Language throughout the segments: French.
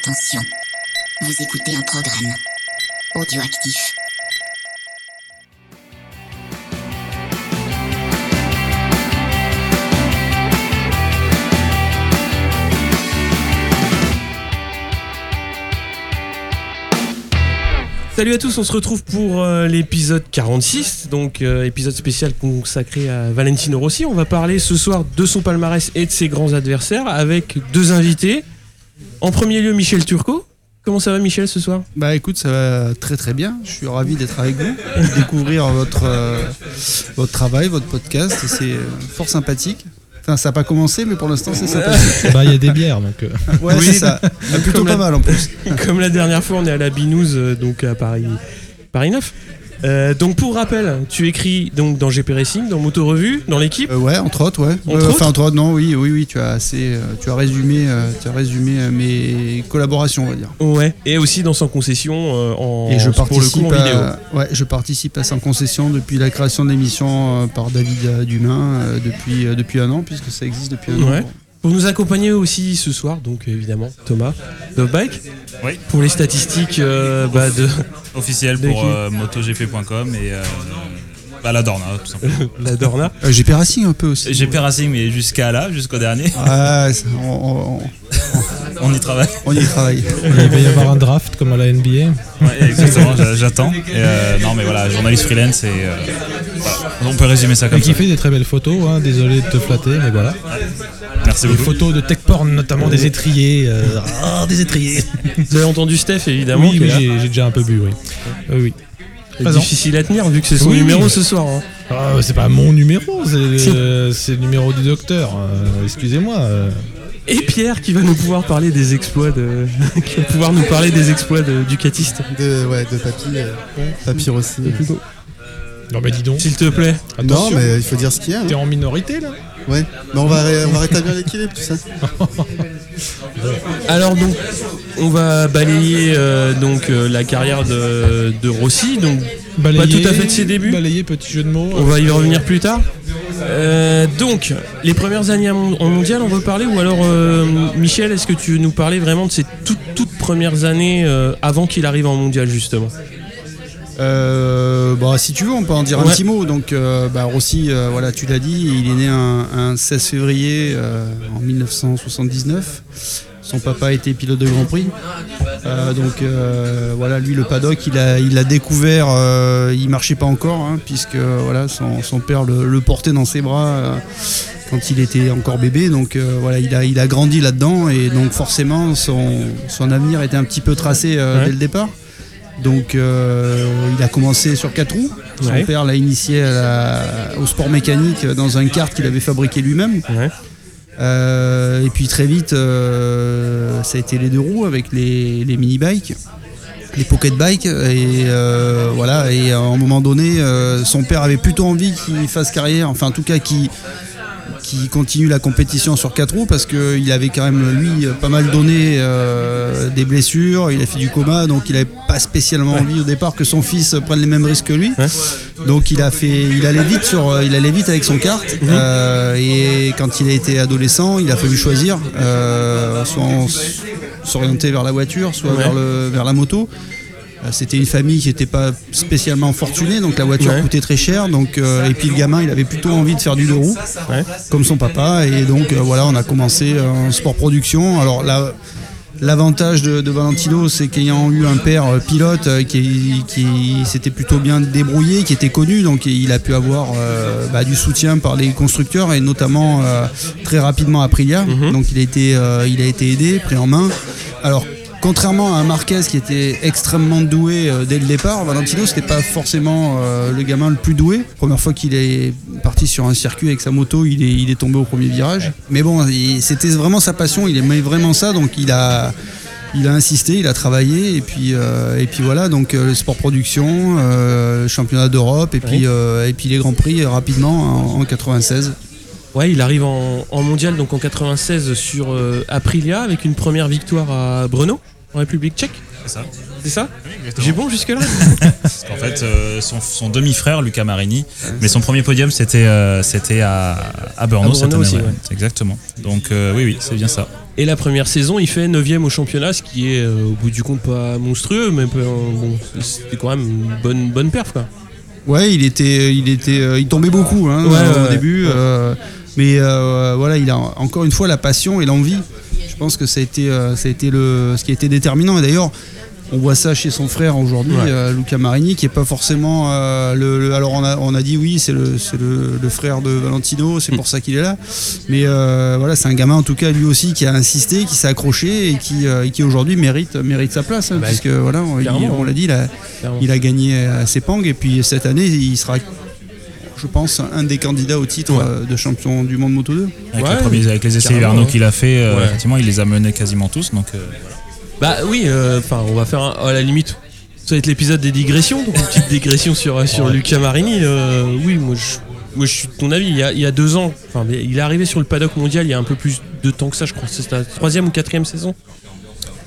Attention, vous écoutez un programme audioactif. Salut à tous, on se retrouve pour euh, l'épisode 46, donc euh, épisode spécial consacré à Valentino Rossi. On va parler ce soir de son palmarès et de ses grands adversaires avec deux invités. En premier lieu, Michel Turcot. Comment ça va Michel ce soir? Bah écoute, ça va très très bien. Je suis ravi d'être avec vous et de découvrir votre, euh, votre travail, votre podcast. C'est euh, fort sympathique. Enfin, ça n'a pas commencé, mais pour l'instant, c'est sympathique. Bah, il y a des bières, donc. euh, Ouais, Oui. c'est ça. Plutôt Comme pas la- mal en plus. Comme la dernière fois, on est à la Binouze, euh, donc à Paris, Paris 9. Euh, donc pour rappel, tu écris donc dans GP Racing, dans Moto Revue, dans l'équipe. Euh, ouais, entre autres, ouais. Entre Euh, autres enfin, entre autres, non, oui, oui, oui, tu as assez, tu as résumé, tu as résumé mes collaborations, on va dire. Ouais. Et aussi dans Sans Concession, en, Et je pour le participe, coup en vidéo. à, ouais, je participe à Sans Concession depuis la création de l'émission par David Dumain depuis, depuis un an, puisque ça existe depuis un Ouais. an. Pour nous accompagner aussi ce soir, donc évidemment Thomas Dovbike. Oui. Pour les statistiques euh, bah, de officiel De pour euh, MotoGP.com et euh, bah, la Dorna tout simplement. la Dorna. Euh, GP Racing un peu aussi. GP Racing mais jusqu'à là, jusqu'au dernier, Ah, on, on- on y travaille. on y travaille. Il va y avoir un draft comme à la NBA. Ouais, exactement, j'a- j'attends. Et, euh, non mais voilà, journaliste freelance et euh, voilà. on peut résumer ça comme Et qui ça. fait des très belles photos, hein, désolé de te flatter, mais voilà. Merci Des beaucoup. photos de tech porn, notamment des étriers. euh, ah, des étriers. Vous avez entendu Steph évidemment. oui, qui j'ai déjà un peu bu, oui. Oui, Présent. difficile à tenir vu que c'est son Oui, numéro oui. ce soir. hein. Ah, c'est pas mon numéro, c'est le, c'est le numéro du docteur. euh, Excusez-moi. euh. Et Pierre qui va nous pouvoir parler des exploits de, qui va pouvoir nous parler des exploits de Ducatiste. De, ouais, de papy, euh, papy aussi. Non, mais dis donc. S'il te plaît. Non, mais il faut dire ce qu'il y a. hein. t'es en minorité là Ouais. Mais on va, ré- on va rétablir l'équilibre, tout ça. Alors donc, on va balayer euh, donc euh, la carrière de, de Rossi. Donc, Balayer, tout à fait de ses débuts. Balayer, petit jeu de mots. on va y revenir plus tard. Euh, donc, les premières années en en mondial, on veut parler ou alors euh, Michel, est-ce que tu veux nous parler vraiment de ces toutes, toutes premières années euh, avant qu'il arrive en mondial justement? Euh, bah, si tu veux, on peut en dire un petit mot. Donc, euh, bah, Rossi, euh, voilà, tu l'as dit, il est né un, un 16 février euh, en 1979. Son papa était pilote de Grand Prix. Euh, donc, euh, voilà, lui, le paddock, il a, il a découvert, euh, il marchait pas encore, hein, puisque voilà, son, son père le, le portait dans ses bras. euh, quand il était encore bébé, donc euh, voilà, il a, il a grandi là-dedans et donc forcément son, son avenir était un petit peu tracé euh, Ouais. dès le départ. Donc euh, il a commencé sur quatre roues. Son Ouais. père l'a initié à au sport mécanique dans un kart qu'il avait fabriqué lui-même. Ouais. Euh, et puis très vite, euh, ça a été les deux roues avec les, les mini-bikes, les pocket bikes. Et voilà. Et à un moment donné, son père avait plutôt envie qu'il fasse carrière, enfin en tout cas qu'il qui continue la compétition sur quatre roues parce qu'il avait quand même lui pas mal donné euh, des blessures, il a fait du coma donc il avait pas spécialement envie au départ que son fils prenne les mêmes risques que lui. Ouais. Donc il a fait, il allait vite sur, il allait vite avec son kart euh, et quand il a été adolescent, il a fallu choisir, euh, soit en- s'orienter vers la voiture, soit Ouais. vers le, vers la moto. Euh, C'était une famille qui n'était pas spécialement fortunée, donc la voiture Ouais. coûtait très cher. Donc, euh, et puis le gamin, il avait plutôt envie de faire du deux roues, Ouais. comme son papa. Et donc euh, voilà, on a commencé en sport production. Alors là, l'avantage de, de Valentino, c'est qu'ayant eu un père pilote qui, qui s'était plutôt bien débrouillé, qui était connu, donc il a pu avoir euh, bah, du soutien par les constructeurs et notamment euh, très rapidement Aprilia. Mhm. Donc il a été, euh, il a été aidé, pris en main. Alors Contrairement à Marquez qui était extrêmement doué euh, dès le départ, Valentino c'était pas forcément euh, le gamin le plus doué. Première fois qu'il est parti sur un circuit avec sa moto, il est, il est tombé au premier virage. Mais bon, c'était vraiment sa passion, il aimait vraiment ça, donc il a, il a insisté, il a travaillé, et puis, euh, et puis voilà, donc euh, le sport production, euh, championnat d'Europe, et, puis, Oui. et puis les grands prix rapidement en, en 96. Ouais, il arrive en, en mondial donc en 96 sur euh, Aprilia avec une première victoire à Brno en République tchèque. C'est ça. C'est ça Oui. J'ai bon jusque là Parce qu'en fait, euh, son, son demi-frère, Luca Marini, mais son premier podium, c'était euh, c'était à, à Brno À cette année. aussi, ouais. ouais. Exactement. Donc, euh, oui, oui, c'est bien ça. Et la première saison, il fait 9ème au championnat, ce qui est euh, au bout du compte pas monstrueux, mais bon, c'était quand même une bonne, bonne perf. Quoi. Ouais, il était, il était, euh, il tombait beaucoup hein, Ouais, au début, euh, mais euh, voilà, il a encore une fois la passion et l'envie. Je pense que ça a été, ça a été le, ce qui a été déterminant. Et d'ailleurs, on voit ça chez son frère aujourd'hui, Ouais. euh, Luca Marini, qui est pas forcément euh, le, le- Alors on a, on a dit oui, c'est le, c'est le, le frère de Valentino, c'est pour ça qu'il est là. Mais euh, voilà, c'est un gamin en tout cas lui aussi qui a insisté, qui s'est accroché et qui, euh, aujourd'hui mérite, mérite sa place, hein, Bah, puisque voilà, on, il- clairement. on l'a dit, il a, clairement. il a gagné à Sepang et puis cette année il sera je pense un des candidats au titre Ouais. de champion du monde Moto 2. Avec, Ouais, les, premiers- avec les essais hivernaux ouais. qu'il a fait, euh, Ouais. effectivement, il les a menés quasiment tous. Donc, euh, Bah oui, euh, enfin, on va faire un- à la limite. Ça va être l'épisode des digressions, donc une petite digression sur, sur Luca Marini. euh, oui, moi je, moi je suis de ton avis. Il y a, il y a deux ans, enfin, il est arrivé sur le paddock mondial il y a un peu plus de temps que ça, je crois. C'est la troisième ou quatrième saison.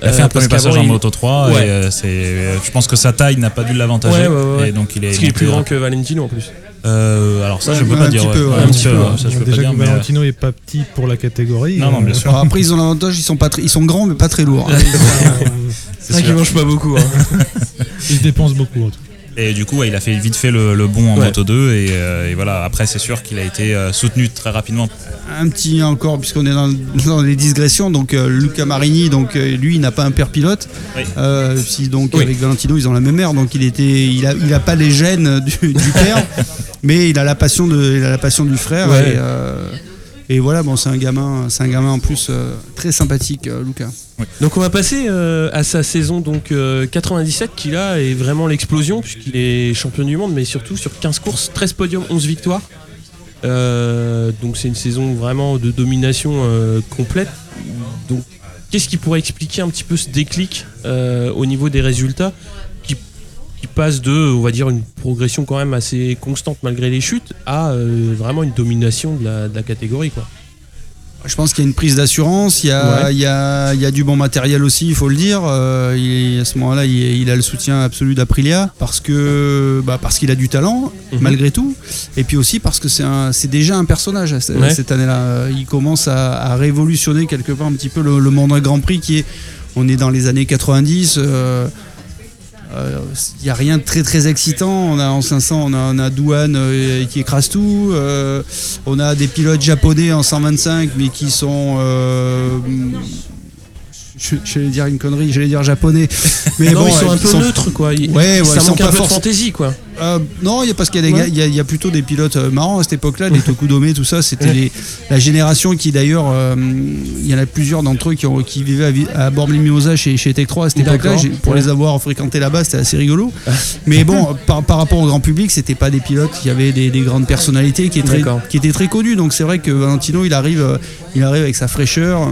il a fait Euh, un premier parce passage en Moto 3 Ouais. et euh, euh, je pense que sa taille n'a pas dû l'avantager. Ouais, ouais. Et donc il est, Parce qu'il est plus grand que Valentino en plus. Euh, alors ça, Ouais, je peux pas dire. un petit peu, pas Déjà que mais, euh, Valentino est pas petit pour la catégorie. Non, non, bien euh, sûr. Alors après ils ont l'avantage, ils sont pas très- ils sont grands mais pas très lourds. C'est vrai qu'il mange pas beaucoup. hein. Il se dépense beaucoup en tout cas. Et du coup, ouais, il a fait vite fait le, le bon en Ouais. Moto 2 et, euh, et voilà. Après, c'est sûr qu'il a été euh, soutenu très rapidement. un petit encore puisqu'on est dans, dans les digressions donc euh, Luca Marini donc lui il n'a pas un père pilote Oui. Euh, si donc Oui. avec Valentino ils ont la même mère donc il était il a il a pas les gènes du, du père mais il a la passion de il a la passion du frère Ouais. et, et voilà bon c'est un gamin c'est un gamin en plus euh, très sympathique euh, Luca Donc on va passer euh, à sa saison donc euh, 97 qui là est vraiment l'explosion puisqu'il est champion du monde mais surtout sur 15 courses, 13 podiums, 11 victoires. Donc c'est une saison vraiment de domination complète. Donc qu'est-ce qui pourrait expliquer un petit peu ce déclic au niveau des résultats? Qui, passe de on va dire une progression quand même assez constante malgré les chutes à euh, vraiment une domination de la, de la catégorie quoi. Je pense qu'il y a une prise d'assurance, il y a, Ouais. il il y a du bon matériel aussi, il faut le dire. Euh, il à ce moment-là, il, il a le soutien absolu d'Aprilia parce que bah, parce qu'il a du talent Mhm. malgré tout, et puis aussi parce que c'est déjà un personnage Ouais. cette année-là. Euh, Il commence à, à révolutionner quelque part un petit peu le, le monde Grand Prix qui est, on est dans les années 90. euh, euh, Il n'y a rien de très très excitant. On a en 500, on a, on a Douane euh, qui écrase tout. Euh, on a des pilotes japonais en 125, mais qui sont. Je- J'allais dire une connerie, j'allais dire japonais. Mais non, bon, ils sont un peu neutres quoi. Ils- Ouais, ouais, ça ils sont manque pas un peu de fantaisie quoi. euh, non, il y a parce qu'il y a des Ouais. gars, il y, a- il y a plutôt des pilotes euh, marrants à cette époque-là, les Tokudome, tout ça. C'était la génération qui d'ailleurs, euh, il y en a plusieurs d'entre eux qui, ont- qui vivaient à, à Bormes-Limousin chez, chez Tech 3 à cette époque-là. Pour les avoir fréquentés là-bas, c'était assez rigolo. Mais bon, par, par rapport au grand public, c'était pas des pilotes qui avaient des, des grandes personnalités, qui étaient, très, qui étaient très connus. Donc c'est vrai que Valentino, il arrive, il arrive avec sa fraîcheur.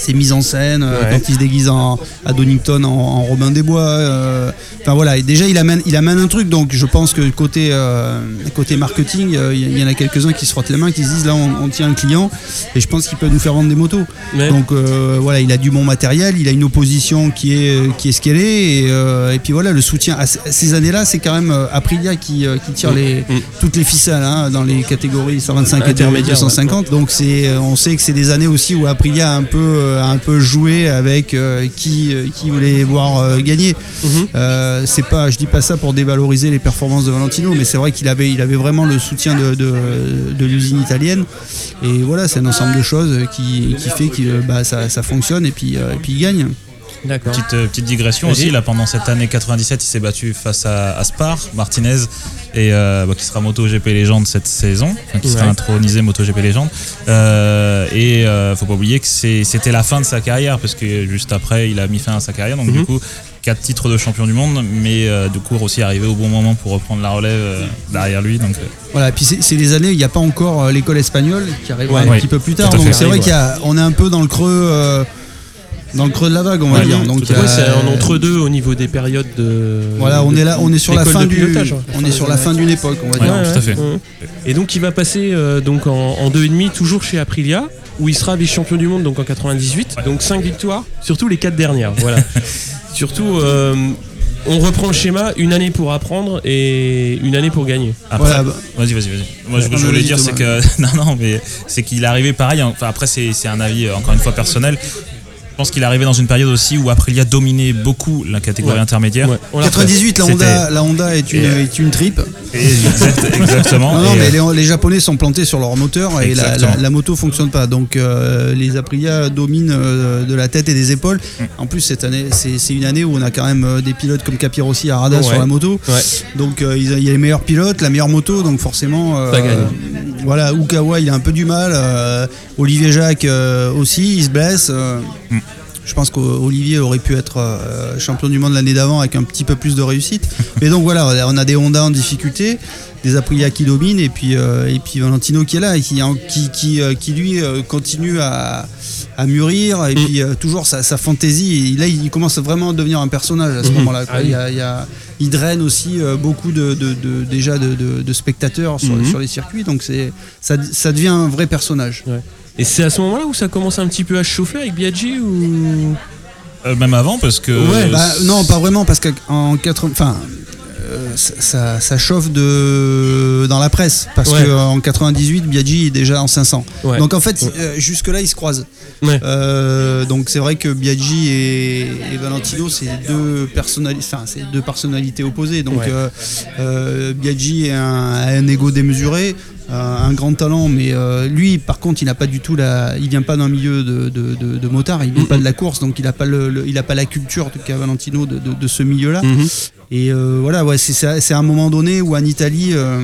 Ses mises en scène, euh, Ouais. quand il se déguise en, à Donington en, en Robin des Bois. euh, Enfin voilà, et déjà il amène, il amène un truc, donc je pense que côté, euh, côté marketing, il y, en a quelques-uns qui se frottent les mains, qui se disent là on, on tient un client et je pense qu'il peut nous faire vendre des motos. Donc voilà, il a du bon matériel, il a une opposition qui est, qui est ce qu'elle est, et, et puis voilà, le soutien à, ces années-là, c'est quand même Aprilia qui, qui tire les, Mm. toutes les ficelles hein, dans les catégories 125 et Intermédiaires, 250. Donc c'est, on sait que c'est des années aussi où Aprilia a un peu, euh, un peu joué avec euh, qui, euh, qui voulait voir gagner. Mhm. Euh, c'est pas, je dis pas ça pour dévaloriser les performances de Valentino, mais c'est vrai qu'il avait, il avait vraiment le soutien de, de, de l'usine italienne. Et voilà, c'est un ensemble de choses qui, qui fait que bah, ça, ça fonctionne et puis, et puis il gagne. Petite, euh, petite digression Vas-y. aussi, là pendant cette année 97, il s'est battu face à Aspar, Martinez, et euh, bah, qui sera MotoGP légende cette saison, enfin, qui sera Ouais. intronisé MotoGP légende. Euh, et euh, faut pas oublier que c'est- c'était la fin de sa carrière, parce que juste après, il a mis fin à sa carrière, donc Mhm. du coup, quatre titres de champion du monde, mais euh, du coup, aussi arrivé au bon moment pour reprendre la relève euh, derrière lui. Donc, euh, Voilà, et puis c'est c'est les années il n'y a pas encore l'école espagnole qui Ouais, un ouais. petit peu plus tard. À Donc c'est vrai Arrive, qu'on est un peu dans le creux. Euh, dans le creux de la vague, on va Ouais, dire. Donc. Ouais, c'est euh, un entre-deux au niveau des périodes de. Voilà, on de- est là, on est sur la fin du, pilotage, hein. on est sur la fin d'une époque, on va Ouais, dire. tout à fait. ouais. Et donc il va passer euh, donc en, en deux et demi toujours chez Aprilia où il sera vice-champion du monde donc en 98. Donc 5 victoires, surtout les quatre dernières. Voilà. surtout euh, on reprend le schéma, une année pour apprendre et une année pour gagner. Après, Voilà, bah, Vas-y, vas-y, vas-y. Moi, ce que Ouais, je voulais dire, c'est que. Non, non, mais c'est qu'il est arrivé pareil. Enfin, après, c'est c'est un avis, euh, encore une fois, personnel. Je pense qu'il est arrivé dans une période aussi où Aprilia dominait beaucoup la catégorie Ouais. intermédiaire. Ouais, on la 98, la Honda, la Honda est une, Et, est une trip. Et exact- exactement. Non, non, Et, mais euh, les, les Japonais sont plantés sur leur moteur et la, la- la moto fonctionne pas. Donc euh, les Aprilia dominent euh, de la tête et des épaules. Mm. En plus, cette année, c'est une année où on a quand même des pilotes comme Capirossi et Arada Ouais. sur la moto. Ouais. Donc euh, il y a- les meilleurs pilotes, la meilleure moto, donc forcément. euh, Ça gagne. Voilà, Ukawa, il a un peu du mal. euh, Olivier Jacques euh, aussi, il se blesse. euh, Mm. Je pense qu'Olivier aurait pu être euh, champion du monde l'année d'avant avec un petit peu plus de réussite. Mais donc voilà, on a des Honda en difficulté, des Aprilia qui dominent et puis, euh, et puis Valentino qui est là et qui, qui, qui, euh, qui, lui continue à, à mûrir et Mm. puis toujours sa, sa fantaisie. Et là, il commence vraiment à devenir un personnage à ce Mhm. moment-là. Ah il, y a- il y a- il draine aussi beaucoup de, de- de- déjà de, spectateurs sur, Mhm. sur les circuits, donc ça, ça devient un vrai personnage. Et c'est à ce moment-là où ça commence un petit peu à chauffer avec Biaggi ou euh, même avant, parce que. Ouais, Bah, non, pas vraiment, parce qu'en 80. Enfin. euh, ça, ça- ça chauffe de, dans la presse parce Ouais. qu'en 98 Biaggi est déjà en 500 Ouais. donc en fait Ouais. euh, jusque là ils se croisent Ouais. Euh, donc c'est vrai que Biaggi et, et Valentino c'est deux personnalités enfin c'est deux personnalités opposées donc Ouais. euh, euh, Biaggi est un, a un ego démesuré un grand talent mais euh, lui par contre il n'a pas du tout la il vient pas d'un milieu de, de, de, de motard il vient pas de la course donc il n'a pas le, le- il a pas la culture en tout cas Valentino de, de, de ce milieu là Mhm. Et euh, voilà, ouais, c'est- un moment donné où en Italie, euh,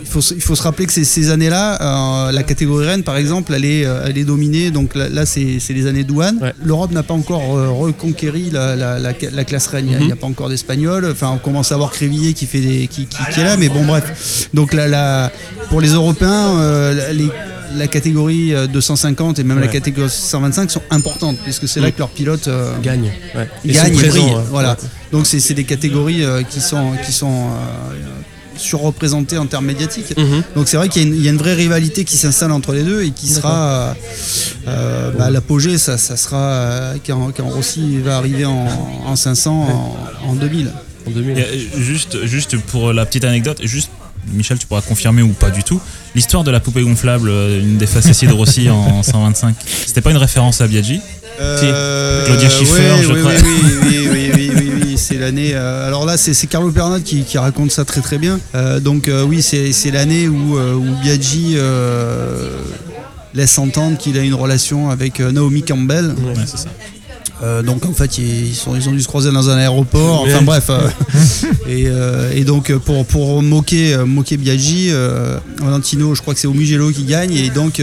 il, faut, se- il faut se rappeler que ces, ces années-là, euh, la catégorie Rennes, par exemple, elle est, elle est dominée. Donc là, là, c'est les années douane. Ouais. L'Europe n'a pas encore reconquéri la, la, la, la classe Rennes. Il n'y a- n'y a, Mhm. pas encore d'Espagnols. Enfin, on commence à voir Crévillier qui, fait des, qui, qui, qui est là, mais bon, bref. Donc là, là, pour les Européens, euh, les la catégorie euh, 250 et même la catégorie 125 sont importantes puisque c'est là Mhm. que leurs pilotes euh, gagne. Ouais. Gagnent et brillent. ouais. Voilà. Donc c'est c'est des catégories euh, qui sont, qui sont euh, surreprésentées en termes médiatiques. Mhm. Donc c'est vrai qu'il y, a une- il y a une vraie rivalité qui s'installe entre les deux et qui sera euh, euh, bah, l'apogée, ça, ça sera euh, quand, quand Rossi va arriver en, en 500 en, en 2000. En 2000. Et, euh, juste, juste pour la petite anecdote, juste. Michel, tu pourras confirmer ou pas du tout. L'histoire de la poupée gonflable, euh, une des facéties de Rossi en 125, c'était pas une référence à Biaggi Euh, Claudia Schiffer, oui, je oui, crois. Oui, oui, oui, oui, oui, oui, oui, c'est l'année. euh, alors là, c'est Carlo Pernot qui, qui raconte ça très très bien. Euh, donc euh, oui, c'est l'année où, où Biaggi euh, laisse entendre qu'il a une relation avec Naomi Campbell. Ouais, c'est ça. Euh, donc en fait, ils, sont, ils ont dû se croiser dans un aéroport. Enfin bref. euh, et, euh, et donc pour, pour moquer, moquer Biaggi, Valentino, je crois que c'est au Mugello qui gagne. Et donc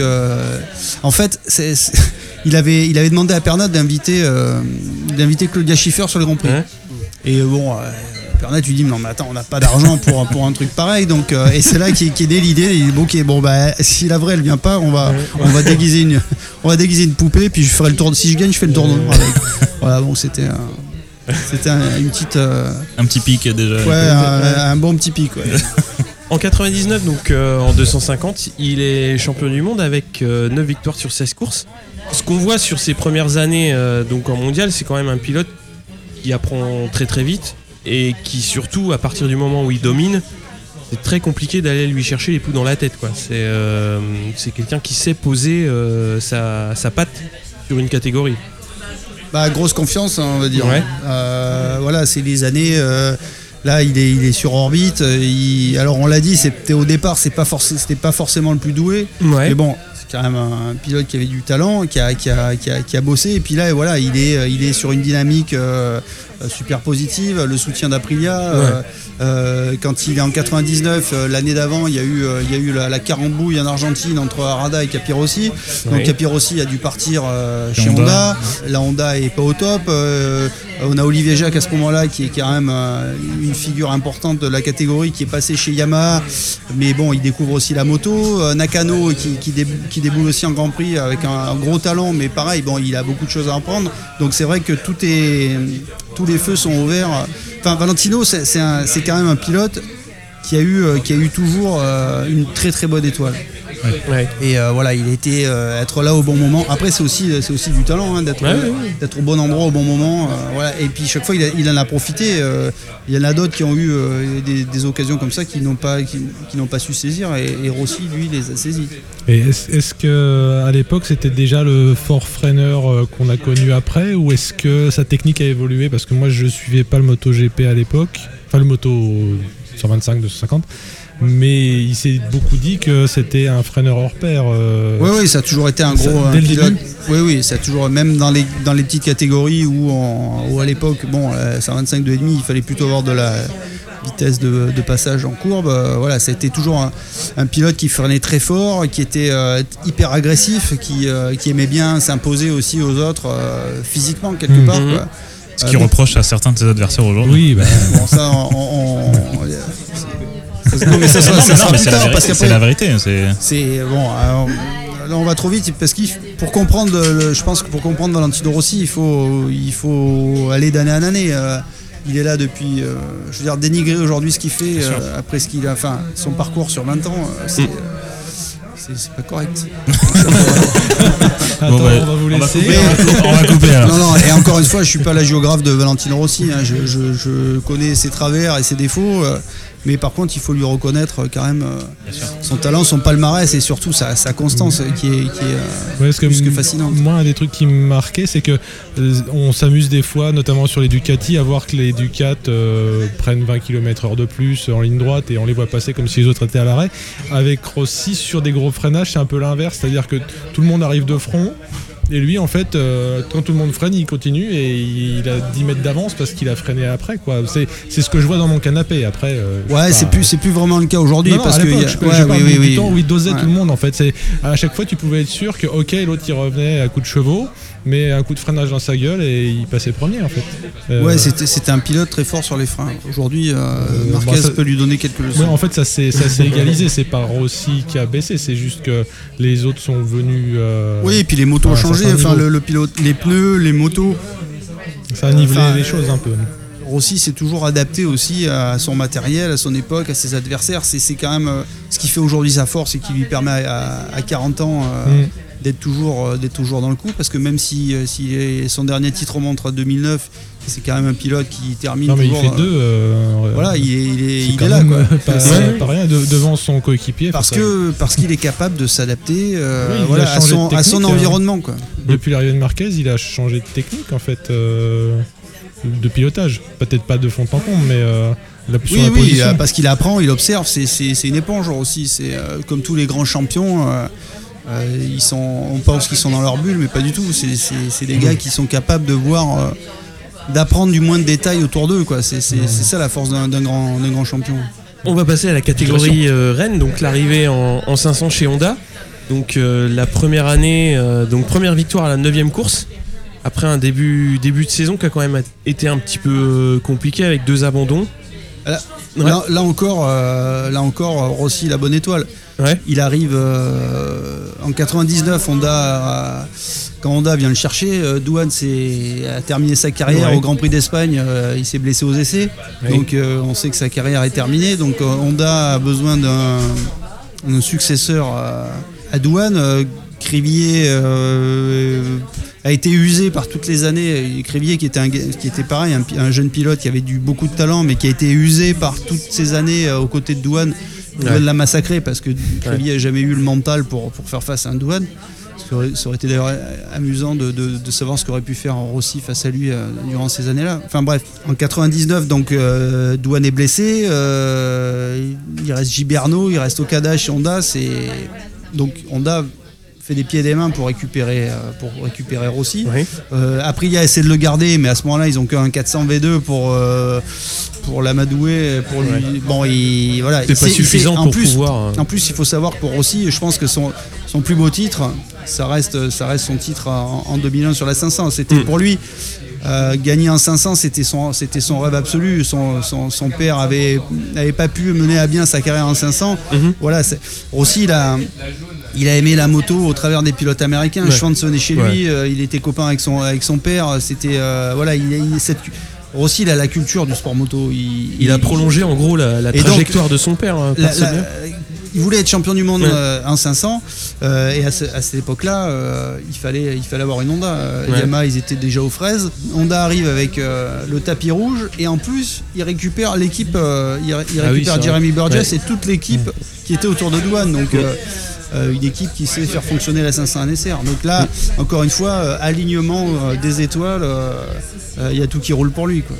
en fait, il, avait, il avait demandé à Pernod d'inviter d'inviter Claudia Schiffer sur le Grand Prix. Ouais. Et euh, Pernod lui dit non mais attends on n'a pas d'argent pour, pour un truc pareil donc euh, et c'est là qu'est qu'est née l'idée il dit bon, ok bon bah si la vraie elle vient pas on va on va déguiser une on va déguiser une poupée puis je ferai le tour si je gagne je fais le tour avec voilà bon c'était un- c'était un- une petite euh, Un petit pic déjà. ouais un, un bon petit pic ouais. En 99, donc euh, en 250, il est champion du monde avec 9 victoires sur 16 courses. Ce qu'on voit sur ses premières années euh, donc en mondial, c'est quand même un pilote qui apprend très très vite et qui surtout, à partir du moment où il domine, c'est très compliqué d'aller lui chercher les poux dans la tête. quoi. C'est euh, c'est quelqu'un qui sait poser euh, sa, sa patte sur une catégorie. Bah, grosse confiance, hein, on va dire. Ouais. Euh, voilà, c'est les années. là, il est, il est sur orbite. il- alors, on l'a dit, c'était au départ, c'est pas forc- c'était pas forcément le plus doué. Ouais. Mais bon, quand même un, pilote qui avait du talent, qui a, qui a, qui a, qui a bossé. Et puis là, voilà, il est, euh, il est sur une dynamique euh, euh, super positive. Le soutien d'Aprilia. euh, quand il est en 99, euh, l'année d'avant, il y a eu, il y a eu la, la carambouille en Argentine entre Arada et Capirossi. Donc Ouais. Capirossi a dû partir euh, Chez Honda. Honda. La Honda est pas au top. On a Olivier Jacques à ce moment-là qui est quand même une figure importante de la catégorie qui est passé chez Yamaha. Mais bon, il découvre aussi la moto. Nakano qui, qui, dé- qui déboule aussi en Grand Prix avec un, gros talent, mais pareil, bon, il a beaucoup de choses à apprendre. Donc c'est vrai que tous les feux sont ouverts. Enfin, Valentino, c'est quand même un pilote qui a eu, euh, qui a eu toujours euh, une très très bonne étoile. Ouais. Et euh, voilà, il était euh, être là au bon moment. Après, c'est aussi, c'est aussi du talent hein, d'être Ouais, euh, ouais, d'être au bon endroit au bon moment. voilà. Et puis chaque fois, il, a- il en a profité. il y en a d'autres qui ont eu des, des occasions comme ça qui n'ont pas, qui, qui n'ont pas su saisir. Et, et Rossi, lui, les a saisis. Et est-ce est-ce que à l'époque c'était déjà le fort freineur euh, qu'on a connu après ou est-ce que sa technique a évolué? Parce que moi je suivais pas le MotoGP à l'époque, enfin le moto 125 250, mais il s'est beaucoup dit que c'était un freineur hors pair. euh, Oui, oui, ça a toujours été un Ça, gros dès le début Oui, oui, ça a toujours, même dans les, dans les petites catégories où, en- où à l'époque, bon, euh, 125 2,5, il fallait plutôt avoir de la vitesse de, de passage en courbe. euh, voilà, ça a été toujours un, un pilote qui freinait très fort, qui était euh, hyper agressif, qui, euh, qui aimait bien s'imposer aussi aux autres euh, physiquement quelque Mhm. part. quoi. Ce qui Euh, reproche à certains de ses adversaires aujourd'hui. Oui, bah, Bon, ça, on. on- on- ça- non, mais ça, ça- Non, ça mais non, sera mais plus c'est la tard, vérité, parce c'est qu'après, la vérité. C'est c'est bon. alors, là, on va trop vite parce qu'il pour comprendre, le- je pense que pour comprendre Valentino Rossi, il faut, il faut aller d'année en année. euh, il est là depuis, euh, je veux dire, dénigrer aujourd'hui ce qu'il fait euh, après ce qu'il a, enfin, son parcours sur 20 ans, euh, c'est, Mm. euh, c'est, pas correct. attends, Bon, bah, on va vous on va laisser. couper, on va couper alors. Non, non, et encore une fois, je suis pas la géographe de Valentino Rossi. hein, je, je- je connais ses travers et ses défauts. Mais par contre, il faut lui reconnaître euh, quand même euh, son talent, son palmarès et surtout sa, sa constance euh, qui est, qui est, Ouais, parce que plus que fascinante. Moi, un des trucs qui me marquait, c'est que euh, on s'amuse des fois, notamment sur les Ducati, à voir que les Ducats euh, prennent 20 km/h de plus en ligne droite et on les voit passer comme si les autres étaient à l'arrêt. Avec Rossi, sur des gros freinages, c'est un peu l'inverse, c'est-à-dire que tout le monde arrive de front. Et lui, en fait, euh, quand tout le monde freine, il continue et il a 10 mètres d'avance parce qu'il a freiné après. quoi. C'est c'est ce que je vois dans mon canapé. Après, euh, Ouais, c'est plus, c'est plus vraiment le cas aujourd'hui parce que. y a- je, ouais, je parle oui, du oui, oui. temps où il dosait Ouais. tout le monde en fait. C'est à chaque fois tu pouvais être sûr que ok l'autre il revenait à coup de chevaux, mais un coup de freinage dans sa gueule et il passait premier en fait. Euh, Ouais, c'était, un pilote très fort sur les freins. Aujourd'hui, euh, Marquez bah, ça- peut lui donner quelques leçons. ouais, en fait ça s'est égalisé. C'est pas Rossi qui a baissé, c'est juste que les autres sont venus. euh, Oui, et puis les motos ont changé. Enfin, le, le pilote, les pneus, les motos. Ça a nivelé Enfin, les choses un peu. Rossi s'est toujours adapté aussi à son matériel, à son époque, à ses adversaires. C'est, quand même euh, ce qui fait aujourd'hui sa force et qui lui permet à, à 40 ans euh, Mm. D'être, toujours, euh, d'être toujours dans le coup. Parce que même si, euh, si son dernier titre remonte à 2009, c'est quand même un pilote qui termine Non mais il toujours. fait euh, deux. euh, Voilà, il est, il est, il là. Quoi. Pas, rien de- devant son coéquipier. Parce, que, parce qu'il est capable de s'adapter euh, Oui, il a voilà, à, son, à son euh. environnement. Quoi. Depuis l'arrivée de Marquez, il a changé de technique en fait, euh, de pilotage. Peut-être pas de fond en comble, mais la, Oui, la oui, position. parce qu'il apprend, il observe, c'est, une éponge aussi. C'est comme tous les grands champions. Euh, ils sont, on pense qu'ils sont dans leur bulle, mais pas du tout. C'est, c'est- c'est des gars qui sont capables de voir, euh, d'apprendre du moins de détails autour d'eux. Quoi. C'est, c'est- c'est ça la force d'un, d'un grand, d'un grand champion. On va passer à la catégorie euh, Rennes, donc l'arrivée en, en 500 chez Honda. Donc euh, la première année, euh, donc première victoire à la 9 course. Après un début, début de saison qui a quand même été un petit peu compliqué avec deux abandons. Ouais. là, là encore, euh, là encore, Rossi la bonne étoile. Ouais. Il arrive euh, en 99, Honda, euh, quand Honda vient le chercher, Douane s'est- a terminé sa carrière Ouais. au Grand Prix d'Espagne, il s'est blessé aux essais, donc on sait que sa carrière est terminée, donc Honda a besoin d'un successeur à, à Douane. Crivier a été usé par toutes les années. Crivier qui était, un, qui était pareil, un, jeune pilote qui avait du, beaucoup de talent, mais qui a été usé par toutes ces années euh, aux côtés de Douane. Douane Ouais. l'a massacré parce que Crivier n'a jamais eu le mental pour, pour faire face à un Douane. Ça aurait, ça aurait été d'ailleurs amusant de, de- de savoir ce qu'aurait pu faire Rossi face à lui euh, durant ces années-là. Enfin bref, en 99, donc euh, Douane est blessé, euh, il reste Giberno, il reste Okada chez Honda. C'est donc Honda fait des pieds et des mains pour récupérer, euh, pour récupérer Rossi. Oui. Euh, Aprilia essaie de le garder, mais à ce moment-là, ils ont qu'un 400 V2 pour euh, pour l'amadouer, pour lui. Bon, il voilà. C'est pas suffisant en pour plus, pouvoir. euh, en plus, il faut savoir pour Rossi, je pense que son, son plus beau titre, ça reste, ça reste son titre en, en 2001 sur la 500. C'était Mm. pour lui. Euh, gagner en 500, c'était son, c'était son rêve absolu. Son, son, son père avait, n'avait pas pu mener à bien sa carrière en 500. Mhm. Voilà, Rossi, il a, il a aimé la moto au travers des pilotes américains. Ouais. Schwanson est chez Ouais. lui, euh, il était copain avec son, avec son père. C'était, euh, voilà, il, il- cette, Rossi, il a la culture du sport moto. Il, Il a prolongé en gros la, la Et donc, trajectoire de son père. hein, la- personnellement. la- il voulait être champion du monde Ouais. euh, en 500 euh, et à, ce- à cette époque-là, euh, il fallait il fallait avoir une Honda. Ouais. Yamaha, ils étaient déjà aux fraises. Honda arrive avec euh, le tapis rouge et en plus, il récupère l'équipe, il, Ah oui, récupère Jeremy Burgess Ouais. et toute l'équipe qui était autour de Douane. Donc une équipe qui sait faire fonctionner la 500 NSR. Donc là, encore une fois, euh, alignement euh, des étoiles, euh, euh, il y a tout qui roule pour lui. Quoi.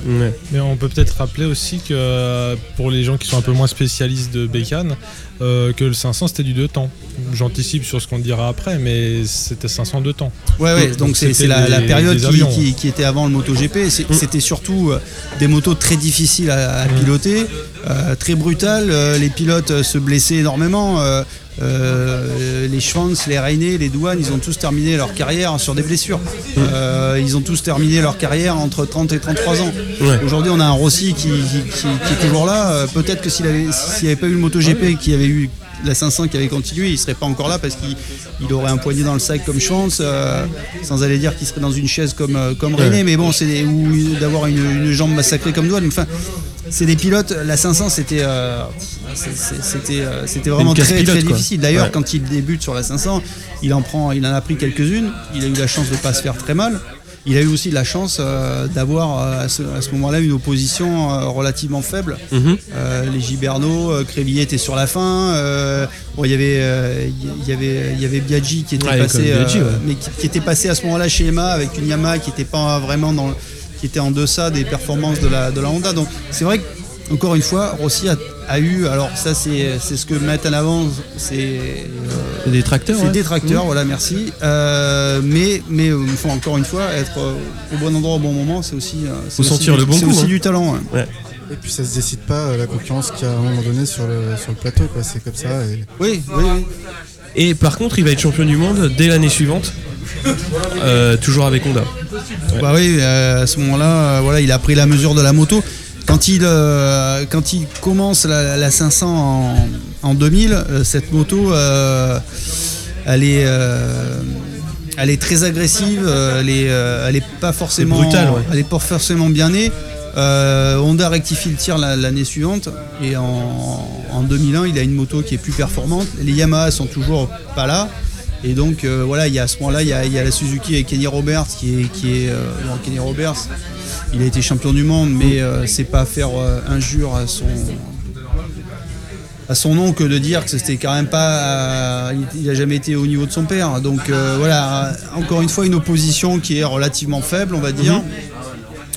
Mais on peut peut-être rappeler aussi que euh, pour les gens qui sont un peu moins spécialistes de bécane, euh, que le 500 c'était du deux temps. J'anticipe sur ce qu'on dira après, mais c'était 500 deux temps. Ouais, ouais, Donc, c'est la, période qui, avions. qui- qui était avant le MotoGP. Mm. C'était surtout euh, des motos très difficiles à, à Mm. piloter, euh, très brutales. euh, les pilotes euh, se blessaient énormément. Euh, les Schwanz, les Rainer, les Douanes, ils ont tous terminé leur carrière sur des blessures. Euh, ils ont tous terminé leur carrière entre 30 et 33 ans. Ouais. Aujourd'hui, on a un Rossi qui, qui- qui- qui est toujours là. Euh, Peut-être que s'il avait, s'il avait pas eu le MotoGP, qui avait eu la 500 qui avait continué, il serait pas encore là parce qu'il il aurait un poignet dans le sac comme Schwanz, euh, sans aller dire qu'il serait dans une chaise comme, comme. René, mais bon, c'est ou d'avoir une, une jambe massacrée comme Douane. Enfin, c'est des pilotes. La 500, c'était euh, c'était euh, c'était vraiment très, difficile. D'ailleurs, Ouais. quand il débute sur la 500, il en prend, il en a pris quelques-unes. Il a eu la chance de pas se faire très mal. Il a eu aussi la chance euh, d'avoir à ce, moment-là une opposition relativement faible. Mhm. Les Giberno, Crévillier était sur la fin. bon, il y avait, il y avait, il y avait Biaggi qui était Ouais, passé, comme Biaggi, ouais. mais qui, qui était passé à ce moment-là chez Emma avec une Yamaha qui était pas vraiment dans, qui était en deçà des performances de la, de la Honda. Donc c'est vrai que encore une fois, Rossi a, a eu, alors ça c'est c'est ce que mettent en avant, c'est euh, C'est des tracteurs. c'est ouais. des tracteurs, voilà, merci. Euh, mais mais euh, il faut encore une fois être euh, au bon endroit au bon moment, c'est aussi, c'est Faut aussi sentir du- le bon c'est coup, aussi hein. du talent. ouais. Et puis ça se décide pas la concurrence qu'il y a à un moment donné sur le, sur le plateau, quoi. C'est comme ça. Et... Oui, oui, oui. Et par contre, il va être champion du monde dès l'année suivante. Euh, toujours avec Honda. Bah oui, euh, à ce moment-là, euh, voilà, il a pris la mesure de la moto. Quand il, euh, quand il commence la, la 500 en, en 2000, euh, cette moto, elle, est, elle est très agressive, euh, elle est, euh, elle est pas forcément, C'est brutal, ouais. elle est pas forcément bien née. Euh, Honda rectifie le tir la- l'année suivante et en, en 2001, il a une moto qui est plus performante. Les Yamaha sont toujours pas là. Et donc euh, voilà, il y a à ce moment-là, il y a, il y a la Suzuki et Kenny Roberts qui est, qui est euh, bon, Kenny Roberts. Il a été champion du monde, mais euh, c'est pas faire injure à son à son nom que de dire que c'était quand même pas, il, a jamais été au niveau de son père. Donc voilà, encore une fois une opposition qui est relativement faible, on va dire.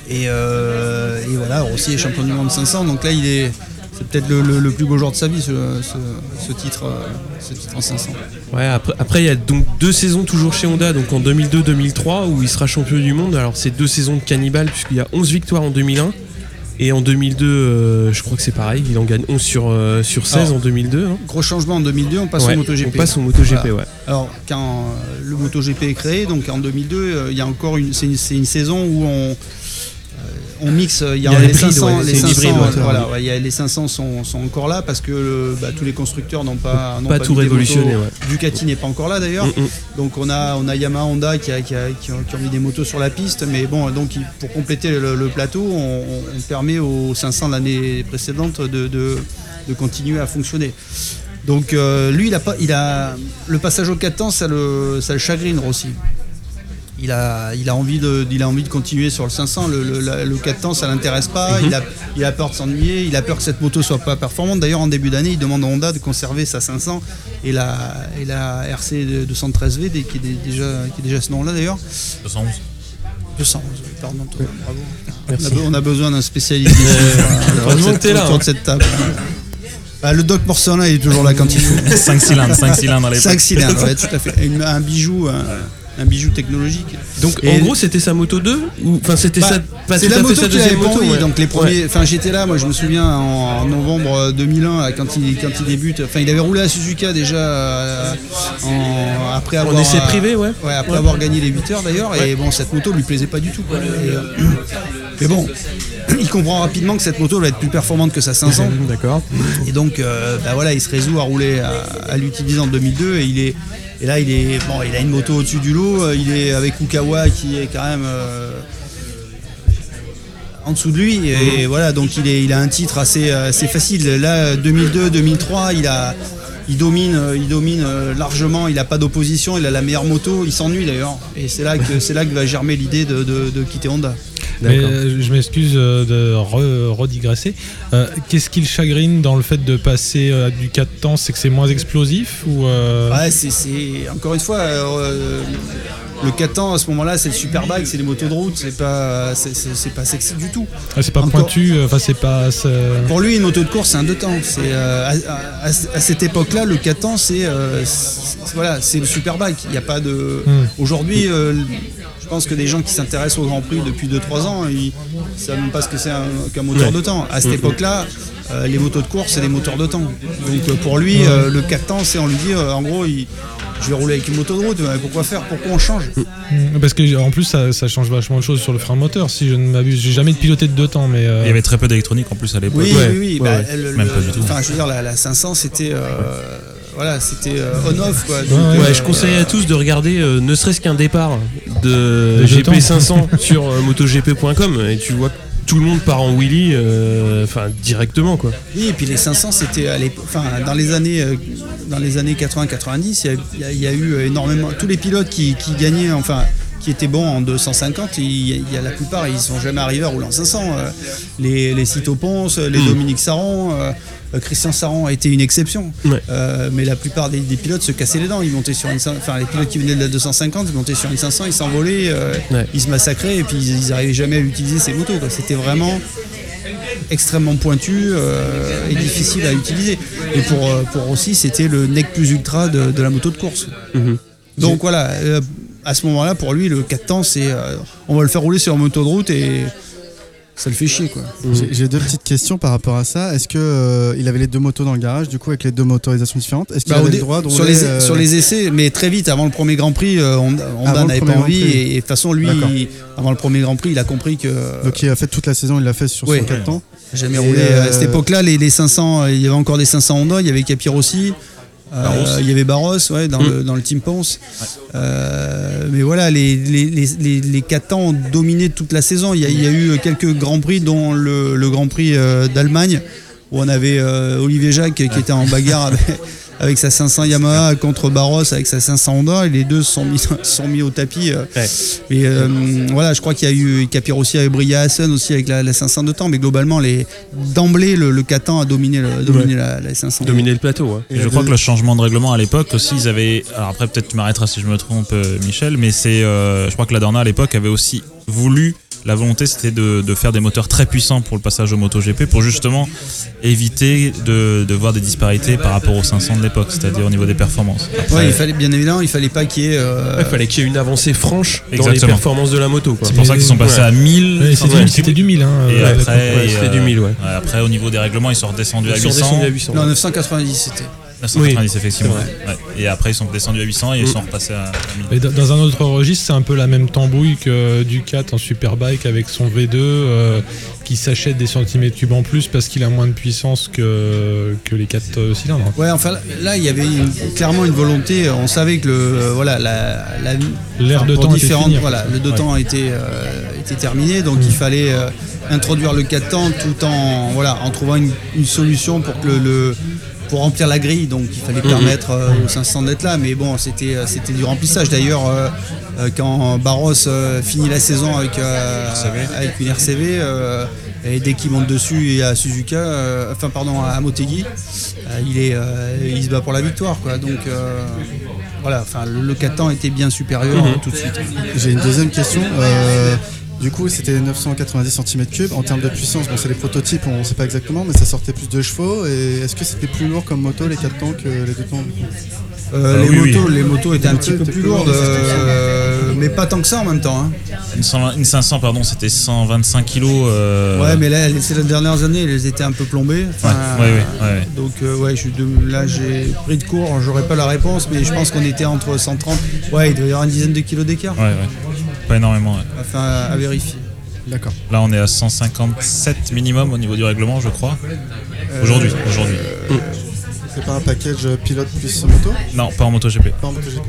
Et, euh, et voilà, Rossi est champion du monde 500, donc là il est, c'est peut-être le, le- le plus beau jour de sa vie, ce, ce- ce titre, euh, ce titre en 500. Ouais, après, après, il y a donc deux saisons toujours chez Honda, donc en 2002-2003 où il sera champion du monde. Alors c'est deux saisons de cannibale puisqu'il y a 11 victoires en 2001 et en 2002, euh, je crois que c'est pareil, il en gagne 11 sur, euh, sur 16 Alors, en 2002. hein. Gros changement en 2002, on passe Ouais, au MotoGP. On passe au MotoGP, Voilà. ouais. Alors, quand le MotoGP est créé, donc en 2002, euh, il y a encore une, c'est une, saison où on, on mixe, euh, il y a, y les hybride, 500, ouais, les c'est une 500, hybride, ouais. voilà, ouais, il y a- les 500 sont, sont encore là parce que euh, bah, tous les constructeurs n'ont pas, n'ont Pas tout révolutionné. Ducati n'est pas encore là d'ailleurs. Mm, mm. Donc on a, on a Yamaha Honda qui, a- qui, a- qui ont, qui ont mis des motos sur la piste, mais bon, donc pour compléter le, le plateau, on, on permet aux 500 de l'année précédente de, de- de continuer à fonctionner. Donc euh, lui, il a pas, il a le passage au 4 temps, ça le, ça le chagrine Rossi. Il a, il a envie de, il a envie de continuer sur le 500. Le, le, la- le 4 temps, ça l'intéresse pas. Mhm. Il a, il a peur de s'ennuyer. Il a peur que cette moto soit pas performante. D'ailleurs, en début d'année, il demande à Honda de conserver sa 500 et la, et la RC de- 213V dès- qui est dé- déjà, qui est déjà ce nom-là d'ailleurs. 211. 211. Pardon, toi, bravo. Merci. On a, be- on a besoin d'un spécialiste heureusement autour de cette- hein. de cette table. Bah, le Doc Morcella, il est toujours là quand il faut. 5 cylindres, 5 cylindres à l'époque. 5 cylindres, ouais, tout à fait. Une- un bijou, un, un bijou technologique. Donc Et- en gros, c'était sa moto 2 ou enfin c'était Bah, sa c'est la moto sa deuxième moto. ouais. Donc les premiers, enfin j'étais là, moi je me souviens en, en novembre 2001 là, quand il quand il débute. Enfin il avait roulé à Suzuka déjà euh, en- après avoir essai privé, ouais. Ouais, après Ouais. avoir gagné les 8 heures d'ailleurs. Et bon cette moto lui plaisait pas du tout. quoi. Et, euh, mais bon, il comprend rapidement que cette moto va être plus performante que sa 500. D'accord. Et donc, euh, bah voilà, il se résout à rouler, à, à l'utiliser en 2002. Et il est, et là, il est, bon, il a une moto au-dessus du lot. euh, Il est avec Ukawa qui est quand même euh, en dessous de lui. Et voilà, donc il, est, il a un titre assez, assez facile. Là, 2002, 2003, il a, il domine, euh, il domine euh, largement, il n'a pas d'opposition, il a la meilleure moto, il s'ennuie d'ailleurs. Et c'est là que là que va germer l'idée de, de- de quitter Honda. Mais euh, je m'excuse euh, de re- redigresser. Euh, Qu'est-ce qui le chagrine dans le fait de passer euh, à du 4 temps? C'est que c'est moins explosif ou euh, Ouais, c'est, encore une fois euh, le 4 ans à ce moment-là, c'est le superbike, c'est les motos de route, c'est pas c'est, pas sexy du tout. ah, c'est pas encore- pointu Enfin, c'est pas. Pour lui, une moto de course, c'est un deux temps. C'est euh, à, à- à- cette époque-là, le 4 ans, c'est euh, voilà, c'est le superbike. Il n'y a pas de. Hmm. Aujourd'hui, euh, je pense que des gens qui s'intéressent au Grand Prix depuis 2-3 ans, ils ne savent même pas ce que c'est un- qu'un moteur Ouais. de temps. À cette époque-là, euh, les motos de course, c'est des moteurs de temps. Donc euh, pour lui, euh, le 4 temps, c'est on lui dit, euh, en gros, il- je vais rouler avec une moto de route. mais Pourquoi faire? Pourquoi on change? Hmm, Parce que en plus, ça, ça change vachement de choses sur le frein moteur. Si je ne m'abuse, j'ai jamais piloté de deux temps, mais. euh, Il y avait très peu d'électronique en plus à l'époque. Oui, Ouais, oui, oui. ouais, bah, ouais. le- Même le- pas du tout. Enfin, je veux dire, la, la 500, c'était. Voilà, c'était euh, on-off, quoi. Donc, Ouais, euh, Ouais, je conseille à tous de regarder euh, ne serait-ce qu'un départ de Des jetons. GP500 sur euh, MotoGP.com et tu vois que tout le monde part en wheelie, euh, enfin directement quoi. Oui, et puis les 500, c'était à l'époque- enfin, dans les années, euh, dans les années 80-90, il y a- il y, a- il y a eu énormément. Tous les pilotes qui, qui gagnaient, enfin, qui étaient bons en 250, il y a, il y a la plupart, ils sont jamais arrivés à rouler en 500. euh, les les Cito Ponce, les Mm. Dominique Saron, Christian Saron a été une exception. Ouais. Euh, mais la plupart des, des pilotes se cassaient les dents. Ils montaient sur une, enfin, les pilotes qui venaient de la 250, ils montaient sur une 500, ils s'envolaient, euh, Ouais. ils se massacraient et puis ils, ils arrivaient jamais à utiliser ces motos. C'était vraiment extrêmement pointu euh, et difficile à utiliser. Et pour, euh, pour Rossi, c'était le nec plus ultra de, de la moto de course. Mhm. Donc voilà, euh, à ce moment-là, pour lui, le 4 temps, c'est euh, on va le faire rouler sur une moto de route et ça le fait chier. quoi. J'ai- J'ai deux petites questions par rapport à ça. Est-ce que euh, il avait les deux motos dans le garage, du coup, avec les deux motorisations différentes? Est-ce qu'il Bah, avait le droit de sur, rouler les, euh, sur les essais, mais très vite, avant le premier Grand Prix, euh, Honda, n'avait pas envie. Et, et de toute façon, lui, il- avant le premier Grand Prix, il a compris que Donc il a fait toute la saison, il l'a fait sur Oui. son 4 temps. jamais roulé. euh, À cette époque-là, les, les 500, euh, il y avait encore des 500 Honda, il y avait Capirossi. euh, Barros. Il y avait Barros ouais, dans, Mm. le, dans le Team Ponce. Euh, mais voilà, les, les, les, les, les 4 temps ont dominé toute la saison. Il y a, il y a eu quelques grands prix, dont le, le Grand Prix euh, d'Allemagne, où on avait euh, Olivier Jacques qui était en bagarre avec, avec sa 500 Yamaha contre Barros avec sa 500 Honda. Et les deux se sont mis, sont mis au tapis. euh. Ouais. Et euh, voilà, je crois qu'il y a eu Capirossi avait brillé à Hassen aussi avec la, la 500 de temps. Mais globalement, les d'emblée, le, le 4 temps a dominé, le, dominé la, la 500. Dominer le plateau. ouais. Et je crois que le changement de règlement à l'époque aussi, ils avaient. Alors après, peut-être tu m'arrêteras si je me trompe, euh, Michel, mais c'est. euh, je crois que la Dorna à l'époque avait aussi voulu. La volonté, c'était de, de faire des moteurs très puissants pour le passage au MotoGP pour justement éviter de, de voir des disparités par rapport aux 500 de l'époque, c'est-à-dire au niveau des performances. Après, Ouais, il fallait bien évidemment, il fallait pas qu'il y ait. euh, Il fallait qu'il y ait une avancée franche dans les performances de la moto. C'est pour ça qu'ils sont passés Ouais. à 1000. ouais, c'était Ouais. du- c'était du 1000. Hein, Et euh, après, et, du euh, 1000, ouais. ouais, après, au niveau des règlements, ils sont redescendus à Ils sont 800. descendus à 800. Non, 990 c'était. 990, effectivement. c'est Ouais. Et après, ils sont descendus à 800 et ils Mm. sont repassés à, à 1000. Mais dans- un autre registre, c'est un peu la même tambouille que Ducat en Superbike avec son V2 euh, qui s'achète des centimètres cubes en plus parce qu'il a moins de puissance que, que les 4 cylindres. Ouais, enfin là, il y avait une- clairement une volonté. On savait que le euh, voilà la, la L'air de temps était fini. voilà le deux Ouais. temps était euh, était terminé, donc Mm. il fallait euh, introduire le 4 temps tout en voilà en trouvant une, une solution pour que le, le- pour remplir la grille, donc il fallait Mhm. permettre euh, aux 500 d'être là, mais bon, c'était euh, c'était du remplissage. D'ailleurs, euh, quand Barros euh, finit la saison avec euh, avec une RCV, euh, et dès qu'il monte dessus et à Suzuka, euh, enfin pardon à Motegi, euh, il est euh, il se bat pour la victoire, quoi. Donc euh, voilà, enfin le, le 4 temps était bien supérieur Mhm. euh, tout de suite. J'ai une deuxième question. Euh, du coup, c'était 990 cm3. En termes de puissance, bon, c'est les prototypes, on ne sait pas exactement, mais ça sortait plus de chevaux. Et est-ce que c'était plus lourd comme moto les 4 temps que les 2 temps? Euh, Ah les, oui, oui. motos, les motos étaient Les un motos petit peu plus plus lourdes, euh, mais pas tant que ça en même temps. hein. Une, 120 une 500, pardon, c'était 125 kilos. euh, Ouais, mais là, ces dernières années, elles étaient un peu plombées. Ouais, Enfin, ouais, ouais, ouais. Donc euh, ouais, je là j'ai pris de court, j'aurais pas la réponse, mais je pense qu'on était entre 130. Ouais, il doit y avoir une dizaine de kilos d'écart. Ouais, ouais. Pas énormément. ouais. Enfin, à vérifier. D'accord. Là, on est à 157 minimum au niveau du règlement, je crois. Aujourd'hui, aujourd'hui. C'est pas un package pilote plus moto? Non, pas en MotoGP. Pas en MotoGP.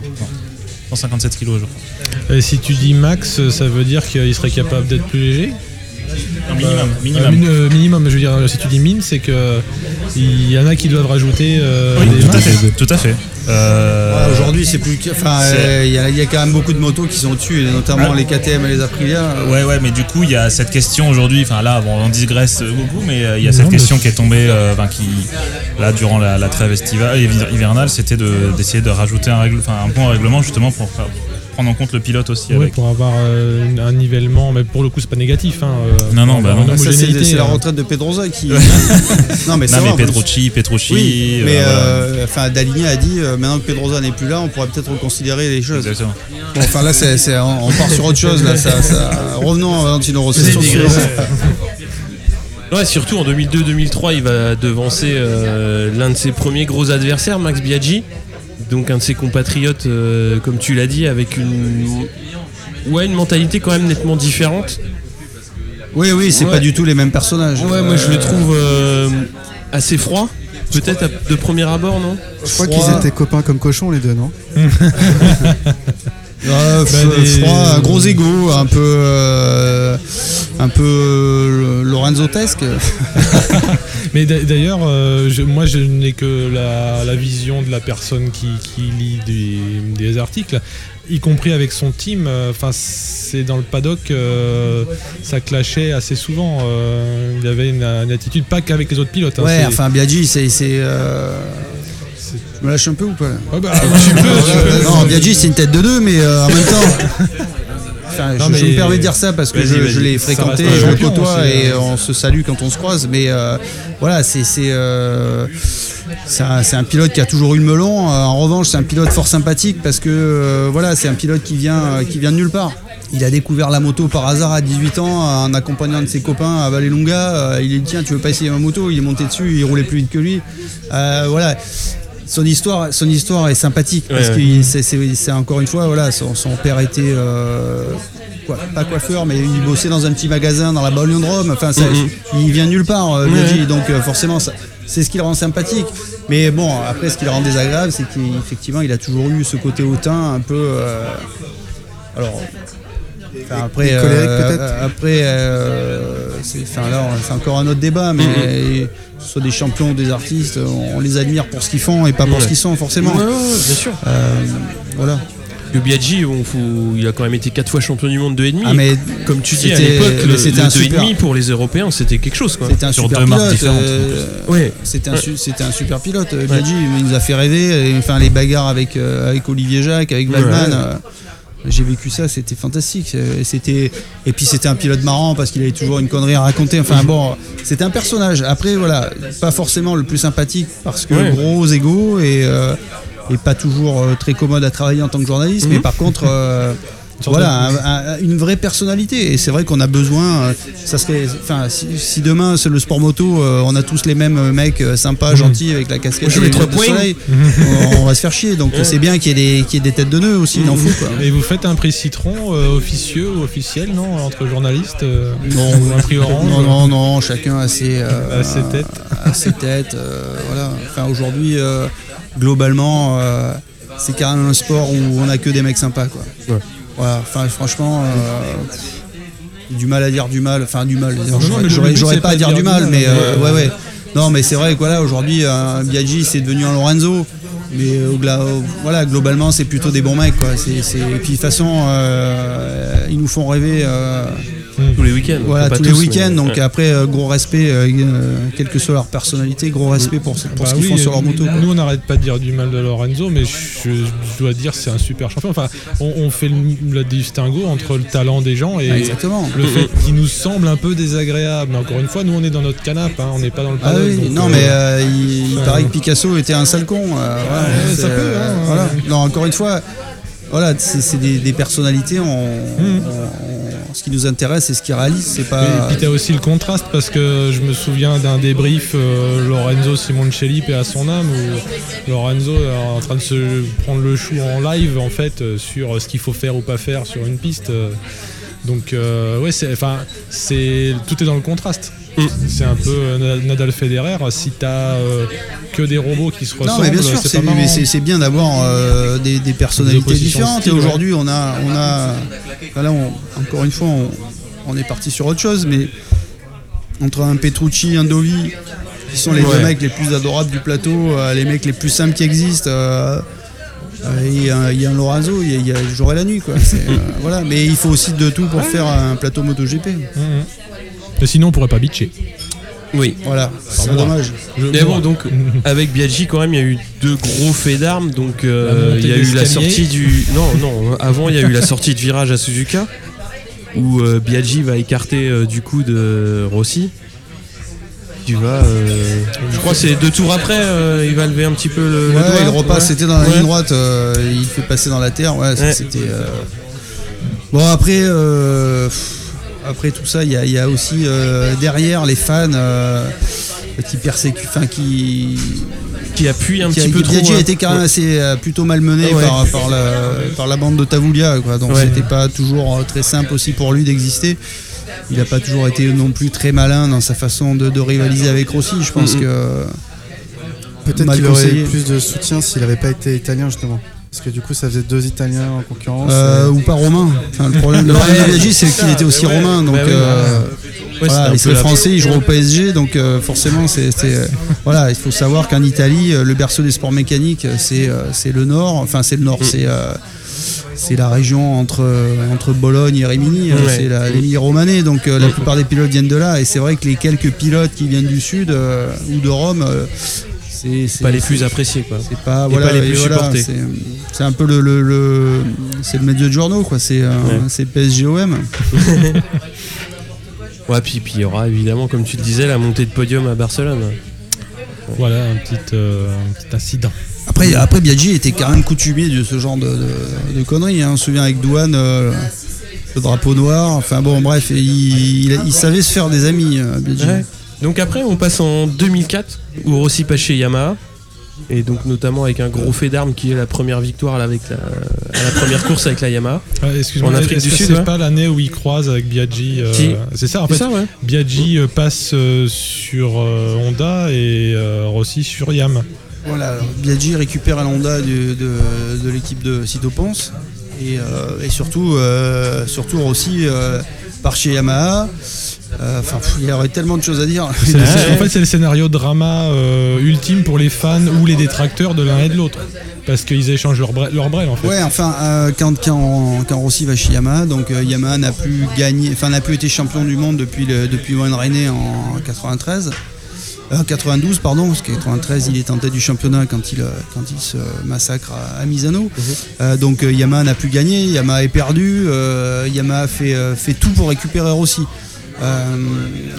157 kilos, je crois. Et si tu dis max, ça veut dire qu'il serait capable d'être plus léger? Un minimum, Euh, minimum. min- euh, minimum, je veux dire, si tu dis mine, c'est que il y en a qui doivent rajouter euh, Oui, des tout à fait. Tout à fait. Euh, Ouais, Aujourd'hui, c'est plus. que- Enfin, euh, il y, a- il y a quand même beaucoup de motos qui sont au-dessus, et notamment Ah. les KTM et les Aprilia. Ouais, ouais, mais du coup, il y a cette question aujourd'hui. Enfin, là, bon, on digresse beaucoup, mais euh, il y a cette Non, mais- question qui est tombée, euh, enfin, qui, là, durant la, la trêve estivale, hiver- hivernale, c'était de- d'essayer de, rajouter un, règle, enfin, un point au règlement justement pour faire- prendre en compte le pilote aussi. Avec. pour avoir euh, un nivellement, mais pour le coup, c'est pas négatif. Hein, euh, Non, non, pour bah non. c'est la euh, retraite de Pedrosa qui. non, mais Non, mais plus. Petrucci. Oui, euh, mais voilà. enfin, Daligny a dit euh, maintenant que Pedrosa n'est plus là, on pourrait peut-être reconsidérer les choses. Exactement. Bon, enfin là, c'est, c'est- on on part sur autre chose. Là, ça, ça- Revenons à Valentino Rossi. Ouais, surtout en 2002-2003, il va devancer euh, l'un de ses premiers gros adversaires, Max Biaggi. Donc un de ses compatriotes, euh, comme tu l'as dit, avec une, ouais, une mentalité quand même nettement différente. Oui, oui, c'est Ouais. pas du tout les mêmes personnages. Ouais, moi je Euh, le trouve euh, assez froid. Peut-être à- de premier abord, non? Je crois qu'ils étaient copains comme cochons les deux, non? Ouais, f- Bah, des- froid, gros ego, un peu, euh, un peu euh, Lorenzo-tesque. Mais d'a- d'ailleurs, euh, moi, je n'ai que la, la vision de la personne qui, qui lit des, des articles, y compris avec son team. euh, Enfin, c'est dans le paddock, euh, ça clashait assez souvent. euh, il avait une, une attitude pas qu'avec les autres pilotes. hein, Ouais, enfin, Biaggi, c'est. Je me lâche un peu ou pas? Là bah, tu peux, tu peux. Non, Biaggi, c'est une tête de deux, mais en même temps. Enfin, Non, je, me permets de dire ça parce que je, l'ai fréquenté, je le côtoie et on se salue quand on se croise. Mais euh, voilà, c'est c'est euh, c'est un, pilote qui a toujours eu le melon. Euh, En revanche, c'est un pilote fort sympathique parce que euh, voilà, c'est un pilote qui vient, qui vient de nulle part. Il a découvert la moto par hasard à 18 ans en accompagnant un de ses copains à Vallelunga. Euh, Il est dit tiens, tu veux pas essayer ma moto? Il est monté dessus, il roulait plus vite que lui. Voilà. Son histoire, son histoire est sympathique parce que c'est- encore une fois voilà son, son père était euh, quoi, pas coiffeur mais il bossait dans un petit magasin dans la banlieue de Rome. Enfin, ça- il vient de nulle part, euh, donc euh, forcément c'est ce qui le rend sympathique. Mais bon, après ce qui le rend désagréable, c'est qu'effectivement il a toujours eu ce côté hautain un peu. alors. enfin, après, colérique, après, c'est, enfin, encore un autre débat, mais ce soit des champions ou des artistes, on les admire pour ce qu'ils font et pas pour Ouais. ce qu'ils sont forcément. Ouais, ouais, ouais, bien sûr. Euh, voilà. Le Biaggi, il a quand même été quatre fois champion du monde de 2,5. Ah, mais Comme tu dis, à l'époque, le, c'était le un 2,5 super- pour les Européens, c'était quelque chose. Quoi. c'était un Sur super deux marques pilote. différentes, euh, Ouais. C'était un, Ouais. su- c'était un super pilote, euh, Biaggi, il nous a fait rêver. Et, enfin, les bagarres avec, euh, avec Olivier Jacques, avec Waldman. J'ai vécu ça, c'était fantastique. Euh, C'était et puis c'était un pilote marrant parce qu'il avait toujours une connerie à raconter. Enfin bon, c'était un personnage. Après voilà, pas forcément le plus sympathique parce que Ouais. gros égaux et euh, et pas toujours euh, très commode à travailler en tant que journaliste. Mais Mhm. par contre. euh, voilà, un- un- une vraie personnalité. Et c'est vrai qu'on a besoin. euh, ça serait, enfin, si, si demain c'est le sport moto, euh, on a tous les mêmes euh, mecs sympas, gentils avec la casquette et les trois de points. soleil, on, on va se faire chier. Donc c'est bien qu'il y, ait des- qu'il y ait des têtes de nœuds aussi, il en faut quoi. Et vous faites un prix citron euh, officieux ou officiel, non Entre journalistes euh, Non, ou un prix orange non, non, non, chacun a ses, euh, À ses têtes. a ses têtes, euh, voilà. Enfin, aujourd'hui, euh, globalement, euh, c'est carrément un sport où on a que des mecs sympas, quoi. Ouais. Voilà. Enfin, franchement, euh, du mal à dire du mal. Enfin, du mal. J'aurais- pas à dire du mal, mais euh, ouais. ouais. Non, mais c'est vrai que voilà, aujourd'hui, un Biaggi, c'est devenu un Lorenzo. Mais euh, euh, voilà, globalement, c'est plutôt des bons mecs, quoi. Et puis, de toute façon, euh, ils nous font rêver. Tous les week-ends. voilà, tous les week-ends. mais- Donc après, euh, gros respect, euh, euh, quelle que soit leur personnalité, gros respect pour, ce- pour Bah ce qu'ils oui, font sur leur moto. quoi. Nous, on n'arrête pas de dire du mal de Lorenzo, mais je, je dois dire c'est un super champion. Enfin, on, on fait le, le distinguo entre le talent des gens et Ah, exactement. le fait qu'il nous semble un peu désagréable. Mais encore une fois, nous, on est dans notre canapé, hein, on n'est pas dans le Ah paddock. oui, donc, non euh, mais euh, il, paraît que Picasso était un sale con. euh, Ouais, ça peut, euh, hein, voilà. Non, encore une fois, voilà, c'est, des, des personnalités. On, Mhm. on- ce qui nous intéresse, c'est ce qu'ils réalisent. C'est Et pas. puis t'as aussi le contraste parce que je me souviens d'un débrief euh, Lorenzo Simoncelli paix à son âme où Lorenzo est en train de se prendre le chou en live en fait euh, sur ce qu'il faut faire ou pas faire sur une piste. Donc euh, ouais c'est enfin c'est tout est dans le contraste. Mm. C'est un peu euh, Nadal Federer si t'as euh, que des robots qui se Non, ressemblent mais bien sûr, c'est c'est, pas marrant. mais c'est, c'est bien d'avoir euh, des, personnalités différentes. style, et ouais. aujourd'hui, on a, on a, voilà, on- encore une fois, on, on est parti sur autre chose, mais entre un Petrucci, un Dovi, qui sont les Ouais. deux mecs les plus adorables du plateau, euh, les mecs les plus simples qui existent. Euh, euh, Il y, a un- il y a un Lorenzo, il y a, il y a le jour et la nuit. Quoi. Euh, voilà. Mais il faut aussi de tout pour faire un plateau MotoGP. Mhm. Et sinon, on pourrait pas bitcher. Oui. Voilà, c'est dommage. Je- Mais bon, donc avec Biaggi quand même, il y a eu deux gros faits d'armes. Donc euh, il y a eu la sortie du non non avant il y a eu la sortie de virage à Suzuka où euh, Biaggi va écarter euh, du coup de Rossi. Tu vas, euh, je crois que c'est deux tours après, euh, il va lever un petit peu le, le Ouais, doigt. il repasse, Ouais. c'était dans la Ouais. ligne droite, euh, il fait passer dans la terre, ouais, c'était. Bon, après, après tout ça, il y, a- il y a aussi derrière les fans qui persécutent, enfin qui. qui appuie un qui petit peu trop. Biaggi hein. a été quand même Ouais. assez euh, plutôt malmené Ouais. par, par, la, par la bande de Tavoulia, quoi. Donc Ouais. c'était pas toujours très simple aussi pour lui d'exister. Il n'a pas toujours été non plus très malin dans sa façon de, de rivaliser avec Rossi. Je pense Mhm. que Peut-être qu'il aurait eu plus de soutien s'il n'avait pas été italien justement. Parce que du coup ça faisait deux Italiens en concurrence. Euh, et- ou pas romain. Enfin, le problème, de Biaggi, c'est qu'il était aussi Ouais, romain. Donc, bah oui, euh, Ouais, voilà, c'était un il serait la- français, il joue au PSG. Donc, euh, forcément, c'est. voilà, il faut savoir qu'en Italie, le berceau des sports mécaniques, c'est c'est le nord. Enfin, c'est le nord. Mm. C'est. Euh, c'est la région entre, euh, entre Bologne et Rimini, euh, Ouais. c'est la- l'Émilie-Romanée, donc euh, la plupart des pilotes viennent de là, et c'est vrai que les quelques pilotes qui viennent du sud euh, ou de Rome, euh, c'est pas les plus appréciés quoi. c'est pas voilà, pas les et plus voilà, supportés. c'est un peu le, le, le- c'est le médio de journaux quoi c'est euh, Ouais. PSGOM Ouais, puis puis il y aura évidemment, comme tu le disais, la montée de podium à Barcelone. Voilà, un petit, euh, un petit incident. Après après Biaggi était quand même coutumier de ce genre de, de, de conneries hein. on se souvient avec Douane euh, le drapeau noir enfin bon bref il, il, il savait se faire des amis euh, Biaggi. Ouais. Donc après, on passe en 2004 où Rossi passe chez Yamaha. Et donc notamment avec un gros fait d'armes qui est la première victoire là, avec la, à la première course avec la Yamaha. Ah, Excuse-moi, En Afrique du Sud, c'est ouais. pas l'année où il croise avec Biaggi euh, Si. C'est ça, en fait. ça ouais. Biaggi euh, passe euh, sur euh, Honda et euh, Rossi sur Yam. Voilà, Biaggi récupère Honda de, de, de l'équipe de Cito Ponce et, euh, et surtout, euh, surtout Rossi euh, par chez Yamaha. Euh, Enfin, il y aurait tellement de choses à dire. C'est- En fait, c'est le scénario drama ultime pour les fans ou les détracteurs de l'un et de l'autre. Parce qu'ils échangent leur, bre- leur brel, en fait. Ouais, enfin, quand, quand, quand Rossi va chez Yamaha, donc Yamaha n'a plus gagné, enfin n'a plus été champion du monde depuis le, depuis Wayne en 93. Euh, 92 pardon parce que 93 il est en tête du championnat quand il, euh, quand il se massacre à, à Misano. Euh, donc euh, Yamaha n'a plus gagné Yamaha est perdu Yamaha fait, fait tout pour récupérer Euh,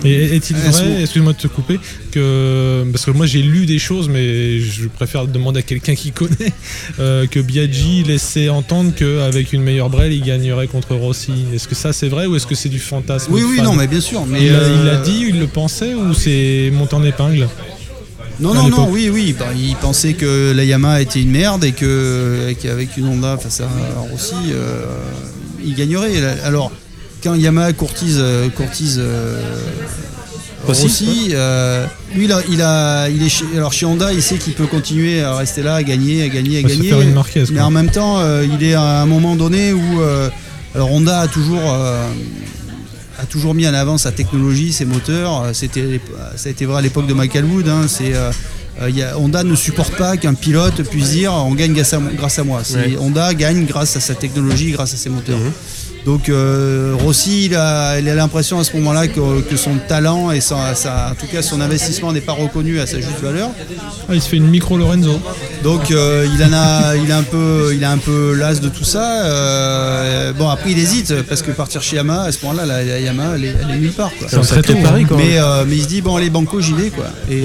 Et est-il vrai, excuse-moi de te couper, que parce que moi j'ai lu des choses, mais je préfère demander à quelqu'un qui connaît, euh, que Biaggi laissait entendre qu'avec une meilleure brelle, il gagnerait contre Rossi. Est-ce que ça c'est vrai ou est-ce que c'est du fantasme oui oui fan non mais bien sûr mais il l'a euh, il l'a dit, il le pensait ou c'est monté en épingle Non, non, non, oui, oui. bah, il pensait que la Yamaha était une merde et que qu'avec une Honda face à Rossi, euh, il gagnerait. Alors, quand Yamaha courtise, euh, courtise euh, Rossi, Rossi, euh, lui, il, a, il, a- il est chez, alors chez Honda, il sait qu'il peut continuer à rester là, à gagner, à gagner, à se gagner. une. Mais en même temps, euh, il est à un moment donné où. euh, alors Honda a toujours, a toujours mis en avant sa technologie, ses moteurs. C'était, ça a été vrai à l'époque de Michael Wood. hein, c'est, il y a- Honda ne supporte pas qu'un pilote puisse dire on gagne grâce à, grâce à moi. Ouais. Honda gagne grâce à sa technologie, grâce à ses moteurs. Mhm. Donc euh, Rossi, il a, il a l'impression à ce moment-là que, que son talent et sa, sa- en tout cas son investissement n'est pas reconnu à sa juste valeur. Ah, il se fait une micro Lorenzo. Donc euh, il en a, il a un peu, il a un peu l'as de tout ça. Euh, bon après il hésite parce que partir chez Yamaha à ce moment-là, la, la Yamaha elle est, elle est nulle part quoi. C'est très tôt, pari hein. quoi. Mais, euh, mais il se dit bon allez banco j'y vais quoi. Et,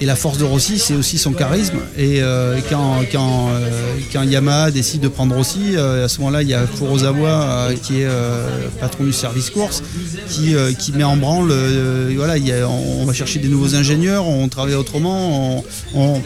et la force de Rossi c'est aussi son charisme. Et euh, quand, quand, euh, quand Yamaha décide de prendre Rossi, euh, à ce moment-là il y a Furuzawa euh, qui est euh, patron du service course qui, euh, qui met en branle. voilà, on, va chercher des nouveaux ingénieurs, on travaille autrement, on-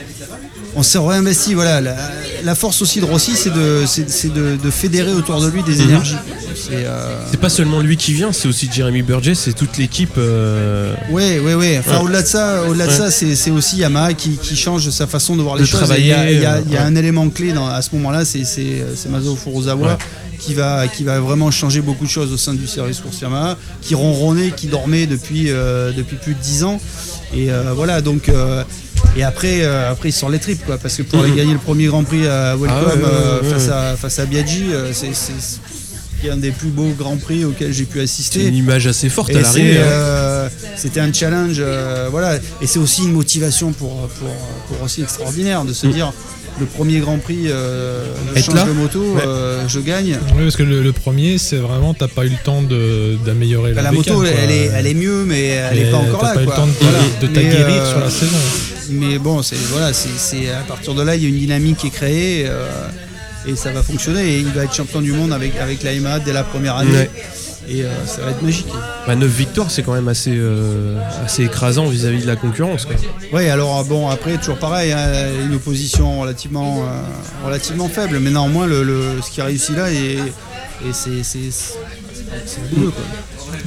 on s'est réinvesti. Voilà, la, la force aussi de Rossi, c'est de, c'est, de, de fédérer autour de lui des Mhm. énergies. C'est, euh, C'est pas seulement lui qui vient, c'est aussi Jeremy Burgess, c'est toute l'équipe. euh, Ouais, ouais, ouais. Enfin, Ouais. au-delà de ça, au-delà de ça, c'est, aussi Yamaha qui, qui change sa façon de voir les De choses. travailler, Il y a, il y a- il y a ouais. un élément clé dans, à ce moment-là, c'est, c'est, Mazo Furuzawa qui va, qui va vraiment changer beaucoup de choses au sein du service course Yamaha, qui ronronnait, qui dormait depuis, euh, depuis plus de 10 ans. Et euh, voilà, donc. euh, et après, euh, après, il sort les tripes, quoi, parce que pour aller gagner le premier Grand Prix à Welcome Ah ouais, ouais, euh, ouais, face, ouais. À, face à Biaggi, euh, c'est, c'est, c'est un des plus beaux Grands Prix auxquels j'ai pu C'est assister. une image assez forte Et à l'arrivée. c'est, hein. euh, C'était un challenge, euh, voilà. Et c'est aussi une motivation pour, pour, pour aussi extraordinaire de se Mm. dire le premier Grand Prix, euh, je Être change là de moto, Ouais. euh, je gagne. Oui, parce que le, le premier, c'est vraiment, t'as pas eu le temps de- d'améliorer Enfin, la la moto, bécane, elle est, elle est mieux, mais elle n'est pas encore t'as là. pas eu quoi. le temps de, Voilà. de t'aguerrir euh, sur la saison. Mais bon, c'est voilà, c'est à partir de là, il y a une dynamique qui est créée. euh, et ça va fonctionner et il va être champion du monde avec, avec la EMA dès la première année Ouais. et euh, ça va être magique. Bah, 9 victoires, c'est quand même assez, euh, assez écrasant vis-à-vis de la concurrence. Ouais, alors bon, après, toujours pareil, hein, une opposition relativement, relativement faible, mais néanmoins, le, le- ce qui a réussi là, et, et c'est c'est-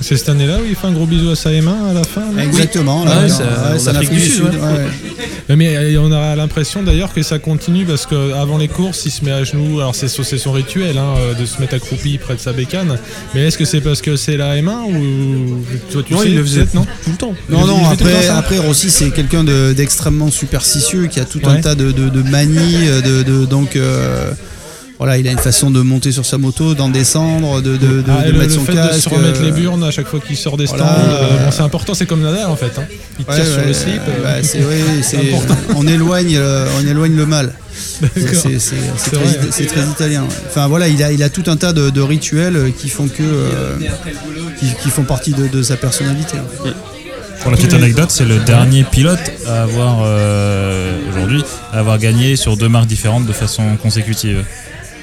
c'est- cette année-là où il fait un gros bisou à sa M1 à la fin là Exactement, là, ouais, c'est ouais, en c'est en Afrique Afrique du du Sud, Sud. ouais. ouais, ouais. Mais, euh, on a l'impression d'ailleurs que ça continue parce que avant les courses, il se met à genoux. Alors c'est son rituel hein, euh, de se mettre accroupi près de sa bécane. Mais est-ce que c'est parce que c'est la M1 ou toi tu Non, sais il le faisait non tout le temps. Non, Il- non, il après, après Rossi, c'est quelqu'un de- d'extrêmement superstitieux qui a tout un tas de, de, de manies, de, de- donc. euh, voilà, il a une façon de monter sur sa moto, d'en descendre, de, de, de- Ah, de le, mettre le son fait casque. de se remettre euh, les burnes à chaque fois qu'il sort des stands, voilà. euh, bon, c'est important, c'est comme Nadal en fait. hein. Il Ouais, tire sur le slip. euh, euh, bah, c'est, ouais, c'est- important. on éloigne, euh, on éloigne le mal. C'est, très, italien. Enfin voilà, il a, il a tout un tas de, de rituels euh, qui font que, euh, qui, qui font partie de, de sa personnalité. hein. Pour la petite anecdote, c'est le dernier pilote à avoir euh, aujourd'hui à avoir gagné sur deux marques différentes de façon consécutive.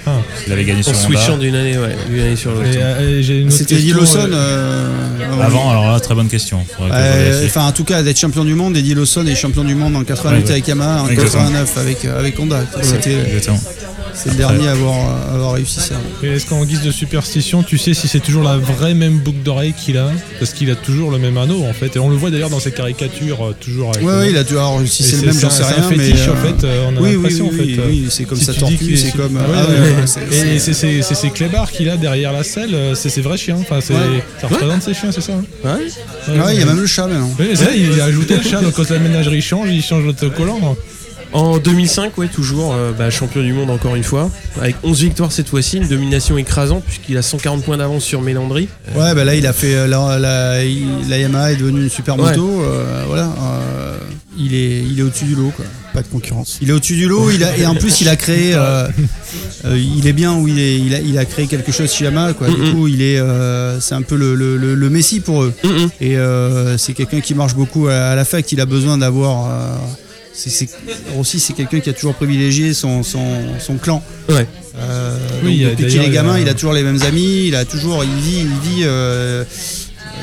Ah. Il avait gagné sur En switchant d'une année, ouais, d'une année sur l'autre. Euh, C'était Eddie Lawson. euh, euh, Avant, alors là, très bonne question. Euh. Enfin, en tout cas, d'être champion du monde, Eddie Lawson est champion du monde en 88 Ouais, ouais. avec Yamaha, en Exactement. 89 avec, avec Honda. C'était c'est le dernier à avoir, à avoir réussi ça. Et est-ce qu'en guise de superstition, tu sais si c'est toujours la vraie même boucle d'oreille qu'il a? Parce qu'il a toujours le même anneau en fait. Et on le voit d'ailleurs dans ses caricatures, toujours avec. Ouais, le ouais, il a tout. Alors, si c'est le même, j'en sais c'est un rien. mais, fétiche en fait, on a oui, oui, oui, en fait. oui, oui, c'est comme si sa tortue, c'est comme. Ah ouais, ah ouais, Et c'est ces- clébards qu'il a derrière la selle, euh, c'est ses vrais chiens. Enfin, Ouais. ça représente ses chiens, c'est ça hein Ouais. Ah ouais, il y a même le chat maintenant. Oui, il a ajouté le chat, donc quand la ménagerie change, il change l'autocollant. En 2005, ouais, toujours euh, bah, champion du monde encore une fois, avec 11 victoires cette fois-ci, une domination écrasante puisqu'il a 140 points d'avance sur Mélandry. Ouais, bah là, il a fait. euh, La, la, il- la Yamaha est devenue une super Ouais. moto. euh, voilà. euh, il est, il est au-dessus du lot, quoi. Pas de concurrence. Il est au-dessus du lot, il a, et en plus il a créé, euh, euh, il est bien où il est, il a, il a créé quelque chose chez Yamaha, quoi. Du coup, il est, euh, c'est un peu le, le, le- le Messi pour eux. Et euh, c'est quelqu'un qui marche beaucoup à, à l'affect. Il a besoin d'avoir. euh, c'est, c'est- aussi, c'est quelqu'un qui a toujours privilégié son, son, son clan. Ouais. Euh, Oui, donc depuis qu'il est il y a- gamin, il a toujours les mêmes amis. Il a toujours, il vit, il vit.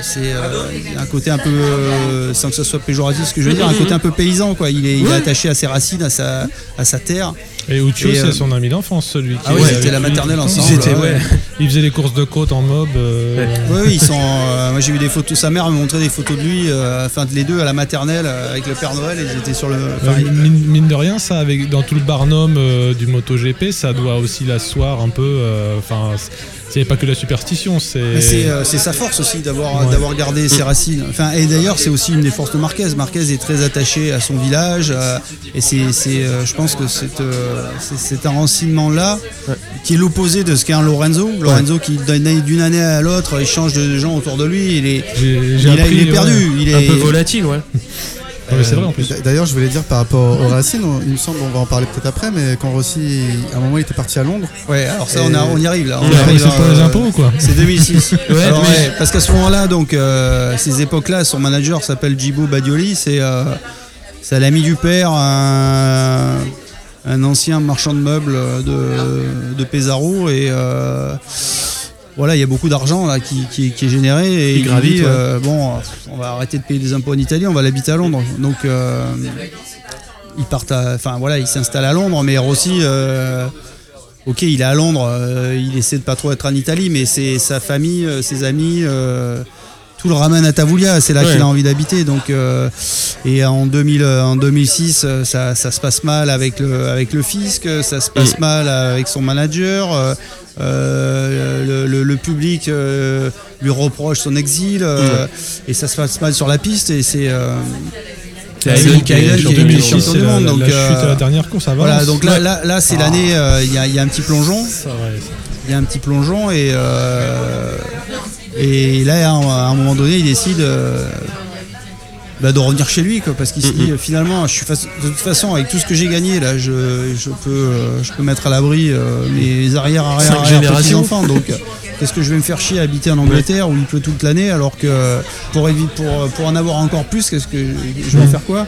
C'est euh, un côté un peu, euh, sans que ce soit péjoratif ce que je veux dire, un côté un peu paysan quoi. Il est, il est Ouais. attaché à ses racines, à sa, à sa terre. Et Ucho, c'est euh, son ami d'enfance, celui qui Ah ouais, est c'était la maternelle ensemble. Ils étaient, ouais. faisait les courses de côte en mob. euh, Oui, oui, ils sont. euh, moi, j'ai vu des photos. Sa mère me montrait des photos de lui, euh, enfin de les deux à la maternelle euh, avec le Père Noël. Ils étaient sur le. enfin, Euh, mine, mine de rien, ça, avec, dans tout le barnum euh, du MotoGP, ça doit aussi l'asseoir un peu. euh, Enfin, c'est pas que la superstition, c'est. Euh, c'est sa force aussi d'avoir Ouais. d'avoir gardé ses racines. Enfin, et d'ailleurs, c'est aussi une des forces de Marquez. Marquez est très attaché à son village. euh, et c'est, c'est, euh, je pense que c'est, euh, c'est, c'est un renseignement là qui est l'opposé de ce qu'est un Lorenzo. Lorenzo qui d'une année à l'autre, il change de gens autour de lui. Il est, il, a- il est ouais. perdu. Il Un est peu volatile, ouais. Ouais, mais c'est vrai en plus. D- D'ailleurs, je voulais dire par rapport aux racines, on- il me semble, on va en parler peut-être après, mais quand Rossi, à un moment, il était parti à Londres. Ouais, alors ça, on, a- on y arrive là. On Ouais, y arrive, C'est pour les euh, impôts ou quoi C'est 2006. Ouais, Alors, mais- ouais, parce qu'à ce moment-là, donc, euh, ces époques-là, son manager s'appelle Djibo Badioli. C'est euh, c'est l'ami du père, un, un ancien marchand de meubles de, de Pesaro. Et euh, voilà, il y a beaucoup d'argent là qui, qui- qui est généré. Et il gravite, dit, ouais. euh, bon, on va arrêter de payer des impôts en Italie, on va l'habiter à Londres. Donc. euh, ils partent, enfin voilà, il s'installe à Londres, mais Rossi, euh, ok, il est à Londres, il essaie de pas trop être en Italie, mais c'est sa famille, ses amis, tout le ramène à Tavoulia, c'est là Ouais. qu'il a envie d'habiter. Donc, euh, et en 2000, euh, en 2006, euh, ça, ça se passe mal avec le, avec le fisc, ça se passe mal avec son manager. euh, le, le- le public euh, lui reproche son exil euh, et ça se passe mal sur la piste et c'est C'est qui est champion du monde. la, Donc, la chute à la dernière course à Valence. voilà, donc là, là, là c'est Ah. l'année, il y, y a un petit plongeon. Il y a un petit plongeon et, et là, à un, moment donné, il décide euh, bah, de revenir chez lui, quoi, parce qu'il se dit euh, finalement, je suis de toute façon, avec tout ce que j'ai gagné, là, je, je peux, euh, je peux mettre à l'abri euh, mes arrière, arrière, arrière générations. enfants. Donc, qu'est-ce que je vais me faire chier à habiter en Angleterre où il pleut toute l'année, alors que pour, éviter, pour, pour en avoir encore plus, qu'est-ce que je vais en faire quoi?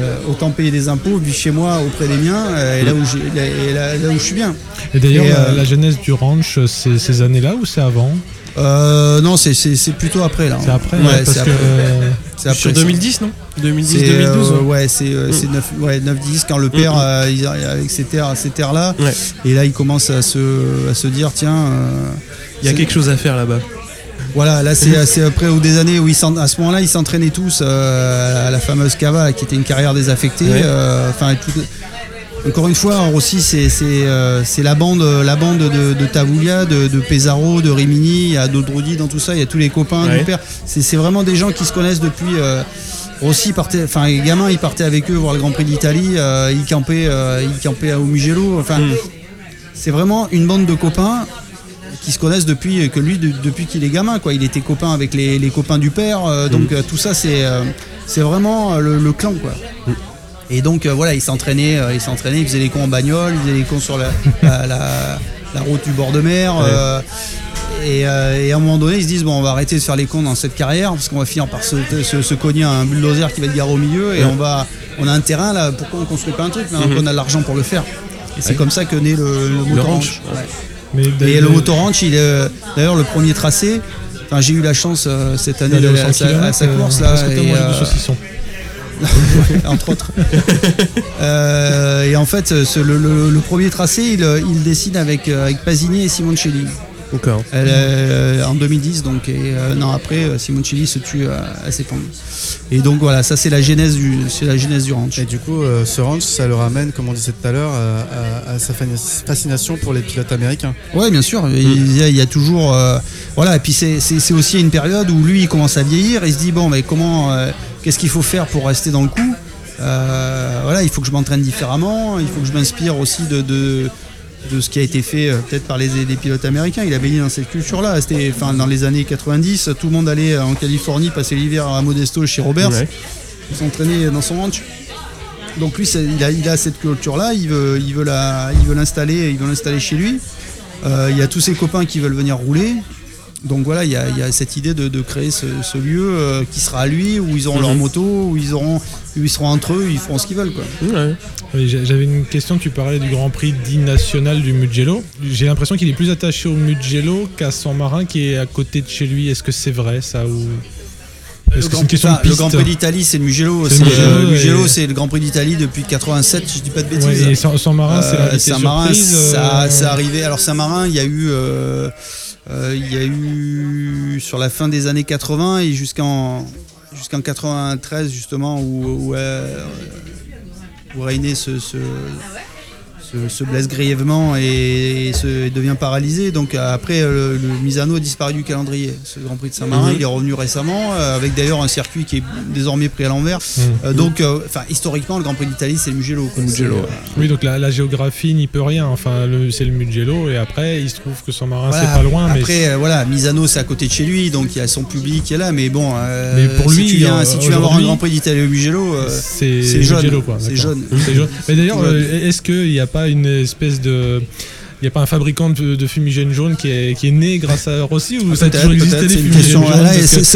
Euh, Autant payer des impôts, vivre chez moi auprès des miens, euh, et là où, j'ai- et là, là où je suis bien. Et d'ailleurs, la, la genèse du ranch, c'est ces années-là ou c'est avant? Euh, non, c'est- plutôt après là. C'est après Ouais, ouais, Parce c'est que. après. Sur ça. 2010, non? 2010, C'est, 2012 euh, ouais. c'est euh, c'est 9, ouais, 9-10 quand le père, euh, il arrive avec ces terres, ces terres là, Ouais. et là il commence à se, à se dire tiens, euh, Il y a quelque chose à faire là-bas. voilà, là c'est après ou des années où ils à ce moment-là ils s'entraînaient tous euh, à la fameuse Cava qui était une carrière désaffectée. Ouais. euh, Enfin, tout- encore une fois, c'est c'est euh, c'est la bande, la bande de, de Tavoulia, de, de Pesaro, de Rimini, il y a d'Odrodi dans tout ça, il y a tous les copains Ouais. du père. C'est vraiment des gens qui se connaissent depuis. euh, Rossi partait, enfin les gamins, ils partaient avec eux voir le Grand Prix d'Italie, euh, ils campaient, euh, ils campaient au Mugello. Enfin, Mm. c'est vraiment une bande de copains qui se connaissent depuis que lui de- depuis qu'il est gamin quoi il était copain avec les, les copains du père euh, donc euh, tout ça c'est euh, c'est vraiment euh, le, le clan quoi et donc euh, voilà il s'entraînait euh, il s'entraînait il faisait les cons en bagnole il faisait les cons sur la, la, la- la route du bord de mer euh, et, euh, et à un moment donné ils se disent bon on va arrêter de faire les cons dans cette carrière parce qu'on va finir par se, se, se cogner à un bulldozer qui va être garé au milieu et Ouais. on va on a un terrain là pourquoi on construit pas un truc maintenant Mhm. qu'on a l'argent pour le faire et c'est comme ça que naît le, le. Ouais. Mais Et le Motoranch, il est d'ailleurs le premier tracé. Enfin, j'ai eu la chance cette année d'aller à, 100 sa- à sa course là, et, saucisson entre autres. Euh, et en fait, ce- le, le- le premier tracé, il, il dessine avec euh, avec Pasini et Simoncelli. Elle, euh, en 2010, donc et un an après, Simoncelli se tue à, à s'épandre. Et donc voilà, ça c'est la genèse du c'est la genèse du ranch. Et du coup, euh, ce ranch, ça le ramène, comme on disait tout à l'heure, à, à sa fa- fascination pour les pilotes américains. Ouais, bien sûr. Il y a, il y a toujours. euh, voilà, et puis c'est- aussi une période où lui, il commence à vieillir. Il se dit bon, mais comment. Qu'est-ce qu'il faut faire pour rester dans le coup Euh, Voilà, il faut que je m'entraîne différemment. Il faut que je m'inspire aussi de, de, de ce qui a été fait euh, peut-être par les, les pilotes américains. Il a baigné dans cette culture-là. Enfin, dans les années 90. Tout le monde allait en Californie passer l'hiver à Modesto chez Robert Ouais. s'entraîner dans son ranch. Donc lui, il a, il a cette culture-là, il veut, il veut la, il veut l'installer, il veut l'installer chez lui. Euh, il y a tous ses copains qui veulent venir rouler. Donc voilà, il y a, il y a cette idée de, de créer ce, ce lieu euh, qui sera à lui, où ils auront leur Mhm. moto, où ils auront, où ils seront entre eux, ils feront ce qu'ils veulent quoi. Ouais. J'avais une question, tu parlais du Grand Prix dit national du Mugello. J'ai l'impression qu'il est plus attaché au Mugello qu'à San Marin qui est à côté de chez lui. Est-ce que c'est vrai ça ou... Le que Grand, c'est une question enfin, de le Grand Prix d'Italie, c'est le Mugello. C'est le euh, Mugello le Mugello, et- c'est le Grand Prix d'Italie depuis 87, si je dis pas de bêtises. Ouais, et Marin, c'est Euh, Saint-Marin, ça, euh, ça arrivé. Alors Saint-Marin, il y a eu, euh, il y a eu sur la fin des années 80 et jusqu'en jusqu'en 93 justement où où, euh, Rainé se, se, se- se blesse grièvement et, se, et devient paralysé. Donc après, le, le Misano a disparu du calendrier. Ce Grand Prix de Saint-Marin, Mhm. il est revenu récemment euh, avec d'ailleurs un circuit qui est désormais pris à l'envers. hmm. Euh, donc, euh, historiquement, le Grand Prix d'Italie, c'est le Mugello. quoi. Mugello, C'est, ouais. Oui, donc la, la géographie n'y peut rien. Enfin, c'est le Mugello et après, il se trouve que San Marin, Voilà, c'est pas loin. mais Après, euh, voilà, Misano, c'est à côté de chez lui, donc il y a son public qui est là. Mais bon, Mais pour si tu viens, si tu viens voir un Grand Prix d'Italie au Mugello, c'est jeune. C'est jeune. Mais d'ailleurs, est-ce qu'il n'y a pas une espèce de. Il n'y a pas un fabricant de, de fumigène jaune qui est, qui est né grâce à Rossi ou ça a toujours existé des c'est fumigènes jaunes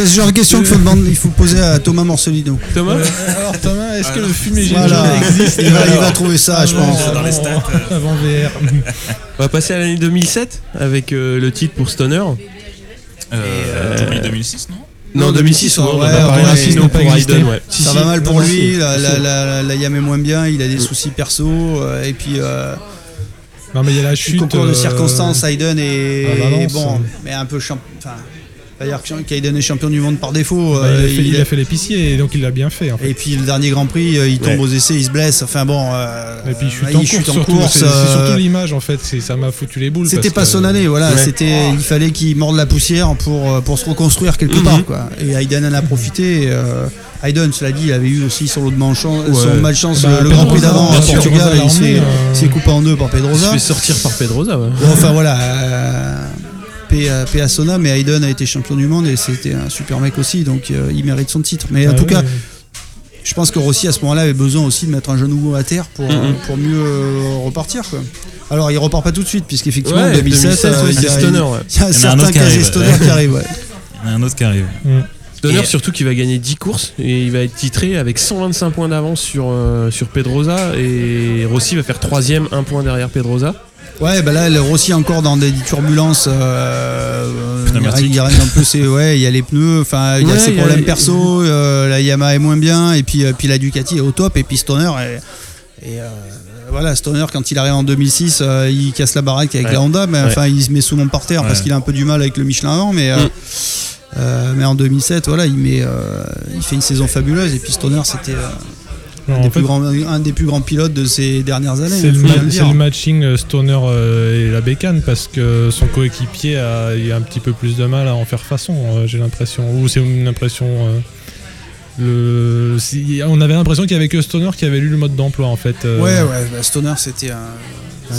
ce genre de question qu'il faut, demander- il faut poser à Thomas Morcelino. Thomas Euh, alors Thomas, est-ce que le fumigène Voilà, jaune existe il va, il va trouver ça, je pense. Dans les stats, euh. Avant VR. On va passer à l'année 2007 avec euh, le titre pour Stoner. Euh, Jubilee 2006, non? Non, 2006, ouais, on en ouais, a parlé ouais, rapidement il n'a pas pour ouais. Si, ça si. va mal pour Non, non, lui, la, Si. la, la, la YAM est moins bien, il a des soucis perso, euh, et puis euh, Non, mais il y a la chute. concours de euh, circonstances, Hayden est bon, hein. mais un peu champion. Enfin, pas dire que- qu'Hayden est champion du monde par défaut. bah, il, euh, a fait, il il a- a fait l'épicier et donc il l'a bien fait. En fait. Et puis le dernier Grand Prix, euh, il tombe Ouais. aux essais, il se blesse. Enfin bon, euh, Et puis il chute en course, en C'est euh, surtout l'image en fait. Ça m'a foutu les boules. C'était pas que- son année, voilà. Ouais. C'était, il fallait qu'il morde la poussière pour, euh, pour se reconstruire quelque Mhm. part, quoi. Et Hayden en a profité. euh, Hayden, cela dit, il avait eu aussi son lot de malchance, Ouais. son malchance Bah, le Grand Prix Pedrosa, d'avant à sûr, Portugal. Pedrosa Il s'est, euh, coupé en deux par Il se Pedrosa. fait sortir par Pedrosa, ouais. Bon, enfin voilà. Euh, paix à- paix à Sona, mais Hayden a été champion du monde et c'était un super mec aussi, donc euh, il mérite son titre. Mais en Ah tout oui, cas, oui. je pense que Rossi à ce moment-là avait besoin aussi de mettre un genou à terre pour, Mhm. pour mieux euh, repartir. Quoi. Alors il repart pas tout de suite, puisqu'effectivement en Ouais, 2007, 2007, euh, ouais, il y a, Stoner, y arrive. Stoner qui arrive. ouais. Il y en a un autre qui arrive. Stoner, Et- surtout qui va gagner 10 courses et il va être titré avec 125 points d'avance sur, euh, sur Pedrosa et Rossi va faire troisième, un point derrière Pedrosa. Ouais, bah là, le Rossi encore dans des turbulences. Euh, il y a un peu, c'est ouais, il y a les pneus, enfin, il y a Ouais, ses il y a- problèmes perso. euh, la Yamaha est moins bien, et puis, euh, puis la Ducati est au top, et puis Stoner est. et, euh, voilà, Stoner, quand il arrive en 2006, euh, il casse la baraque avec Ouais. la Honda, mais Ouais. enfin, il se met sous mon par terre parce qu'il a un peu du mal avec le Michelin avant, mais. euh, Mm. euh, mais en 2007, voilà, il, met, euh, il fait une saison fabuleuse et puis Stoner, c'était euh, un, des plus grands- un des plus grands pilotes de ces dernières années. C'est le, ma- matching euh, Stoner euh, et la bécane parce que son coéquipier a un petit peu plus de mal à en faire façon, euh, j'ai l'impression. Ou c'est une impression. le, on avait l'impression qu'il y avait que Stoner qui avait lu le mode d'emploi en fait. Ouais, ouais, bah, Stoner, c'était un.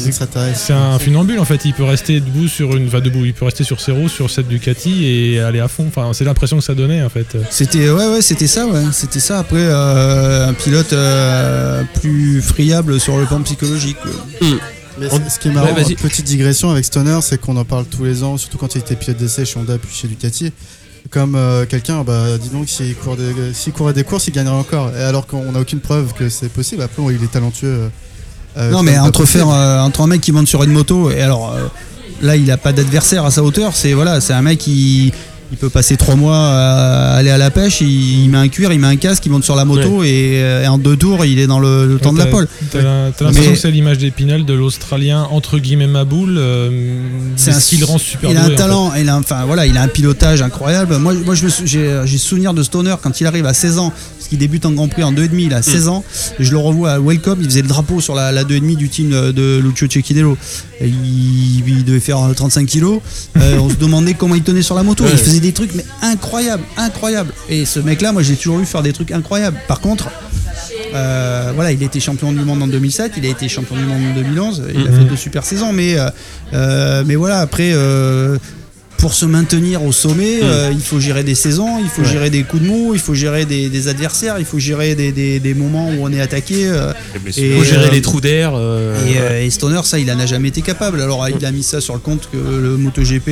Un extraterrestre. C'est un funambule en fait, il peut rester debout sur une, enfin debout, il peut rester sur ses roues sur cette Ducati et aller à fond. Enfin, c'est l'impression que ça donnait en fait. C'était ouais ouais c'était ça ouais c'était ça après euh, un pilote euh, plus friable sur le plan psychologique quoi. Mais On- ce qui est marrant, Ouais, petite digression avec Stoner, c'est qu'on en parle tous les ans, surtout quand il était pilote d'essai chez Honda puis chez Ducati. Comme euh, quelqu'un, bah dis donc, s'il court des- s'il courait des courses, il gagnerait encore. Et alors qu'on n'a aucune preuve que c'est possible. Après, il est talentueux. Euh, non mais entre faire euh, entre un mec qui monte sur une moto et alors euh, là il a pas d'adversaire à sa hauteur c'est voilà c'est un mec qui il peut passer trois mois à aller à la pêche, il, il met un cuir, il met un casque, il monte sur la moto et, euh, et en deux tours il est dans le, le temps de la pole. T'as l'impression Mais- que c'est l'image d'Épinal de l'Australien entre guillemets Maboul, euh, C'est un- ce qui le rend super il a doué, un en talent, il a, un- enfin voilà, il a un pilotage incroyable. Moi, moi je me sou- j'ai j'ai souvenir de Stoner quand il arrive à 16 ans, parce qu'il débute en Grand Prix en 2,5, il a 16 ans. Et je le revois à Welcome, il faisait le drapeau sur la, la 2,5 du team de, Lucio Cecchidelo. Et il, il devait faire 35 kilos. Euh, on se demandait comment il tenait sur la moto. Ouais. Il faisait des trucs mais incroyables, incroyables. Et ce mec-là, moi, j'ai toujours vu faire des trucs incroyables. Par contre. euh, voilà, il était champion du monde en 2007, il a été champion du monde en 2011, il a Mhm. fait de super saisons, mais, euh, euh, mais voilà, après, euh, pour se maintenir au sommet, euh, il faut gérer des saisons, il faut Ouais. gérer des coups de mou, il faut gérer des, des adversaires, il faut gérer des, des- des moments où on est attaqué. euh, Il et, faut gérer les trous d'air. et, et Stoner, ça, il en a jamais été capable. Alors, il a mis ça sur le compte que le MotoGP,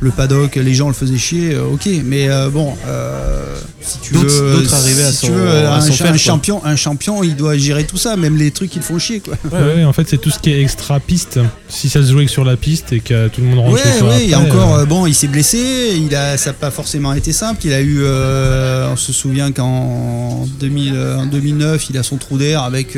le paddock, les gens le faisaient chier, euh, ok. Mais euh, bon, euh, si tu D'autres- veux, d'autres arrivaient à si tu s'en- veux, à un, faire, champion, un champion, il doit gérer tout ça, même les trucs qui le font chier, quoi. Ouais, en fait, c'est tout ce qui est extra piste. Si ça se jouait que sur la piste et que tout le monde rentre Ouais, chez soi ouais, il y a après, encore, euh, bon, il s'est blessé, il a, ça n'a pas forcément été simple. Il a eu, euh, on se souvient qu'en 2000, euh, en 2009, il a son trou d'air avec.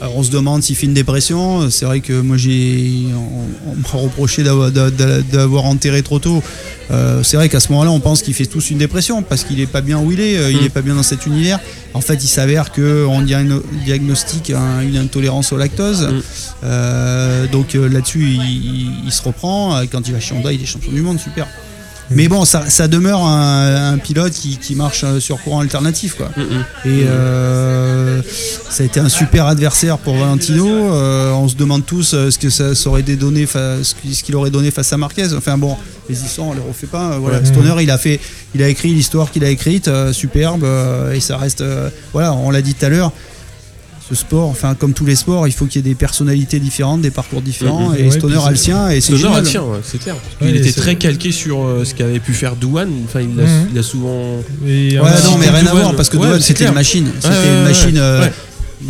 Alors on se demande s'il fait une dépression. C'est vrai que moi j'ai, on, on m'a reproché d'avoir, d'a- d'a- d'avoir enterré trop tôt. Euh, c'est vrai qu'à ce moment-là, on pense qu'il fait tous une dépression parce qu'il est pas bien où il est, euh, il Mm. est pas bien dans cet univers. En fait, il s'avère que on diagno- diagnostique un- une intolérance au lactose. Mm. Euh, donc là-dessus, il, il- il se reprend. Quand il va chez Honda, il est champion du monde, super. Mais bon, ça, ça demeure un, un pilote qui, qui marche euh, sur courant alternatif, quoi. Mm, mm. Et euh, ça a été un super adversaire pour Valentino. Euh, on se demande tous ce que ça, ça aurait donné, ce qu'il aurait donné face à Marquez. Enfin bon, les histoires, on les refait pas. Voilà, Ouais. Stoner, il a fait, il a écrit l'histoire qu'il a écrite, euh, superbe, euh, et ça reste. euh, voilà, on l'a dit tout à l'heure. Ce sport, enfin comme tous les sports, il faut qu'il y ait des personnalités différentes, des parcours différents. Mhm. Et Ouais, Stoner a le sien, et c'est Stoner a le sien, ouais, c'est clair. Ouais, il était très calqué sur euh, ce qu'avait pu faire Douane. Enfin, il a, Mhm. il a souvent. et Ouais, non, mais rien à voir parce que Ouais, Douane c'était une machine. C'était Ouais, ouais, une ouais, machine.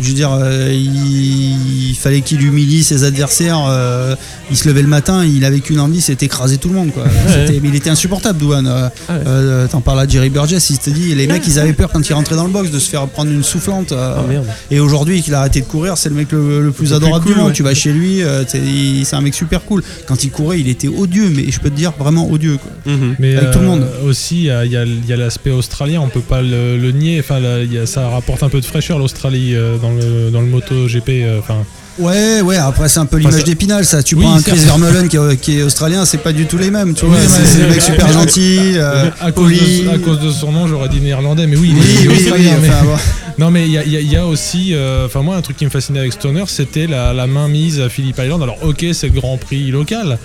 Je veux dire, euh, il, il fallait qu'il humilie ses adversaires. euh, il se levait le matin, il avait qu'une envie, c'était écraser tout le monde. Quoi. C'était- mais il était insupportable, Douane. Euh, Ah ouais. euh, T'en parles à Jerry Burgess, il s'était dit, les mecs, ils avaient peur quand ils rentraient dans le box de se faire prendre une soufflante. euh, Ah et aujourd'hui, qu'il a arrêté de courir, c'est le mec le, le plus Le plus adorable cool, du monde. Tu vas chez lui, euh, c'est un mec super cool. Quand il courait, il était odieux, mais je peux te dire vraiment odieux. Quoi. Mhm. Mais Avec tout le monde. aussi, il y a, il y a- il y a l'aspect australien, on peut pas le, le nier. Enfin, là, il y a- ça rapporte un peu de fraîcheur l'Australie euh, dans le dans le moto GP. euh, Enfin, Ouais, ouais, après c'est un peu l'image d'Épinal, ça. Tu Oui, prends un. Chris Vermeulen qui, est- qui est australien, c'est pas du tout les mêmes. Tu vois, Oui, c'est le mec super gentil, euh, à, cause de, à cause de son nom, j'aurais dit néerlandais, mais oui, il Oui, est- il australien, mais- enfin, bon. Non mais il y a, y y aussi, euh, enfin moi un truc qui me fascinait avec Stoner, c'était la, la main mise à Phillip Island. Alors ok, c'est le Grand Prix local,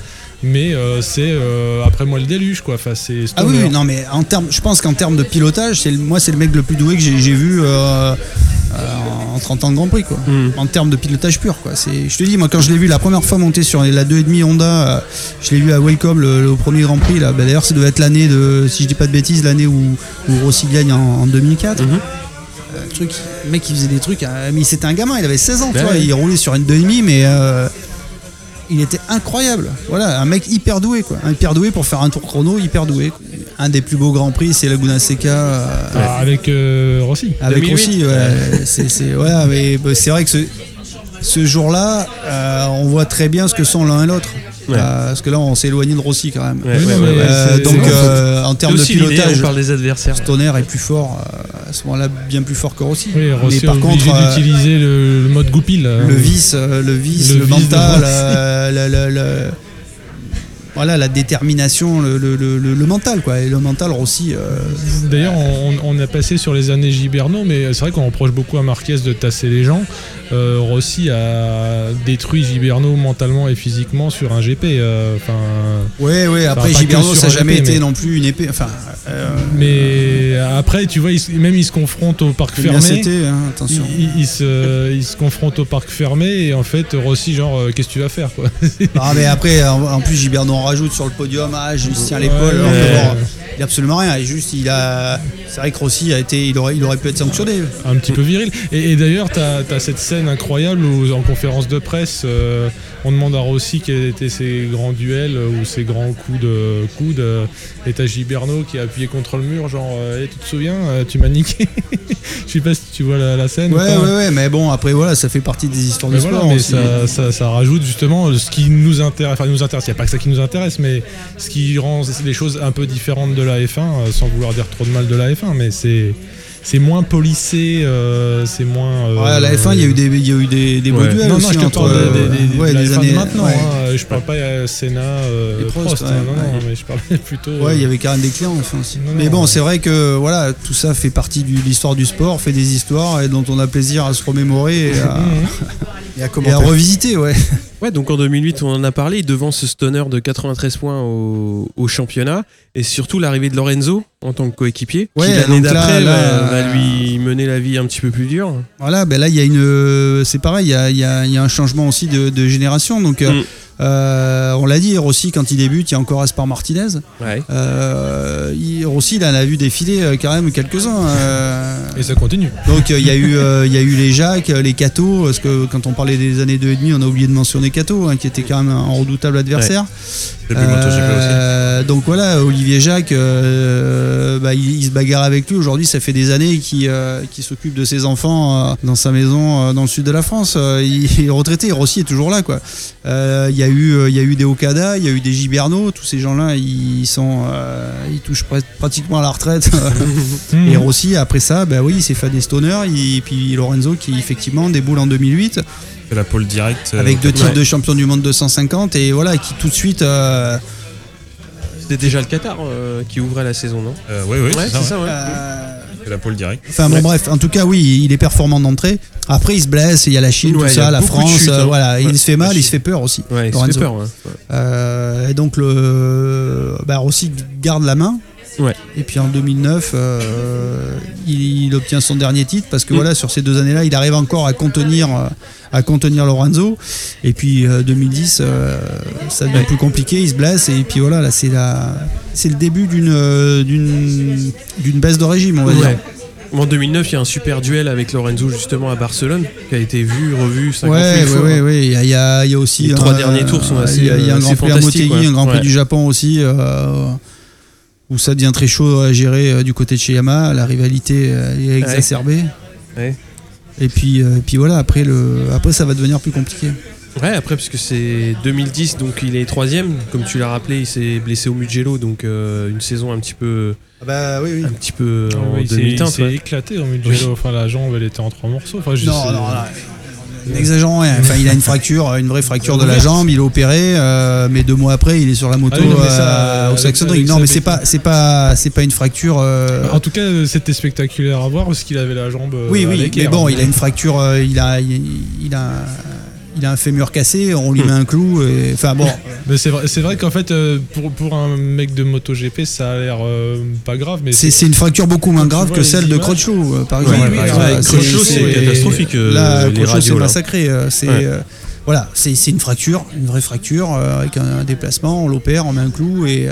mais euh, c'est euh, après moi le déluge quoi. Enfin c'est Ah oui, non, mais en termes, je pense qu'en termes de pilotage, c'est moi c'est le mec le plus doué que j'ai vu euh, en 30 ans de Grand Prix, quoi. Mhm. En termes de pilotage pur, quoi. C'est, je te dis, moi quand je l'ai vu la première fois monter sur la 2,5 Honda, euh, je l'ai vu à Welcome le, le premier Grand Prix là. Bah, d'ailleurs, ça devait être l'année de, si je dis pas de bêtises, l'année où, où Rossi gagne en, en 2004. Mhm. Euh, le truc, le mec il faisait des trucs, euh, mais c'était un gamin, il avait 16 ans, tu Ouais, vois, il roulait sur une 2,5 mais euh, il était incroyable. Voilà, un mec hyper doué, quoi. Un hyper doué pour faire un tour chrono, hyper doué. quoi. Un des plus beaux grands prix, c'est Laguna Seca. euh, Ah, avec euh, Rossi. avec 2008. aussi, ouais, c'est, c'est- ouais, mais bah, c'est vrai que ce, ce jour-là, euh, on voit très bien ce que sont l'un et l'autre. Ouais. Euh, parce que là, on s'est éloigné de Rossi quand même. Ouais, ouais. Euh, donc, euh, en termes de pilotage, on parle des adversaires. Stoner est plus fort, euh, à ce moment-là, bien plus fort que Rossi. Oui, Rossi mais par contre, euh, d'utiliser le, le mode goupil. euh. le vice, euh, le vice, Le le, vice de mental, Rossi. euh, le- le- le- voilà, la détermination, le, le- le- le- le mental, quoi. Et le mental, Rossi, euh, D'ailleurs, on, on a passé sur les années Giberno, mais c'est vrai qu'on reproche beaucoup à Marquez de tasser les gens. Euh, Rossi a détruit Giberno mentalement et physiquement sur un GP. euh, Enfin, ouais, ouais. Après, Giberno, ça n'a jamais GP, été mais- non plus une épée. Enfin, mais après, tu vois, il même il se confronte au parc fermé. hein, Il, attention. il- il se, il se confronte au parc fermé et en fait Rossi genre qu'est-ce que tu vas faire quoi? Ah mais après en, en plus Giberno rajoute sur le podium ah tiens l'épaule alors que bon, il a absolument rien et juste il a c'est vrai que Rossi a été il aurait il aurait pu être sanctionné un petit peu viril. Et, et d'ailleurs, tu as, cette scène incroyable où, en conférence de presse, euh, on demande à Rossi quels étaient ses grands duels ou ses grands coups de coude. et t'as Giberno qui est appuyé contre le mur, genre, euh, tu te souviens, euh, tu m'as niqué. Je sais pas si tu vois la, la scène. ou ouais ouais ouais mais bon après voilà ça fait partie des histoires Mais du voilà, sport mais ça, ça rajoute justement ce qui nous intéresse. Enfin, nous intéresse. Il n'y a pas que ça qui nous intéresse, mais ce qui rend les choses un peu différentes de la F1, euh, sans vouloir dire trop de mal de la F1, mais c'est c'est moins polissé, euh, c'est moins. euh, Ouais, à la F1 il y a eu des il y a eu des, des Ouais. duels Non, aussi non, je te parle euh, des, des, des- ouais, des F1 de années maintenant. hein. Je parle pas à Senna, euh, Et Prost, Prost. hein, non, non, mais je parlais plutôt. Ouais, il y euh, avait Karen Desclés en F1 aussi. Non, Mais bon, c'est vrai que voilà, tout ça fait partie de l'histoire du sport, fait des histoires et dont on a plaisir à se remémorer et à. Et à et à commenter. revisiter, ouais. Ouais, donc en 2008, on en a parlé, devant ce stoner de 93 points au, au championnat, et surtout l'arrivée de Lorenzo en tant que coéquipier, Ouais, qui l'année d'après va, euh, va lui mener la vie un petit peu plus dure. Voilà, ben là il y a une, c'est pareil, il y a, y a- il y a un changement aussi de, de génération. Donc, euh, Mm. euh, on l'a dit, Rossi quand il débute, il y a encore Aspar Martinez. Ouais. Euh, il- Rossi, il en a vu défiler euh, quand même quelques-uns. euh, Et ça continue. donc euh, il y a eu, euh, y a eu les Jacques, euh, les Cato, parce que quand on parlait des années 2 et demi, on a oublié de mentionner Cato, hein, qui était quand même un redoutable adversaire. Aussi. Euh, donc voilà, Olivier Jacques, euh, bah, il, il se bagarre avec lui. Aujourd'hui, ça fait des années qu'il euh, s'occupe de ses enfants euh, dans sa maison euh, dans le sud de la France. Euh, il, est retraité, Rossi est toujours là. quoi. Euh, Il y, a eu, euh, il y a eu des Okada, il y a eu des Giberno. Tous ces gens-là, ils, sont, euh, ils touchent pratiquement à la retraite. Et Rossi, après ça, bah oui, il s'est fait des stoners. Et puis Lorenzo qui, effectivement, déboule en 2008 C'est la pole directe. euh, avec deux titres ouais. de champion du monde 250. Et voilà, qui tout de suite. euh, C'était déjà le Qatar euh, qui ouvrait la saison, non? Euh, ouais, Ouais, c'est ça, ça, ouais. C'est la pole directe. Enfin bon Ouais. bref, en tout cas oui, il est performant d'entrée. Après il se blesse, il y a la Chine, Ouais, tout ça, la France, chutes, hein. voilà, Ouais. il se fait mal, il se fait peur aussi. Ouais, il se fait peur. ouais. Euh, et donc le bah, Rossi garde la main. Ouais. Et puis en 2009, euh, il, il obtient son dernier titre parce que Mm. voilà sur ces deux années-là, il arrive encore à contenir euh, à contenir Lorenzo. Et puis euh, 2010, euh, ça devient Ouais. plus compliqué, il se blesse et puis voilà là c'est la c'est le début d'une d'une d'une baisse de régime on va Ouais. dire. En 2009, il y a un super duel avec Lorenzo justement à Barcelone qui a été vu, revu 50 Ouais, 000 ouais, fois. ouais, ouais. Il y a, il y a- aussi. Les trois derniers tours sont assez, Il y a, il y a un grand prix à ouais. un grand prix du Japon aussi, euh, où ça devient très chaud à gérer euh, du côté de chez Yamaha. La rivalité euh, est exacerbée. Ouais. Et puis, euh, et puis voilà, après, le, après ça va devenir plus compliqué. Ouais, après, parce que c'est 2010, donc il est troisième. Comme tu l'as rappelé, il s'est blessé au Mugello, donc euh, une saison un petit peu, bah oui, oui. un petit peu Ah en oui, il s'est- il demi-teinte. s'est ouais. éclaté au Mugello. Enfin, la jambe, elle était en trois morceaux. Enfin, je Non, sais- non, non. N'exagérons rien. Enfin, il a une fracture, une vraie fracture de la jambe. Il est opéré, euh, mais deux mois après, il est sur la moto Ah oui, non, mais ça, euh, au Saxon Ring. Non, mais c'est pas, c'est pas, c'est pas une fracture. euh, En tout cas, c'était spectaculaire à voir parce qu'il avait la jambe. Oui, oui, mais bon, il a une fracture, il a, il, il a, il a un fémur cassé, on lui met un clou, et, enfin bon, Mais c'est vrai, vrai qu'en fait, euh, pour, pour un mec de MotoGP, ça a l'air euh, pas grave, mais c'est une fracture beaucoup moins grave que celle de Crutchlow, euh, par exemple. oui, ouais, c'est- catastrophique, Là, c'est massacré. C'est Ouais. euh, voilà, c'est c'est une fracture, une vraie fracture euh, avec un, un déplacement, on l'opère, on met un clou et.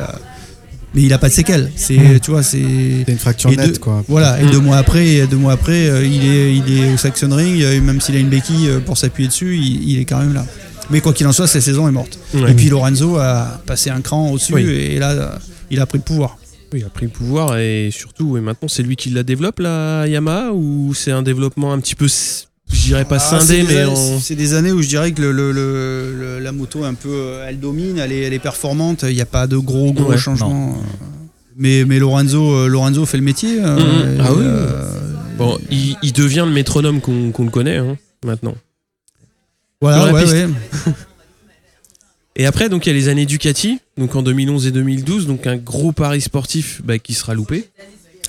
Mais il a pas de séquelles. C'est, tu vois, c'est. C'est une fracture Et nette, deux- quoi. Voilà, et Mm. deux mois après, deux mois après euh, il, est, il est au Saxon Ring, euh, même s'il a une béquille euh, pour s'appuyer dessus, il, il est quand même là. Mais quoi qu'il en soit, sa saison est morte. Et puis Lorenzo a passé un cran au-dessus Oui. et là, il a pris le pouvoir. Oui, il a pris le pouvoir et surtout, et maintenant, c'est lui qui la développe, la Yamaha, ou c'est un développement un petit peu, je dirais pas Ah, scindé, mais. C'est des années où je dirais que le, le- le- le- la moto, un peu, euh, elle domine, elle est, elle est performante, il n'y a pas de gros, gros Ouais, changements. euh. Mais, mais Lorenzo, euh, Lorenzo fait le métier. euh, et, Ah oui. euh, Bon, il, il devient le métronome qu'on le connaît hein, maintenant. voilà, ouais, ouais. Et après, donc il y a les années Ducati, donc en 2011 et 2012, donc un gros pari sportif bah, qui sera loupé.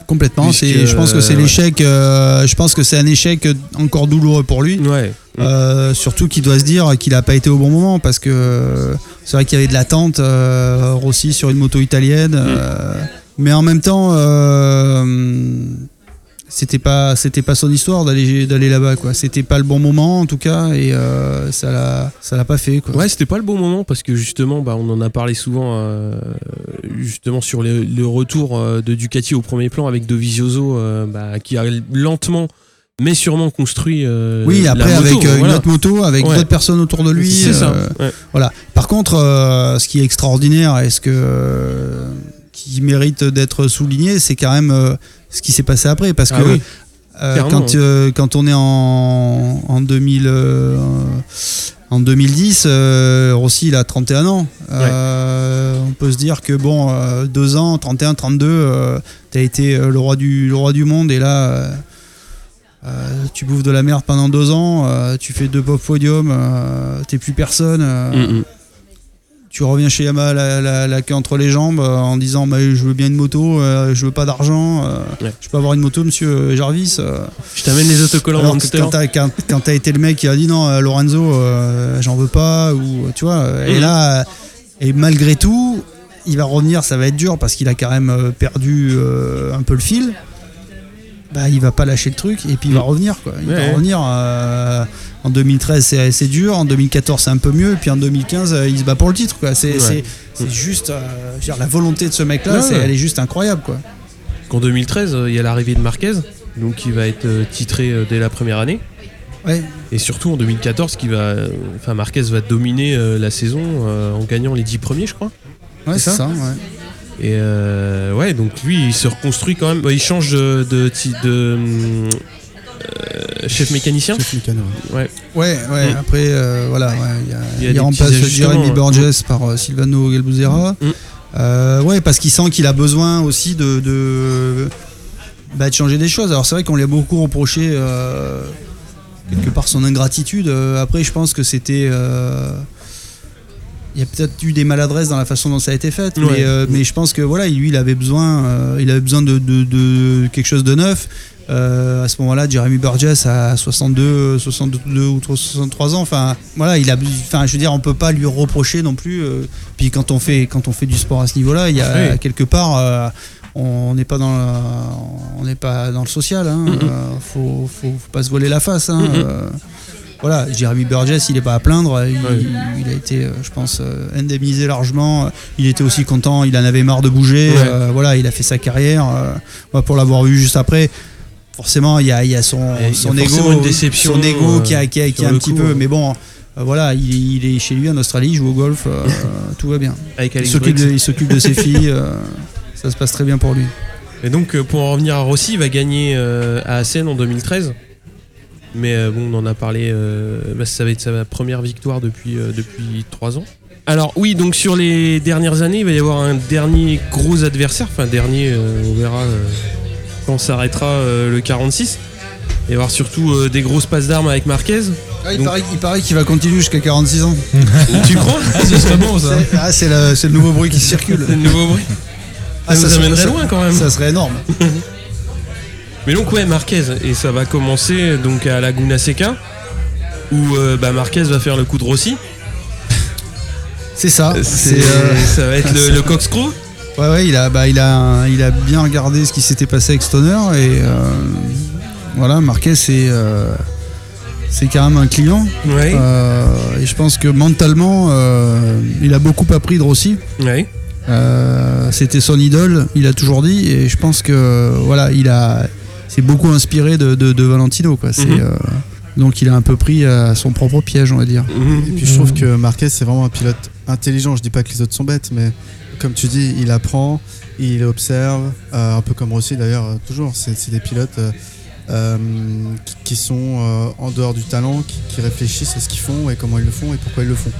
Complètement. C'est- je pense que c'est l'échec. euh, je pense que c'est un échec encore douloureux pour lui. Ouais. Euh, surtout qu'il doit se dire qu'il n'a pas été au bon moment parce que euh, c'est vrai qu'il y avait de l'attente Rossi sur une moto italienne. euh, mais en même temps, c'était pas c'était pas son histoire d'aller d'aller là-bas quoi. C'était pas le bon moment en tout cas et euh, ça l'a ça l'a pas fait quoi. Ouais, c'était pas le bon moment parce que justement, bah, on en a parlé souvent, euh, justement sur le, le retour euh, de Ducati au premier plan avec Dovizioso, euh, bah, qui a lentement mais sûrement construit. euh, Oui, la après moto, avec euh, voilà. une autre moto, avec Ouais. d'autres personnes autour de lui. C'est ça. euh, ouais. Voilà. Par contre, ce qui est extraordinaire et ce que qui mérite d'être souligné, c'est quand même ce qui s'est passé après, parce Ah que oui. euh, quand hein. euh, quand on est en en 2000 euh, en 2010, euh, Rossi il a 31 ans. On peut se dire que bon, euh, deux ans, 31, 32, euh, t'as été le roi du le roi du monde et là. euh, tu bouffes de la merde pendant deux ans, euh, tu fais deux pop podiums, euh, t'es plus personne. Mm, mm. Tu reviens chez Yamaha la, la, la queue entre les jambes euh, en disant bah, je veux bien une moto, euh, je veux pas d'argent, euh, Ouais. je peux avoir une moto monsieur Jarvis. Je t'amène les autocollants Alors que Monster. quand t'as quand, quand t'as été le mec qui a dit non Lorenzo j'en veux pas ou tu vois et Mhm. là et malgré tout il va revenir ça va être dur parce qu'il a quand même perdu un peu le fil. Bah, il va pas lâcher le truc et puis il va Mhm. revenir quoi. Il Ouais, va ouais. revenir euh, en 2013 c'est dur, en 2014 c'est un peu mieux et puis en 2015 euh, il se bat pour le titre. C'est Ouais. juste euh, dire, la volonté de ce mec là Ouais, c'est ouais. elle est juste incroyable quoi. Qu'en 2013, euh, il y a l'arrivée de Marquez, donc qui va être titré dès la première année. Ouais. Et surtout en 2014, qui va, enfin Marquez va dominer la saison en gagnant les 10 premiers, je crois. Ouais, C'est ça ça. Et euh, ouais, donc lui, il se reconstruit quand même. bah, il change de, de, ti- de, euh, chef mécanicien. Chef mécano, ouais. Ouais, ouais, après, euh, voilà, ouais, il y a- Il y a il des remplace Jeremy. Burgess par euh, Silvano Galbuzera. Mm. Euh, ouais, parce qu'il sent qu'il a besoin aussi de, de, bah, de changer des choses. Alors c'est vrai qu'on lui a beaucoup reproché euh, quelque part son ingratitude. Après, je pense que c'était. Il y a peut-être eu des maladresses dans la façon dont ça a été fait, Ouais. mais, euh, mais je pense que voilà, lui, il avait besoin, euh, il avait besoin de, de- de quelque chose de neuf. Euh, à ce moment-là, Jeremy Burgess a 62, 62 ou 63 ans. Enfin, voilà, il a, enfin, je veux dire, on peut pas lui reprocher non plus. puis quand on fait, quand on fait du sport à ce niveau-là, il y a Oui. quelque part, on n'est pas dans, le, on n'est pas dans le social. Hein, euh, faut, faut, faut pas se voiler la face. Hein, voilà, Jeremy Burgess, il est pas à plaindre. Il, Ouais. il a été, euh, je pense, euh, indemnisé largement. Il était aussi content. Il en avait marre de bouger. Ouais. euh, voilà, il a fait sa carrière. moi, pour l'avoir vu juste après, forcément, il y a, il y a son, il y a son forcément ego, une déception, son ego qui a, qui a- qui a sur un petit coup, peu. ouais. Mais bon, euh, voilà, il, il est chez lui en Australie, il joue au golf, tout va bien. Avec Il s'occupe de, ses filles, ça se passe très bien pour lui. Et donc, pour en revenir à Rossi, il va gagner à Assen en 2013. Mais euh, bon, on en a parlé, euh, bah, ça va être sa première victoire depuis, euh, depuis 3 ans. Alors oui, donc sur les dernières années, il va y avoir un dernier gros adversaire. Enfin, dernier, euh, on verra euh, quand s'arrêtera euh, le 46. Il va y avoir surtout euh, des grosses passes d'armes avec Marquez. Ah, il, Donc- paraît, il paraît qu'il va continuer jusqu'à 46 ans. tu crois? Ah, ce serait bon ça. C'est- Ah, c'est le, c'est le nouveau bruit qui circule. C'est le nouveau bruit. Ah, ça nous serait- amènerait loin quand même. Ça serait énorme. Mais donc ouais, Marquez, et ça va commencer donc à Laguna Seca, où euh, bah, Marquez va faire le coup de Rossi. C'est ça. C'est, C'est, euh, ça va être le, le corkscrew. Ouais, ouais, il a, bah, il a, il a bien regardé ce qui s'était passé avec Stoner et euh, voilà, Marquez c'est, euh, c'est quand même un client Ouais. Euh, et je pense que mentalement, euh, il a beaucoup appris de Rossi. ouais. Euh, c'était son idole, il a toujours dit et je pense que voilà, il a, c'est beaucoup inspiré de, de, de Valentino quoi. C'est, Mhm. euh, donc il a un peu pris à son propre piège, on va dire. Mhm. Et puis je trouve que Marquez c'est vraiment un pilote intelligent. Je dis pas que les autres sont bêtes, mais comme tu dis, il apprend, il observe, euh, un peu comme Rossi d'ailleurs, euh, toujours. C'est des pilotes euh, euh, qui, qui sont euh, en dehors du talent, qui, qui réfléchissent à ce qu'ils font et comment ils le font et pourquoi ils le font.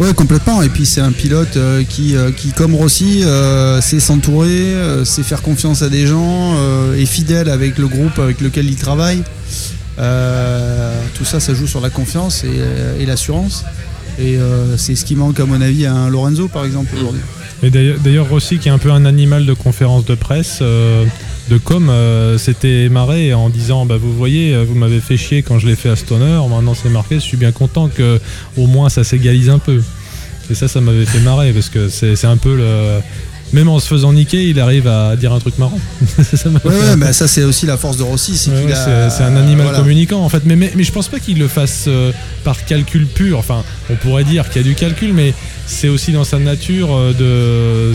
Ouais, complètement. Et puis c'est un pilote euh, qui, euh, qui, comme Rossi, euh, sait s'entourer, sait faire confiance à des gens, est fidèle avec le groupe avec lequel il travaille. Tout ça, ça joue sur la confiance et, l'assurance. Et c'est ce qui manque, à mon avis, à un Lorenzo, par exemple, aujourd'hui. Et d'ailleurs, Rossi, qui est un peu un animal de conférence de presse, de com, euh, s'était marré en disant bah, Vous voyez, euh, vous m'avez fait chier quand je l'ai fait à Stoner, maintenant c'est marqué, je suis bien content que au moins ça s'égalise un peu. Et ça, ça m'avait fait marrer parce que c'est un peu le. Même en se faisant niquer, il arrive à dire un truc marrant. ça Ouais, ouais, peu- bah, ça, c'est aussi la force de Rossi. c'est Ouais, a- un animal voilà. communicant en fait, mais, mais, mais je pense pas qu'il le fasse euh, par calcul pur. Enfin, on pourrait dire qu'il y a du calcul, mais c'est aussi dans sa nature euh, de.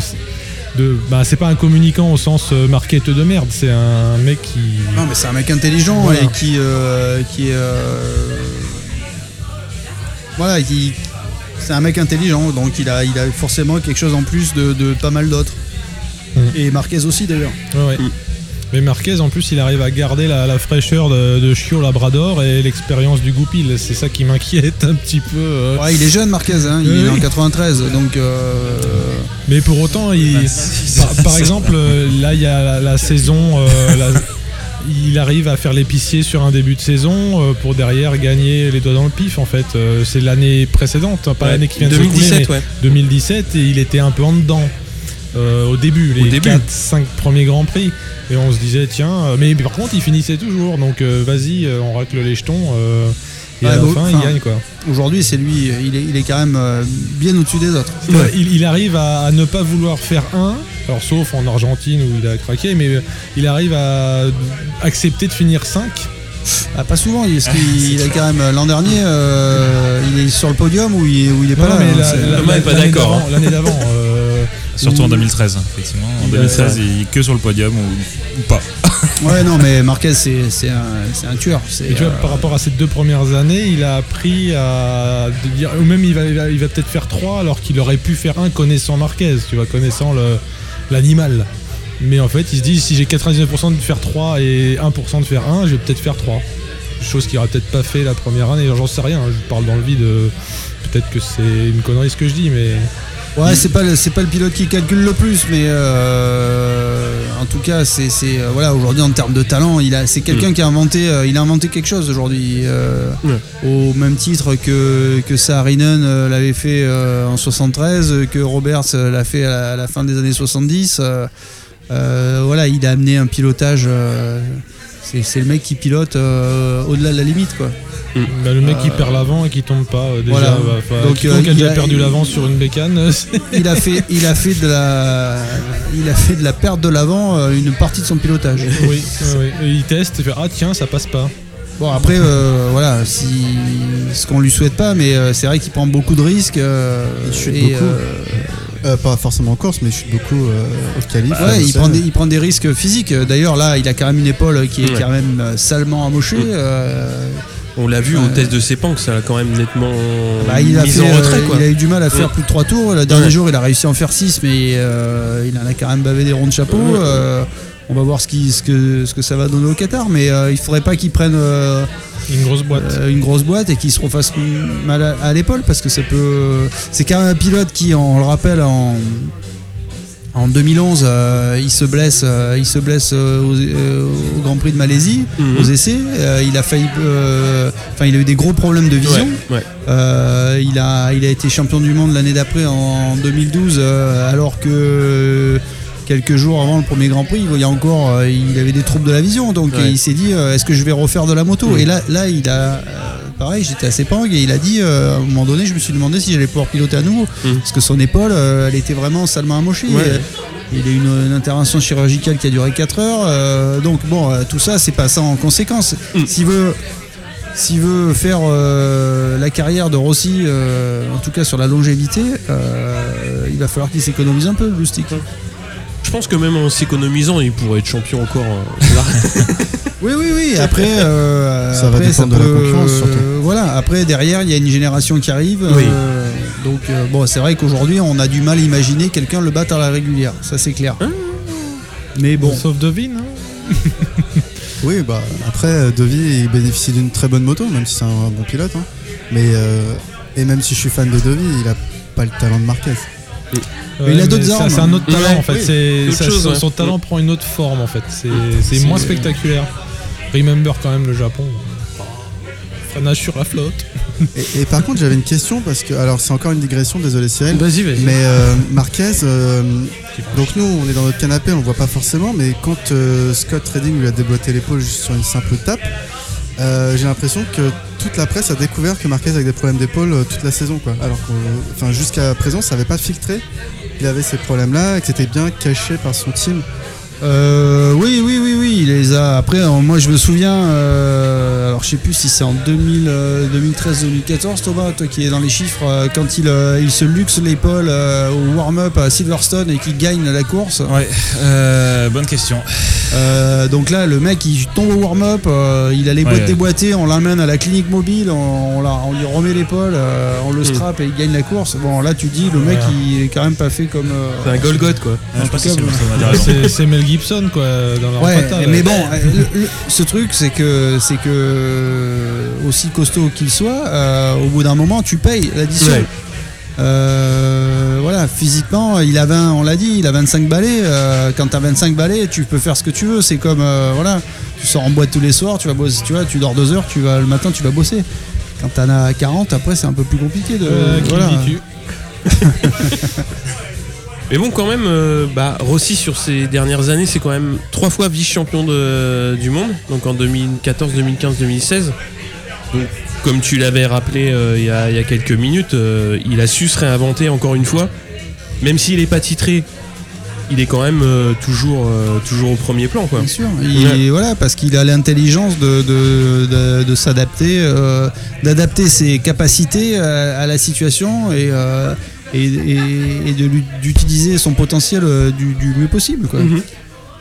De bah, c'est pas un communicant au sens euh, marquette de merde, c'est un mec qui. Non, mais c'est un mec intelligent Voilà. et qui, euh, qui euh, Voilà, qui. C'est un mec intelligent, donc il a, il a forcément quelque chose en plus de, de pas mal d'autres. Mm. Et Marquez aussi d'ailleurs. Ouais, ouais. Mais Marquez, en plus, il arrive à garder la, la fraîcheur de, de Chiot Labrador et l'expérience du Goupil. C'est ça qui m'inquiète un petit peu. euh. Ouais, il est jeune Marquez, hein, il Oui, est en oui. 93, donc. euh, Mais pour autant, il, par, par exemple, euh, là, il y a la, la saison. euh, la- il arrive à faire l'épicier sur un début de saison pour derrière gagner les doigts dans le pif. En fait, c'est l'année précédente, hein, pas Ouais, l'année qui vient de se 2017, couler, mais ouais. 2017, et il était un peu en dedans. Euh, au début, les début. 4-5 premiers grands prix. Et on se disait, tiens, euh, mais par contre, il finissait toujours. Donc, euh, vas-y, on racle les jetons. et à la bon, fin, il gagne quoi. Aujourd'hui, c'est lui, il est, il est quand même bien au-dessus des autres. Il, il- il arrive à, à ne pas vouloir faire un, alors sauf en Argentine où il a craqué, mais il arrive à accepter de finir 5. Ah, pas souvent, il, parce qu'il- il a quand même. L'an dernier, euh, il est sur le podium ou il, où il est pas là. hein, est pas d'accord, hein. L'année d'avant. Surtout en où- 2013, effectivement. En Il a- 2013, il est que sur le podium ou, ou pas. Ouais, non, mais Marquez, c'est c'est un, c'est un tueur. c'est, Et tu vois, euh, par rapport à ces deux premières années, il a appris à dire, ou même il va, il va, il va peut-être faire 3 alors qu'il aurait pu faire un connaissant Marquez, tu vois, connaissant l'animal. Mais en fait, il se dit, si j'ai 99% de faire 3 et 1% de faire 1, je vais peut-être faire 3. Chose qu'il aurait peut-être pas fait la première année, j'en sais rien, hein, je parle dans le vide. euh, Peut-être que c'est une connerie ce que je dis, mais Ouais, c'est pas le- c'est pas le pilote qui calcule le plus, mais euh, en tout cas, c'est euh, voilà aujourd'hui en termes de talent, il a c'est quelqu'un qui a inventé euh, il a inventé quelque chose aujourd'hui euh, au même titre que que Saarinen l'avait fait en 73, euh, que Roberts l'a fait à la, à la fin des années 70. euh, euh, voilà, il a amené un pilotage. c'est le mec qui pilote au-delà de la limite, quoi. Bah, le mec qui perd l'avant et qui tombe pas, euh, déjà, voilà. bah, Donc, euh, a il déjà a- perdu il- l'avant sur une bécane, il a fait il a fait de la il a fait de la perte de l'avant euh, une partie de son pilotage. oui, oui, oui. Et il teste, il fait ah tiens ça passe pas. Bon après euh, voilà si ce qu'on lui souhaite pas mais euh, c'est vrai qu'il prend beaucoup de risques euh, Il chute et beaucoup. euh, Euh, pas forcément en course, mais je chute beaucoup euh, au qualif. Ouais, il prend, des, il prend des risques physiques. D'ailleurs, là, il a quand même une épaule qui est Ouais. quand même salement amochée. Mm. On l'a vu au test de Sepang, ça a quand même nettement bah, il, a mis fait, en retrait. euh, Quoi. il a eu du mal à faire Ouais. plus de 3 tours. Le dernier Ouais. jour, il a réussi à en faire 6, mais euh, il en a quand même bavé des ronds de chapeau. Ouais. Euh, on va voir ce, qui, ce, que, ce que ça va donner au Qatar, mais euh, il faudrait pas qu'il prenne euh, Une grosse boîte. euh, une grosse boîte et qu'il se refasse mal à, à l'épaule parce que ça peut. C'est quand même un pilote qui, on le rappelle, en, en 2011, euh, il se blesse, euh, il se blesse euh, au, au Grand Prix de Malaisie, Mhm. aux essais. Il a failli, enfin, il a eu des gros problèmes de vision. Ouais, ouais. Il a, il a été champion du monde l'année d'après en 2012, euh, alors que quelques jours avant le premier Grand Prix, il voyait encore, euh, il avait des troubles de la vision, donc Ouais. il s'est dit, euh, est-ce que je vais refaire de la moto. Et là, là, il a, euh, pareil, j'étais à Sepang et il a dit, euh, à un moment donné, je me suis demandé si j'allais pouvoir piloter à nouveau, Mhm. parce que son épaule, euh, elle était vraiment salement amochée. Ouais. Il a eu une, une intervention chirurgicale qui a duré 4 heures. euh, donc bon, tout ça, c'est pas ça en conséquence. Mm. S'il veut, s'il veut faire euh, la carrière de Rossi, euh, en tout cas sur la longévité, euh, il va falloir qu'il s'économise un peu, Lustig. Je pense que même en s'économisant, il pourrait être champion encore. euh, Oui, oui, oui. Après, euh, Ça va dépendre de la peut- concurrence, surtout. euh, voilà. Après, derrière, il y a une génération qui arrive. Oui. euh, donc, euh, bon, c'est vrai qu'aujourd'hui, on a du mal à imaginer quelqu'un le battre à la régulière. Ça, c'est clair. Hein Mais bon. Sauf Devine. hein. Oui, bah après, Devi, il bénéficie d'une très bonne moto, même si c'est un bon pilote. hein. Mais, euh, et même si je suis fan de Devi, il a pas le talent de Marquez. Mais il a d'autres armes. C'est un autre talent Ouais, en fait. oui. C'est- Autre ça- chose, son, ouais. son talent prend une autre forme en fait. C'est c'est C'est- moins spectaculaire. Remember quand même le Japon. Freinage sur la flotte. Et, et par contre, j'avais une question parce que, alors c'est encore une digression, désolé Cyril. Vas-y, vas-y. Mais euh, Marquez, euh, donc nous on est dans notre canapé, on le voit pas forcément, mais quand euh, Scott Redding lui a déboîté l'épaule juste sur une simple tape, euh, j'ai l'impression que toute la presse a découvert que Marquez avait des problèmes d'épaule euh, toute la saison, enfin, jusqu'à présent, ça n'avait pas filtré. Il avait ces problèmes-là, et que c'était bien caché par son team. Euh, oui, oui, oui, oui, il les a. Après, euh, moi, je me souviens. euh, alors, je sais plus si c'est en 2000, euh, 2013-2014, Thomas, toi qui es dans les chiffres, euh, quand il, euh, il se luxe l'épaule euh, au warm-up à Silverstone et qu'il gagne la course. Ouais, euh, bonne question. Euh, donc là, le mec, il tombe au warm-up, euh, il a les Ouais, boîtes ouais. déboîtées, on l'amène à la clinique mobile, on, on, la- on lui remet l'épaule, euh, on le strap et il gagne la course. Bon, là, tu dis, le mec, Ouais. il est quand même pas fait comme. euh, C'est un Golgoth, quoi. Je c'est Mel Gibson quoi dans leur Ouais, mais bon, euh, le- le- ce truc, c'est que, c'est que aussi costaud qu'il soit, euh, au bout d'un moment, tu payes l'addition. Ouais. Euh, voilà, physiquement, il a 20, on l'a dit, il a 25 balais. euh, quand t'as 25 balais, tu peux faire ce que tu veux. C'est comme, voilà, tu sors en boîte tous les soirs, tu vas bosser, tu vois, tu dors deux heures, tu vas le matin, tu vas bosser. Quand t'en as 40, après, c'est un peu plus compliqué de. Voilà. Mais bon, quand même, euh, bah, Rossi, sur ces dernières années, c'est quand même trois fois vice-champion de- du monde. Donc en 2014, 2015, 2016. Donc, comme tu l'avais rappelé euh, il y, a, il y a quelques minutes, euh, il a su se réinventer encore une fois. Même s'il n'est pas titré, il est quand même toujours, toujours au premier plan. Quoi. Bien sûr, il- voilà, parce qu'il a l'intelligence de, de, de- de s'adapter, d'adapter ses capacités à, à la situation et, et, d'utiliser son potentiel euh, du, du mieux possible. Quoi. Mhm.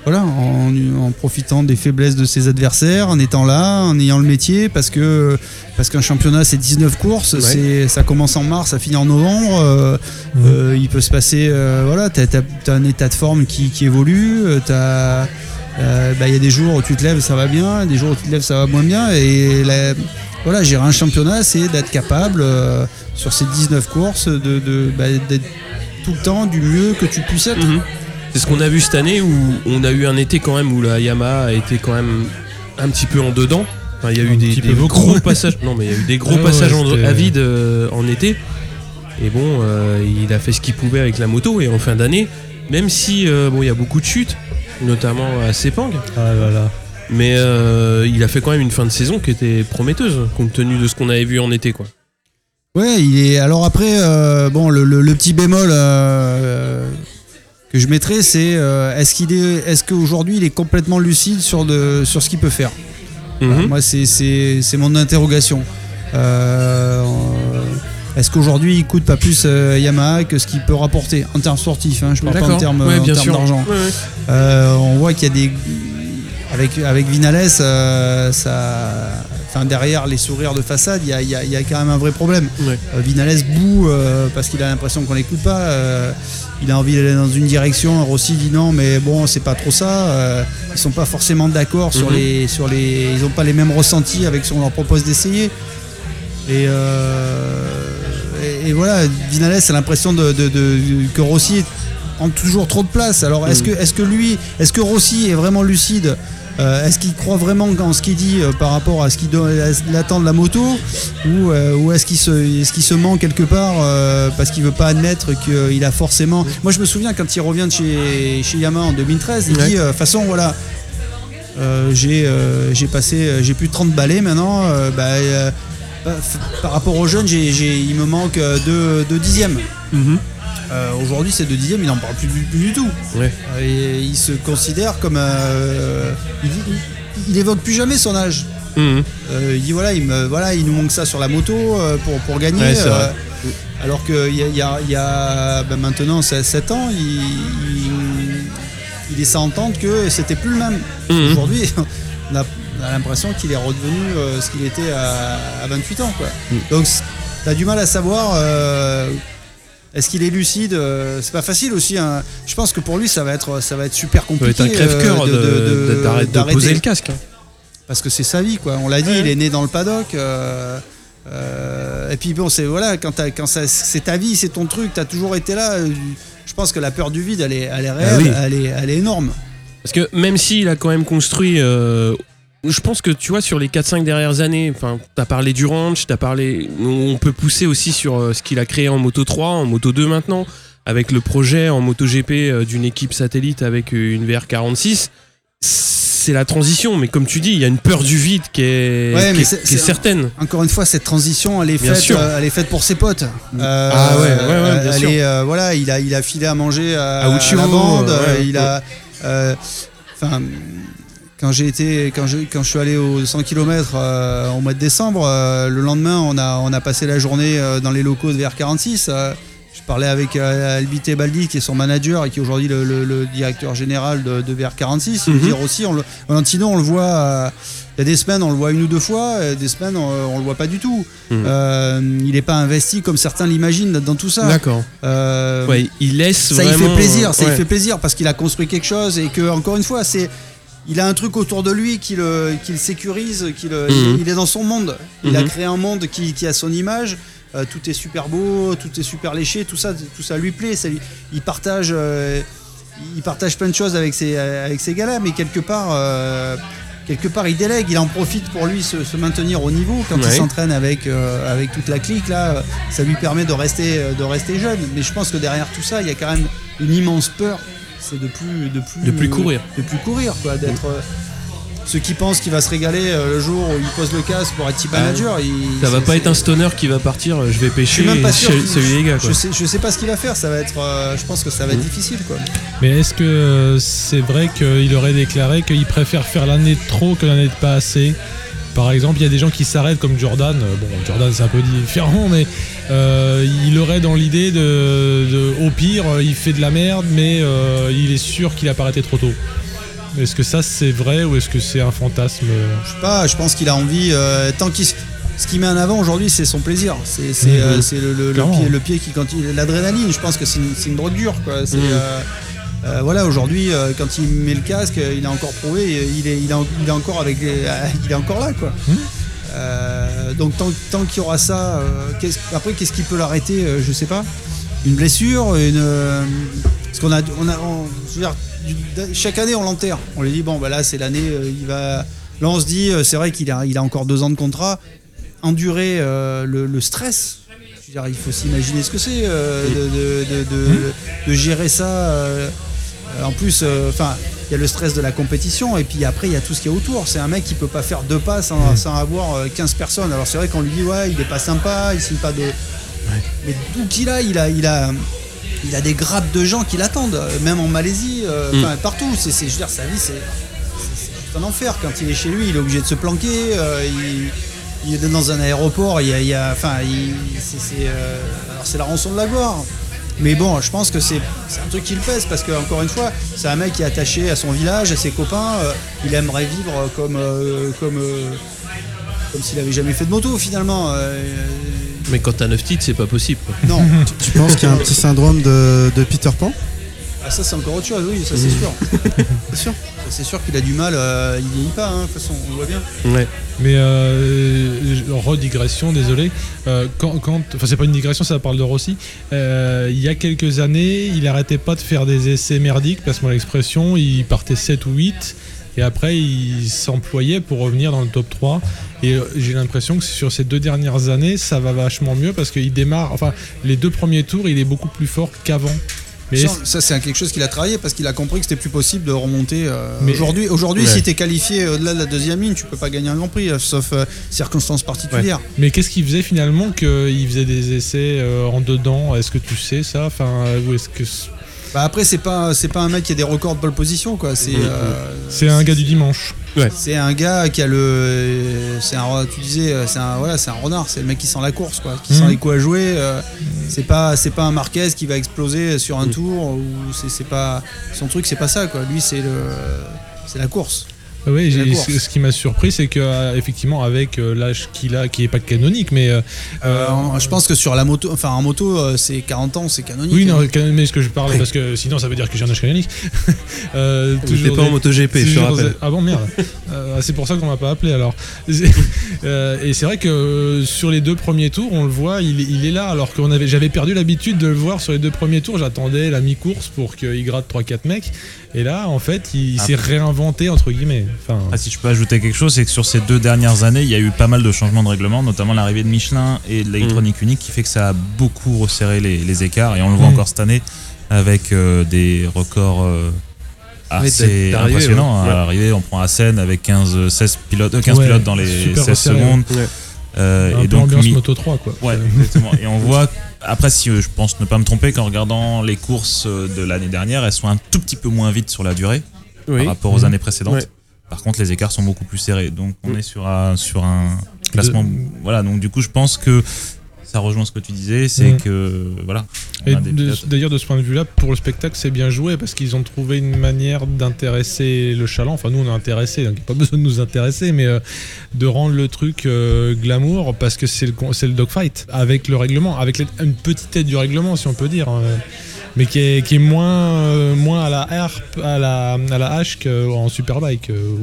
Voilà, en, en profitant des faiblesses de ses adversaires, en étant là, en ayant le métier, parce que parce qu'un championnat c'est 19 courses, Ouais. c'est ça commence en mars, ça finit en novembre. euh, Mhm. euh, il peut se passer, euh, voilà, t'as as, un état de forme qui, qui évolue, euh, euh, bah, il y a des jours où tu te lèves, ça va bien, des jours où tu te lèves, ça va moins bien. Et la- voilà, gérer un championnat, c'est d'être capable, euh, sur ces 19 courses, de, de- bah, d'être tout le temps du mieux que tu puisses être. Mhm. C'est ce qu'on a vu cette année où on a eu un été quand même où la Yamaha a été quand même un petit peu en dedans. Enfin, il y a eu des, gros passages. Non, mais il y a eu des gros ouais, passages en- à vide euh, en été. Et bon, il a fait ce qu'il pouvait avec la moto. Et en fin d'année, même si bon, il y a beaucoup de chutes, notamment à Sepang, Ah là là. mais euh, il a fait quand même une fin de saison qui était prometteuse compte tenu de ce qu'on avait vu en été, quoi. Ouais, il est. Alors après, euh, bon, le, le- le petit bémol euh, que je mettrais, c'est euh, est-ce qu'il est, est-ce qu'aujourd'hui il est complètement lucide sur de, sur ce qu'il peut faire? Mhm. Moi, c'est mon interrogation. Est-ce qu'aujourd'hui il coûte pas plus euh, Yamaha que ce qu'il peut rapporter en termes sportifs hein, Je parle pas en termes, Ouais, d'argent. Ouais, ouais. Euh, on voit qu'il y a des avec avec Vinales, euh, ça, enfin derrière les sourires de façade, il y a, y y quand même un vrai problème. Vinales boue parce qu'il a l'impression qu'on l'écoute pas. il a envie d'aller dans une direction. Rossi dit non, mais bon, c'est pas trop ça. ils sont pas forcément d'accord sur Mhm. les sur les. Ils ont pas les mêmes ressentis avec ce qu'on leur propose d'essayer. Et, euh, et, voilà, Vinales a l'impression de, de- de- que Rossi prend toujours trop de place. Alors est-ce que, est que lui, est-ce que Rossi est vraiment lucide Euh, Est-ce qu'il croit vraiment dans ce qu'il dit euh, par rapport à ce qu'il attend de la moto Ou, euh, ou est-ce qu'il se, est qu'il se ment quelque part parce qu'il veut pas admettre qu'il a forcément. Moi je me souviens quand il revient de chez, chez Yamaha en 2013, il Ouais. dit, de toute façon voilà. j'ai passé j'ai plus de 30 balais maintenant bah, par rapport aux jeunes il me manque euh, deux, deux dixièmes Mhm. Euh, aujourd'hui ces deux dixièmes il en parle plus, du- plus du tout Ouais. Euh, et il se considère comme euh, il, il- il évoque plus jamais son âge Mhm. Euh, il dit voilà il me voilà il nous manque ça sur la moto euh, pour, pour gagner Ouais, c'est euh, alors qu'il y a, y a- il y a, ben, maintenant 7 ans il, il, il laissait entendre que c'était plus le même Mhm. Aujourd'hui, on a, on a l'impression qu'il est redevenu euh, ce qu'il était à, à 28 ans. Quoi. Mm. Donc, tu as du mal à savoir. euh, est-ce qu'il est lucide Euh, C'est pas facile aussi. hein. Je pense que pour lui, ça va être, ça va être super Ça va être compliqué. un crève-cœur euh, de- de- d'arrêter de d'arrêter. poser le casque. hein. Parce que c'est sa vie, quoi. On l'a dit, Ouais. il est né dans le paddock. euh, et puis bon, c'est voilà, quand, t'as- c'est ta vie, c'est ton truc, tu as toujours été là. Je pense que la peur du vide, elle est, elle est réelle, Ah oui. elle, est, elle est énorme. Parce que même s'il a quand même construit. euh, je pense que tu vois, sur les 4-5 dernières années, enfin, t'as parlé du ranch, t'as parlé. On peut pousser aussi sur euh, ce qu'il a créé en Moto 3, en Moto 2 maintenant, avec le projet en Moto GP euh, d'une équipe satellite avec euh, une VR46. C'est la transition, mais comme tu dis, il y a une peur du vide qui est, Ouais, qui mais est- c'est- qui est c'est- certaine. Encore une fois, cette transition, elle est Bien faite, euh, elle est faite pour ses potes. Euh, Ah ouais, ouais, ouais, bien elle sûr. est, voilà, il a, il a filé à manger à, À Uchiho, la bande. il a, euh, quand j'ai été, quand je, quand je suis allé aux 100 km au mois de décembre, euh, le lendemain, on a, on a passé la journée euh, dans les locaux de VR46. euh, je parlais avec euh, Albite Baldi, qui est son manager et qui est aujourd'hui le, le- le directeur général de, de VR46. Il Mhm. veut dire aussi, on le, Valentino, on le voit. euh, il y a des semaines, on le voit une ou deux fois, des semaines, on, on le voit pas du tout. Mhm. Euh, il n'est pas investi comme certains l'imaginent dans tout ça. D'accord. Euh, Ouais, il laisse ça il vraiment, fait plaisir, euh, ça ouais. il fait plaisir parce qu'il a construit quelque chose et que encore une fois c'est il a un truc autour de lui qui le, qui le sécurise, qui le, Mhm. il, il est dans son monde. Il a Mhm. créé un monde qui, qui a son image. Euh, tout est super beau, tout est super léché, tout ça, tout ça lui plaît. Ça lui- il partage, euh, il partage plein de choses avec ces, avec ces gars-là, mais quelque part, euh, quelque part, il délègue. Il en profite pour lui se, se maintenir au niveau quand il s'entraîne avec, avec toute la clique. Là, ça lui permet de rester, de rester jeune. Mais je pense que derrière tout ça, il y a quand même une immense peur. C'est de plus, de plus, De plus courir. de plus courir, quoi. D'être euh, ceux qui pensent qu'il va se régaler euh, le jour où il pose le casque pour être team manager. il- Ah Ça va pas être un stoner qui va partir, euh, je vais Je pêcher. suis même pas sûr. les gars, quoi. Je sais, je sais pas ce qu'il va faire. Ça va être. euh, je pense que ça va être difficile, quoi. Mais est-ce que c'est vrai qu'il aurait déclaré qu'il préfère faire l'année de trop que l'année de pas assez? Par exemple, il y a des gens qui s'arrêtent comme Jordan. Euh, Bon, Jordan c'est un peu différent, mais euh, il aurait dans l'idée de, de- au pire, euh, il fait de la merde, mais euh, il est sûr qu'il a pas arrêté trop tôt. Est-ce que ça c'est vrai ou est-ce que c'est un fantasme Je sais pas. Je pense qu'il a envie. euh, tant qu'il. Ce qu'il met en avant aujourd'hui, c'est son plaisir. C'est euh, le, le- le Clairement. pied, le pied qui quand l'adrénaline. Je pense que c'est une, drogue dure, quoi. Euh, euh, voilà, aujourd'hui, euh, quand il met le casque, il a encore prouvé, il est, il est, en- il est encore avec, les- il est encore là, quoi. Mhm. Euh, donc tant, tant qu'il y aura ça, après qu'est-ce qui peut l'arrêter Je sais pas. Une blessure, une. parce qu'on a, on a, on- je veux dire, du- chaque année on l'enterre. On lui dit bon bah là c'est l'année, il va. Là on se dit c'est vrai qu'il a, il a encore deux ans de contrat. Endurer le, le stress. Je veux dire, il faut s'imaginer ce que c'est euh, de, de- de- gérer ça. euh, en plus, euh, enfin, il y a le stress de la compétition et puis après il y a tout ce qu'il y a autour. C'est un mec qui peut pas faire deux pas sans, sans avoir euh, 15 personnes. Alors c'est vrai qu'on lui dit ouais, il est pas sympa, il signe pas de. Mais d'où qu'il a, il a, il a, il a des grappes de gens qui l'attendent, euh, même en Malaisie, euh, Mm. partout. C'est, je veux dire, sa vie c'est, un enfer. Quand il est chez lui, il est obligé de se planquer. euh, il- il est dans un aéroport, il y a, enfin, c'est, c'est, euh, alors c'est la rançon de la gloire. Mais bon, je pense que c'est, un truc qui le pèse parce que encore une fois, c'est un mec qui est attaché à son village, à ses copains. euh, il aimerait vivre comme, euh, comme, euh, comme s'il avait jamais fait de moto finalement. euh, Mais quand t'as 9 titres, c'est pas possible. non, Tu penses qu'il y a un petit syndrome de, de Peter Pan? Ah, ça c'est encore autre chose, oui, ça c'est sûr. C'est sûr. C'est sûr qu'il a du mal, euh, il vieillit pas, hein, de toute façon, on le voit bien. Ouais. Mais euh, je- redigression, désolé. Euh, quand, quand- enfin, c'est pas une digression, ça parle de Rossi. Euh, il y a quelques années, il arrêtait pas de faire des essais merdiques, passe-moi l'expression. Il partait 7 ou 8 et après il s'employait pour revenir dans le top 3. Et euh, j'ai l'impression que sur ces deux dernières années, ça va vachement mieux parce qu'il démarre. Enfin, les deux premiers tours, il est beaucoup plus fort qu'avant. Mais Ça, ça, c'est quelque chose qu'il a travaillé parce qu'il a compris que c'était plus possible de remonter. euh, Mais- aujourd'hui, aujourd'hui, Ouais. si t'es qualifié au-delà de la deuxième ligne, tu peux pas gagner un Grand Prix, euh, sauf euh, circonstances particulières. Mais qu'est-ce qu'il faisait finalement qu'il faisait des essais euh, en dedans? Est-ce que tu sais ça? Enfin, euh, ou est-ce que Bah après, c'est pas, c'est pas un mec qui a des records de pole position, quoi. C'est, euh, c'est un gars du dimanche c'est un gars qui a le, c'est un, tu disais, c'est un, voilà, un renard. C'est le mec qui sent la course, quoi, qui Mhm. sent les coups à jouer. euh, c'est pas, c'est pas un Marquez qui va exploser sur un Mhm. tour ou c'est pas, son truc, c'est pas ça, quoi. Lui, c'est le, c'est la course. Oui, j'ai- course. ce ce qui m'a surpris, c'est que euh, effectivement, avec euh, l'âge qu'il a, qui est pas canonique, mais euh, Euh, je pense que sur la moto, enfin en moto, c'est 40 ans, c'est canonique. oui, non, mais ce que je parlais, parce que sinon, ça veut dire que j'ai un âge canonique. euh, T'es pas en des- MotoGP, je toujours rappelle. Ah bon, merde. Euh, c'est pour ça qu'on m'a pas appelé alors. Et c'est vrai que sur les deux premiers tours, on le voit, il, est- il est là, alors que j'avais perdu l'habitude de le voir sur les deux premiers tours. J'attendais la mi-course pour qu'il gratte 3-4 mecs. Et là, en fait, il Ah. s'est réinventé, entre guillemets. Enfin, Ah, si je peux ajouter quelque chose, c'est que sur ces deux dernières années, il y a eu pas mal de changements de règlement, notamment l'arrivée de Michelin et de l'électronique unique, qui fait que ça a beaucoup resserré les, les écarts. Et on le voit Mm. encore cette année avec euh, des records euh, assez impressionnants. ouais. À l'arrivée, on prend Assen avec 15, 16 pilotes, euh, 15 Ouais, pilotes dans les super 16 resserré, secondes. Ouais. Euh, un et peu donc, ambiance mi- Moto 3, quoi. Ouais, exactement. Et on voit, après, si euh, je pense ne pas me tromper, qu'en regardant les courses euh, de l'année dernière, elles sont un tout petit peu moins vite sur la durée Oui. par rapport aux Mhm. années précédentes. Ouais. Par contre, les écarts sont beaucoup plus serrés. Donc, on Mhm. est sur un, sur un classement. Voilà, donc du coup, je pense que ça rejoint ce que tu disais, c'est Mhm. que, voilà. d'ailleurs, de ce point de vue-là, pour le spectacle, c'est bien joué parce qu'ils ont trouvé une manière d'intéresser le chaland. Enfin, nous, on est intéressés, donc il n'y a pas besoin de nous intéresser, mais euh, de rendre le truc euh, glamour parce que c'est le, dogfight avec le règlement, avec les- une petite tête du règlement, si on peut dire. hein. Mais qui est, qui est moins, euh, moins à la harpe, à la, à la hache qu'en superbike, euh,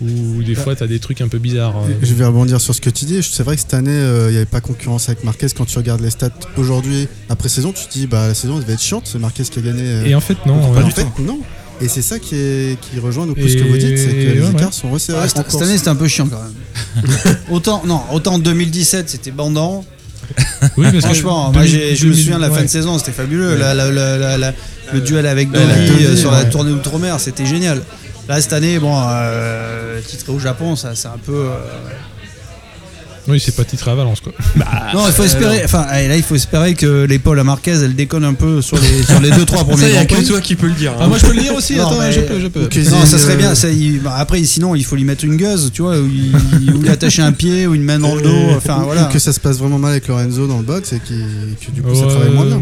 où, où des fois, tu as des trucs un peu bizarres. euh. Je vais rebondir sur ce que tu dis. C'est vrai que cette année, euh, il n'y avait pas concurrence avec Marquez. Quand tu regardes les stats aujourd'hui, après saison, tu te dis bah la saison devait être chiante. C'est Marquez qui a gagné. euh, Et en fait, non. ouais. en fait, non. Et c'est ça qui, est, qui rejoint nous plus ce que vous dites, c'est que les écarts ouais. sont resserrés. En cette, année, c'était un peu chiant quand même. autant, non, autant en 2017, c'était bandant. Oui, parce que Franchement, moi, 2000, j'ai- je me 2000, souviens de la fin de saison, c'était fabuleux. La- la- la- la- la- le duel avec Dolly, euh, sur la tournée Outre-mer, c'était génial. Là, cette année, bon, euh, titré au Japon, ça, c'est un peu. Euh, Oui, c'est pas titré à Valence, quoi. non, il faut espérer. Enfin, allez, là, il faut espérer que l'épaule à Marquez, elle déconne un peu sur les sur les deux trois Ça, premiers il y a que toi qui peux le dire. Ah, hein. moi, je peux le lire aussi, Non, attends, mais- je peux, je peux. Ok. Non, ça serait Euh, bien. ça, il- bah, après, sinon, il faut lui mettre une gueuse, tu vois, où il, où il attache un pied ou une main dans le dos. Enfin, Ou- voilà. ou que ça se passe vraiment mal avec Lorenzo dans le box et qui- que du coup ça travaille moins bien.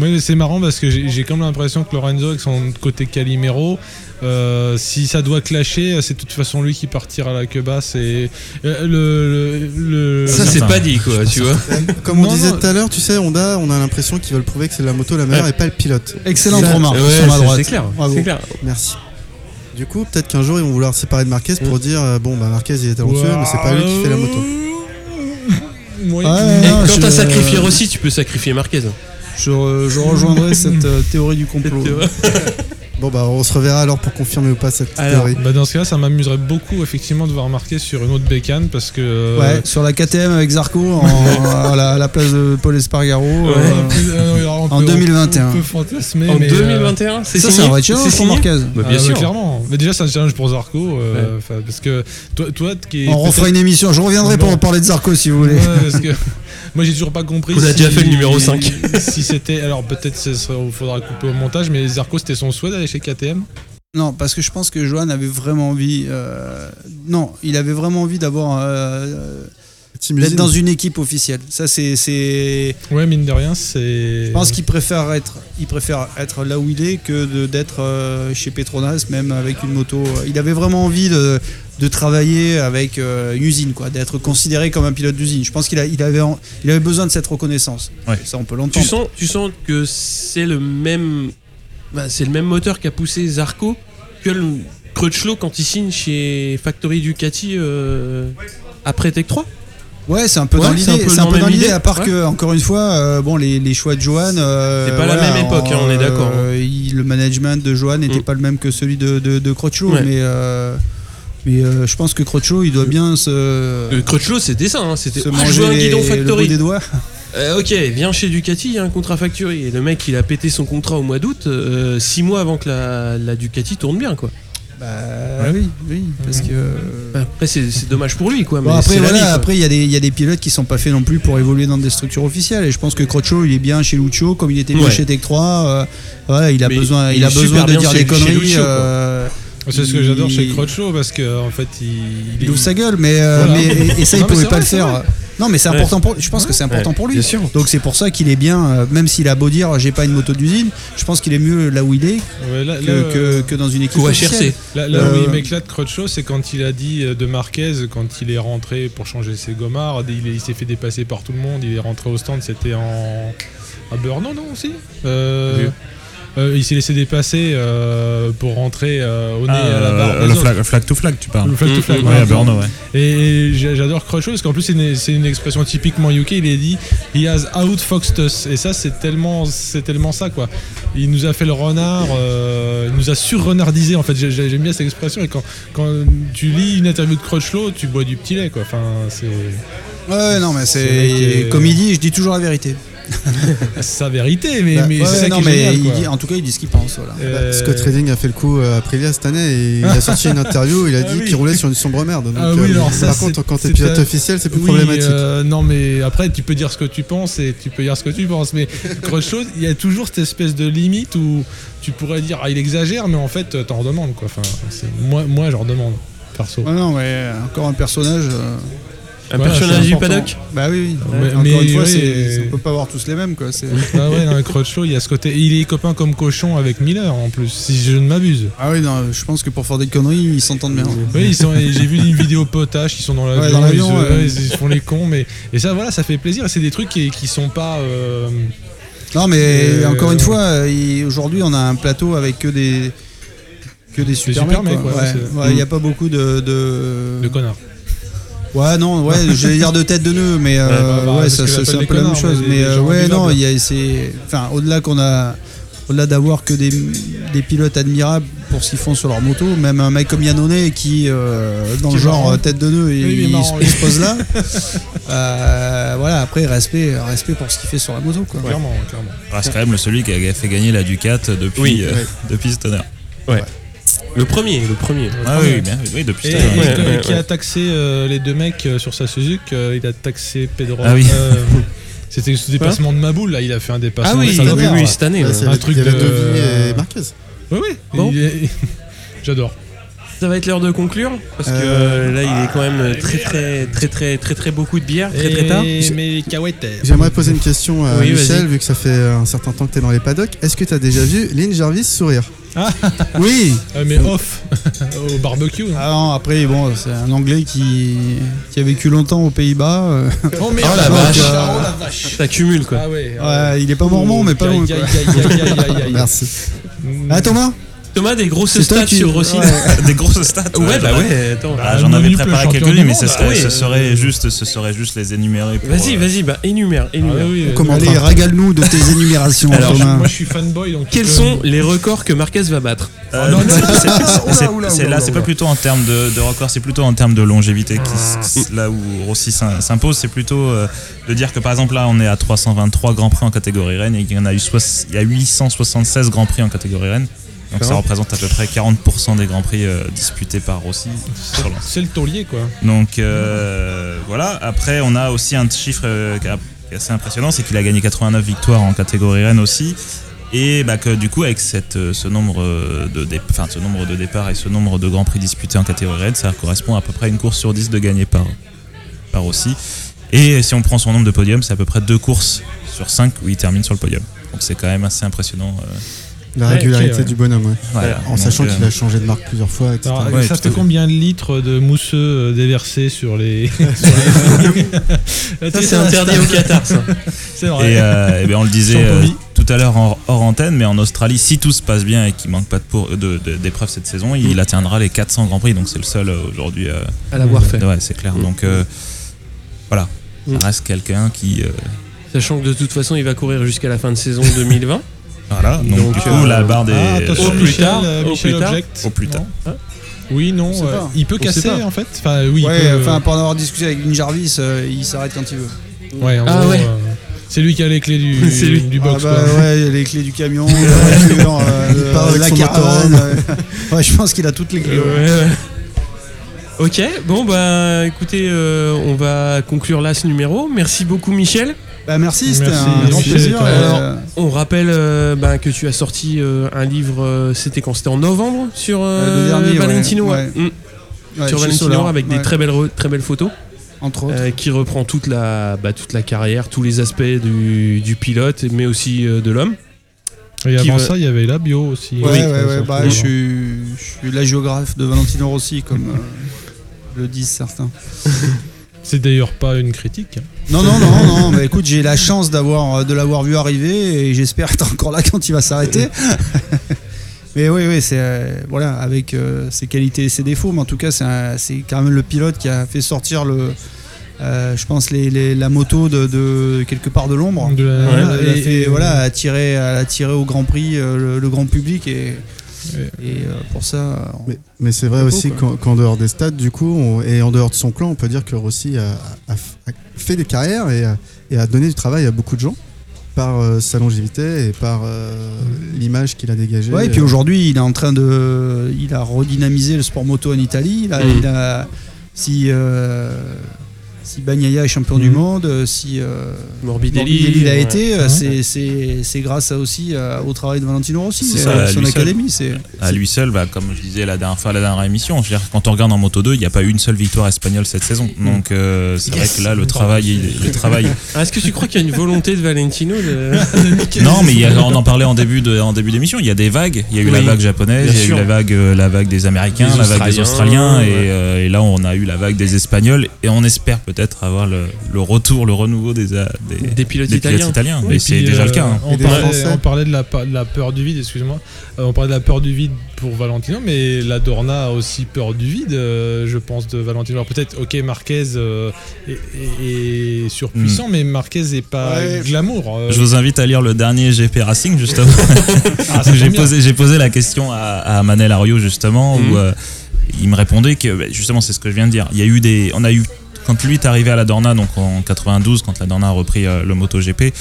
ouais, c'est marrant parce que j'ai j'ai comme l'impression que Lorenzo, avec son côté Calimero, euh, si ça doit clasher, c'est de toute façon lui qui partira à la queue basse. Et euh, le, le, le- Ça, c'est pas dit, quoi, tu vois. Comme on Non, disait tout à l'heure, tu sais, Honda, on a l'impression qu'ils veulent prouver que c'est la moto la meilleure et pas le pilote. Excellente Ça- remarque Ouais, sur ma c'est- droite. c'est clair. C'est clair. Merci. Du coup, peut-être qu'un jour ils vont vouloir se séparer de Marquez pour dire euh, bon bah Marquez il est talentueux mais c'est pas lui qui fait la moto. Ouais, Ouais, Et non, quand je- t'as sacrifié Rossi, tu peux sacrifier Marquez. Je, re- je rejoindrai cette euh, théorie du complot. Bon bah on se reverra alors pour confirmer ou pas cette Alors, théorie. Bah, dans ce cas, ça m'amuserait beaucoup effectivement de voir marquer sur une autre bécane parce que. euh, Ouais, sur la KTM avec Zarco en- à, la, à la place de Paul Espargaro. euh, euh, on en peut- 2021. On peut fantasmer. En mais, euh, 2021, c'est ça, c'est un vrai challenge pour Marquez. Bah, ah, bien ouais, sûr. clairement. Mais déjà, c'est un challenge pour Zarco. euh, Parce que toi, toi qui On refera une émission. Je reviendrai pour en parler de Zarco si vous voulez. Ouais, parce que moi j'ai toujours pas compris. On a déjà fait le numéro 5. Si c'était. Alors peut-être il faudra couper au montage, mais Zarco c'était son souhait d'aller chez KTM Non, parce que je pense que Johan avait vraiment envie. euh, Non, il avait vraiment envie d'avoir. euh, d'être dans une équipe officielle. Ça, c'est. Ouais, mine de rien, c'est. Je pense qu'il préfère être, il préfère être là où il est que d'être euh, chez Petronas, même avec une moto. Il avait vraiment envie de, de travailler avec euh, une usine, quoi, d'être considéré comme un pilote d'usine. Je pense qu'il a- il avait, en- il avait besoin de cette reconnaissance. Ouais. Ça, on peut Tu l'entendre. sens, tu sens que c'est le même, bah, c'est le même moteur qui a poussé Zarco que le Crutchlow quand il signe chez Factory Ducati euh, après Tech 3. Ouais, c'est un peu Ouais, dans l'idée. C'est un peu dans l'idée, idée. à part Ouais. que, encore une fois, euh, bon, les, les choix de Johan. euh, C'est pas la même époque, hein, on est d'accord, euh, il- le management de Johan n'était Mm. pas le même que celui de, de, de Crocchio, Ouais. mais. euh, mais euh, je pense que Crocchio, il doit bien se, Crutchlow c'était ça, hein, c'était se ah, manger veux un guidon le Factory. des doigts. Euh, ok, viens chez Ducati, il y a un contrat Factory. Et le mec il a pété son contrat au mois d'août, 6 mois avant que la, la Ducati tourne bien quoi. Bah oui, oui, parce que. Après c'est c'est dommage pour lui quoi. Bon, après, voilà, vie, quoi. après il y, a des- il y a des pilotes qui sont pas faits non plus pour évoluer dans des structures officielles. Et je pense que Croccio, il est bien chez Lucio, comme il était bien Ouais. chez Tech 3. euh, ouais, il a Mais besoin, il il a est besoin super de dire des conneries. Lucio, euh, C'est ce que j'adore chez Crutchlow parce que en fait, il, il ouvre sa gueule, mais, euh, Voilà. mais et, et ça, il Non, pouvait pas vrai, le faire. vrai. Non, mais c'est Ouais. important pour. Je pense que c'est important Ouais, pour lui. Bien sûr. Donc c'est pour ça qu'il est bien, euh, même s'il a beau dire j'ai pas une moto d'usine, je pense qu'il est mieux là où il est Ouais, là, que, là, que, que dans une équipe Ou. HRC. Là, là où Euh, il m'éclate Crutchlow, c'est quand il a dit euh, de Marquez, quand il est rentré pour changer ses gommards, il, est- il s'est fait dépasser par tout le monde, il est rentré au stand, c'était en. à Beurre, non, non, aussi? Euh, Oui. Euh, Il s'est laissé dépasser euh, pour rentrer euh, au nez Ah, à la barre. le flag, flag to flag, tu parles. Le flag to flag, Mm, Ouais, Brno, ouais. Et j'a- j'adore Crutchlow parce qu'en plus c'est une, expression typiquement UK. Il est dit He has outfoxed us. Et ça, c'est tellement, c'est tellement ça quoi. Il nous a fait le renard, euh, il nous a sur-renardisé en fait. J'ai- j'ai- J'aime bien cette expression. Et quand, quand tu lis une interview de Crutchlow, tu bois du petit lait quoi. Enfin, c'est Ouais, non, mais est- c'est. Comme il dit, je dis toujours la vérité. sa vérité, mais, Bah, mais ouais, c'est ça non, qui est mais génial. il quoi. dit, en tout cas, il dit ce qu'il pense. Voilà. Euh, Scott Redding a fait le coup euh, à Aprilia cette année et il a sorti une interview, il a Ah dit oui. qu'il roulait sur une sombre merde. Donc, Ah oui, euh, alors ça, par c'est- contre, quand t'es c'est pilote un- officiel, c'est plus Oui, problématique. euh, non, mais après, tu peux dire ce que tu penses et tu peux dire ce que tu penses. Mais Crutchlow, il y a toujours cette espèce de limite où tu pourrais dire, ah, il exagère, mais en fait, t'en redemandes quoi. Enfin, c'est- moi, moi, j'en redemande, perso. Ouais, non, mais encore un personnage. euh, Un Voilà, personnage du paddock. Bah oui, oui. Mais- encore mais une fois, oui, c'est- et- on peut pas avoir tous les mêmes. Quoi. c'est- Ah ouais, dans Crutchlow, il y a ce côté. Il est copain comme cochon avec Miller en plus, si je ne m'abuse. Ah oui, non, je pense que pour faire des conneries, ils s'entendent bien. Oui, ils sont. et J'ai vu une vidéo potache, ils sont dans l'avion, Ouais, dans ils, l'avion, se- ouais. ouais, ils se font les cons, mais et ça, voilà, ça fait plaisir. Et c'est des trucs qui, qui sont pas. euh, Non, mais Euh, encore une fois, euh, aujourd'hui, on a un plateau avec que des que des super, super mecs. ouais, Ouais, il n'y a pas beaucoup de, de... de connards. Ouais, non, ouais, j'allais dire de tête de nœud, mais euh, Ouais, bah, bah, ouais, ça, ça, c'est un peu la même chose. mais euh, ouais, non, il y a, c'est, enfin, au-delà qu'on a, au-delà d'avoir que des, des pilotes admirables pour ce qu'ils font sur leur moto, même un mec comme Yannone qui, euh, dans Qui le genre marrant. euh, tête de nœud, Oui, il, marrant, se- oui. il se pose là. Euh, voilà, après respect, respect pour ce qu'il fait sur la moto, quoi. Clairement, clairement. Reste quand même le celui qui a fait gagner la Ducat depuis, Oui, euh, ouais. depuis Stoner. Le premier, le premier. Ah oui, bien, oui, depuis Et, Ouais, que- ouais, qui ouais. a taxé euh, les deux mecs euh, sur sa Suzuki, euh, il a taxé Pedro. Ah oui. euh, C'était ce dépassement de Maboul, là, il a fait un Ah dépassement. oui, de oui, salopard. oui, cette année. Ouais, ouais. c'est- un il y truc avait de- et Marquez. Oui, oui. Bon. J'adore. Ça va être l'heure de conclure parce que Euh, euh, là il est quand même très très très très très très beaucoup de bière très très tard. Mais. J'aimerais poser une question à Oui, Michel, vu que ça fait un certain temps que tu es dans les paddocks. Est-ce que tu as déjà vu Lynn Jarvis sourire Ah. Oui. Euh, mais off au barbecue. non Ah non, après, bon, c'est un Anglais qui, qui a vécu longtemps aux Pays-Bas. euh, Oh merde, Oh la vache. euh, Oh la vache. Ça cumule quoi. Ah ouais. ouais, il est pas mormon, mais pas loin. Aïe, quoi. aïe, aïe, aïe, aïe, aïe, aïe. Merci. Ah, Thomas Thomas des grosses stats qui- sur Rossi. Ouais. Des grosses stats. Ouais, bah j'en ai- ouais, attends. Ah, J'en avais préparé du mais ce ah serait, oui. ce serait juste, ce serait juste les énumérer. Vas-y, euh, vas-y, bah énumère, Ah énumère. oui, On euh, commentera. Allez, régale-nous de tes énumérations, Alors, Thomas. Moi je suis fanboy donc. Quels sont les records que Marquez va battre Euh, non, non, c'est- non, là, c'est pas plutôt en termes de, de record, c'est plutôt en termes de longévité qui là où Rossi s'im- s'impose. C'est plutôt euh, de dire que par exemple là, on est à 323 grands prix en catégorie Rennes et qu'il y en a eu il y a 876 grands prix en catégorie Rennes. Donc ça D'accord. représente à peu près 40% des grands prix euh, disputés par Rossi. C'est le taulier quoi. Donc euh, voilà. Après, on a aussi un chiffre euh, qui est assez impressionnant, c'est qu'il a gagné 89 victoires en catégorie Rennes aussi. Et bah, que du coup, avec cette, ce, nombre de enfin, ce nombre de départs et ce nombre de grands prix disputés en catégorie Rennes, ça correspond à peu près à une course sur 10 de gagner par, par aussi. Et si on prend son nombre de podiums, c'est à peu près deux courses sur cinq où il termine sur le podium. Donc c'est quand même assez impressionnant. Euh, La Ouais, régularité ouais. du bonhomme, ouais. voilà. En Donc, sachant euh, qu'il a changé de marque plusieurs fois, etc. Alors, Ouais, ça fait combien de litres de mousseux euh, déversés sur les. Ça, c'est interdit au Qatar, ça. C'est vrai. Et, euh, eh ben, on le disait euh, tout à l'heure en- hors antenne, mais en Australie, si tout se passe bien et qu'il manque pas de pour- de- de- d'épreuves cette saison, il atteindra les 400 Grands Prix. Donc c'est le seul euh, aujourd'hui. euh, À l'avoir fait. ouais, c'est clair. Donc euh, voilà, Mm. ça reste quelqu'un qui. euh, Sachant que de toute façon, il va courir jusqu'à la fin de saison 2020. Voilà. Donc, Donc, du coup, euh, la barre des. Ah, attention, au plus Michel, tard, euh, au Michel plus tard. Au plus tard. Non Oui, non. Euh, il peut casser en fait. Enfin, oui. ouais, peut- enfin, pour en avoir discuté avec Lynn Jarvis, euh, il s'arrête quand il veut. Ouais, en Ah gros, ouais. euh, c'est lui qui a les clés du, C'est lui. du box. ah bah quoi. ouais, les clés du camion, la voiture, euh, la caravane. ouais. Je pense qu'il a toutes les clés. ouais. Ouais, ouais. Ok, bon bah écoutez, euh, on va conclure là ce numéro. Merci beaucoup Michel. Bah, merci, c'était Merci, un grand plaisir. Alors, euh, On rappelle euh, bah, que tu as sorti euh, un livre, euh, c'était quand? C'était en novembre sur le dernier, Valentino. ouais. Mm. ouais, sur chez Valentino Solar, avec des ouais, très belles, re- très belles photos Entre autres. euh, qui reprend toute la, bah, toute la carrière, tous les aspects du, du pilote mais aussi euh, de l'homme. Et qui avant va- ça, il y avait la bio aussi. Ouais, bah, je, suis, je suis la géographe de Valentino Rossi, comme euh, le disent certains. C'est d'ailleurs pas une critique. Non, non, non, non, mais écoute, j'ai la chance d'avoir, de l'avoir vu arriver et j'espère être encore là quand il va s'arrêter. mais oui, oui, c'est euh, voilà, avec euh, ses qualités et ses défauts, mais en tout cas, c'est, quand même le pilote qui a fait sortir le. euh, je pense les, les- la moto de, de quelque part de l'ombre. Euh, il a et- et- voilà, attirer, attirer au Grand Prix euh, le, le grand public et, Ouais. Et euh, pour ça, on- Mais, mais c'est vrai aussi qu'en dehors des stades, du coup, on- et en dehors de son clan, on peut dire que Rossi a, a f- a fait des carrières et a, et a donné du travail à beaucoup de gens par euh, sa longévité et par euh, l'image qu'il a dégagée. Ouais, et puis aujourd'hui, il est en train de. Il a redynamisé le sport moto en Italie. Il a, Mm. il a- si, euh, si Bagnaia est champion du Mm. monde, euh, si euh, Morbidelli, Morbidelli l'a ouais. été, euh, Ouais. c'est- c'est c'est grâce à aussi euh, au travail de Valentino Rossi, C'est et, ça, euh, à son académie. C'est À lui seul, bah, comme je disais la dernière fois, la dernière émission, je veux dire, quand on regarde en Moto 2, il n'y a pas eu une seule victoire espagnole cette saison. Donc euh, c'est vrai que là, le travail, il- le travail. Ah, Est-ce que tu crois qu'il y a une volonté de Valentino de... non, mais il y a- on en parlait en début de, en début d'émission. Il y a des vagues. Il y a eu la vague japonaise, il y a eu la vague, euh, la vague des Américains, la vague des Australiens, euh, et là on a eu la vague des Espagnols. Et on espère peut-être avoir le, le retour, le renouveau des, euh, des, des pilotes des pilotes italiens Mais c'est déjà le euh, cas. hein. On, parlait, Français. on parlait de la, pa- de la peur du vide, excuse-moi. Euh, on parlait de la peur du vide pour Valentino, mais la Dorna a aussi peur du vide, euh, je pense, de Valentino. Alors peut-être, ok, Marquez euh, est, est- est surpuissant, mais Marquez est pas Ouais. glamour. euh. Je vous invite à lire le dernier GP Racing justement. Ah, j'ai posé, la question à, à Manel Ario justement où euh, il me répondait que bah, justement c'est ce que je viens de dire. Il y a eu des, on a eu quand lui est arrivé à la Dorna donc en 92 quand la Dorna a repris euh, le MotoGP,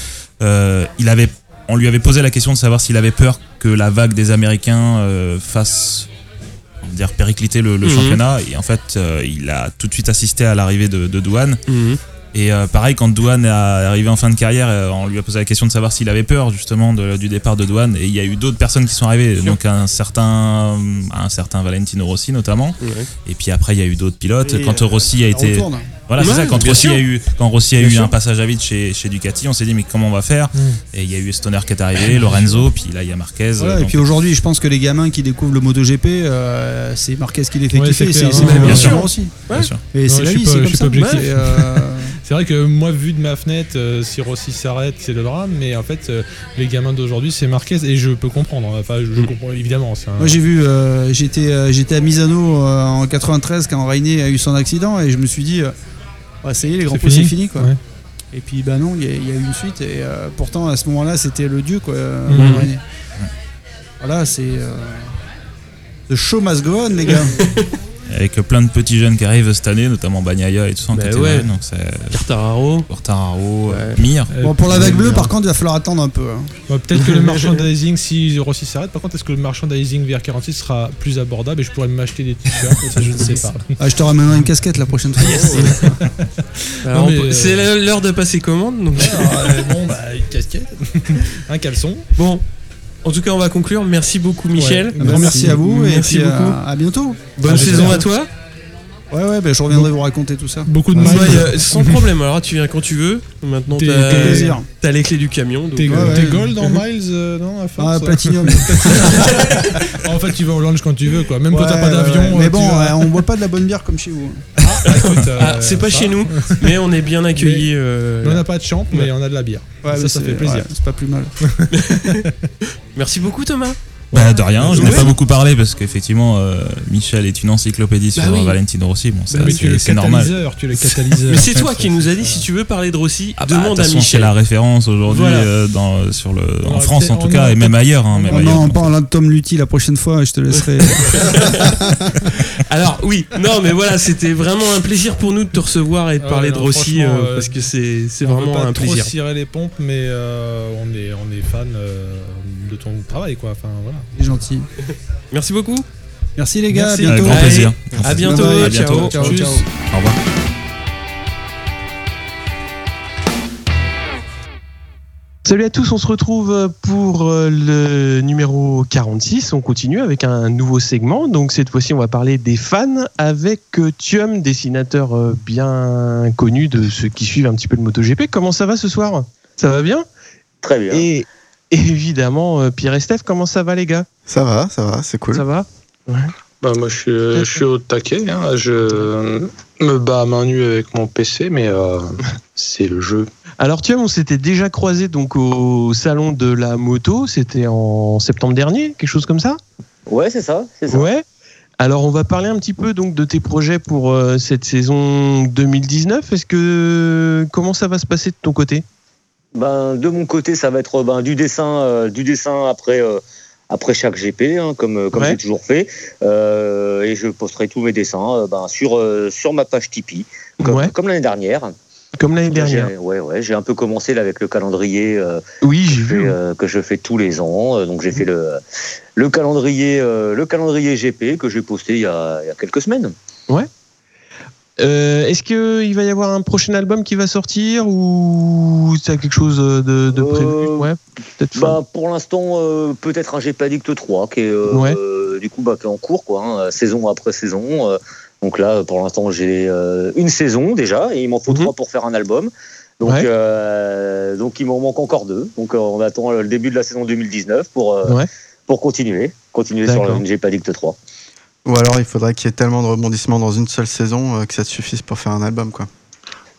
euh, il avait, on lui avait posé la question de savoir s'il avait peur que la vague des Américains euh, fasse on va dire péricliter le, le Mhm. championnat et en fait euh, il a tout de suite assisté à l'arrivée de, de Douane Mhm. et euh, pareil, quand Douane est arrivé en fin de carrière, euh, on lui a posé la question de savoir s'il avait peur justement de- du départ de Douane. Et il y a eu d'autres personnes qui sont arrivées, donc un certain, un certain Valentino Rossi notamment. Ouais. Et puis après, il y a eu d'autres pilotes. Et, quand euh, Rossi a été, retourne. Voilà, c'est ça. Quand Rossi a eu, quand Rossi a Bien eu sûr. un passage à vide chez, chez Ducati, on s'est dit mais comment on va faire Mm. Et il y a eu Stoner qui est arrivé, Lorenzo, puis là il y a Marquez. Voilà, et puis aujourd'hui, je pense que les gamins qui découvrent le MotoGP, euh, c'est Marquez qui les fait Ouais, kiffer, c'est même bien bien sûr. sûr aussi. bien sûr. Et c'est la vie, c'est comme ça. euh, C'est vrai que moi, vu de ma fenêtre, euh, si Rossi s'arrête, c'est le drame, mais en fait, euh, les gamins d'aujourd'hui, c'est Marquez, et je peux comprendre. hein. Enfin, je comprends évidemment. un- Moi j'ai vu, euh, j'étais euh, j'étais à Misano euh, en 93 quand Rainé a eu son accident et je me suis dit, Ouais, ça y est, les grands prix c'est fini quoi. Ouais. Et puis bah non, il y, a- il y a eu une suite et euh, pourtant à ce moment-là c'était le dieu quoi. euh, Mhm. Voilà, c'est euh, the show must go on les gars. Avec plein de petits jeunes qui arrivent cette année, notamment Bagnaia et tout ça en Bah ouais. Donc c'est Quartararo. Quartararo, euh, Ouais. Mir. Euh, bon pour la puis, vague bleue euh, par contre il va falloir attendre un peu. hein. bah, Peut-être que le merchandising, si Rossi s'arrête, par contre, est-ce que le merchandising VR46 sera plus abordable et je pourrais m'acheter des t-shirts Ça, je ne sais pas. Ah, je te ramènerai une casquette la prochaine fois. Euh, C'est l'heure de passer commande. Donc... bon, bah, une casquette, un caleçon. Bon, en tout cas, on va conclure. Merci beaucoup, Michel. Ouais. Un grand merci à vous et Merci puis, beaucoup. à bientôt. Bonne Ah, saison à toi. Ouais, ouais, bah, je reviendrai vous raconter tout ça. Beaucoup de Ah. Ouais, euh, sans problème. Alors tu viens quand tu veux. Maintenant t'as les clés du camion. T'es euh, ouais. t'es gold en miles, euh, non à force Ah, Platinum. En fait, tu vas au lounge quand tu veux, quoi. Même quand t'as pas d'avion. ouais. Mais bon, vas- euh, on boit pas de la bonne bière comme chez vous. Écoute, euh, Ah, c'est pas ça. chez nous, mais on est bien accueillis. euh, On n'a pas de champ, mais on a de la bière. Ouais, ça, fait plaisir. ouais, c'est pas plus mal. Merci beaucoup Thomas. Bah, de rien, je n'ai Ouais. pas beaucoup parlé parce qu'effectivement, euh, Michel est une encyclopédie sur Bah oui. Valentino Rossi. Bon, c'est normal. catalyseur, tu es le catalyseur. Mais c'est toi qui nous a dit si tu veux parler de Rossi, Ah bah, de demande toute à façon, c'est Michel. la référence aujourd'hui Voilà. euh, dans, sur le, On en France en tout on cas et même ailleurs. hein, on même aurait- Non, ailleurs, en parlant de Tom Lutti la prochaine fois, je te laisserai. Alors oui, non mais voilà, c'était vraiment un plaisir pour nous de te recevoir et de Ah parler de Rossi euh, euh, parce que c'est c'est on veut vraiment pas un trop plaisir. cirer les pompes, mais euh, on est on est fan euh, de ton travail, quoi. Enfin voilà. C'est gentil. Merci beaucoup. Merci les gars, Merci. à Avec bientôt. grand Allez, plaisir. À bientôt. Bye bye. À bientôt. Ciao. Ciao, ciao. Au revoir. Salut à tous, on se retrouve pour euh, le numéro 46. On continue avec un nouveau segment. Donc cette fois-ci, on va parler des fans avec euh, Thium, dessinateur euh, bien connu de ceux qui suivent un petit peu le MotoGP. Comment ça va ce soir? Ça va bien? Très bien. Et évidemment, euh, Pierre et Steph, comment ça va les gars? Ça va, ça va, c'est cool. Ça va? Bah, moi, je suis, je suis au taquet. hein. Je me bats à main nue avec mon PC, mais euh, c'est le jeu. Alors Thium, on s'était déjà croisé donc au salon de la moto. C'était en septembre dernier, quelque chose comme ça? Ouais, c'est ça, c'est ça. Ouais. Alors on va parler un petit peu donc de tes projets pour euh, cette saison 2019. Est-ce que comment ça va se passer de ton côté? Ben, de mon côté, ça va être ben, du dessin, euh, du dessin après, euh, après chaque GP, hein, comme, euh, comme Ouais. j'ai toujours fait. Euh, et je posterai tous mes dessins ben, sur, euh, sur ma page Tipeee, comme, Ouais. comme l'année dernière. Comme l'année dernière. J'ai- Ouais, ouais, j'ai un peu commencé là, avec le calendrier euh, Oui, j'ai que, je fais, vu. euh, que je fais tous les ans. Euh, Donc j'ai fait le, le calendrier, euh, le calendrier GP que j'ai posté il y a, il y a quelques semaines. Euh, Est-ce qu'il va y avoir un prochain album qui va sortir ou c'est quelque chose de, de Euh, prévu? Ouais, Bah, pour l'instant, euh, peut-être un GP Addict 3 qui est, Ouais. du coup, bah, qui est en cours, quoi, hein, saison après saison. donc là, pour l'instant, j'ai une saison déjà et il m'en faut Mhm. trois pour faire un album. Donc, Ouais. donc il m'en manque encore deux. Donc on attend le début de la saison 2019 pour, pour continuer, continuer sur le GP Addict 3. Ou alors il faudrait qu'il y ait tellement de rebondissements dans une seule saison euh, que ça te suffise pour faire un album quoi.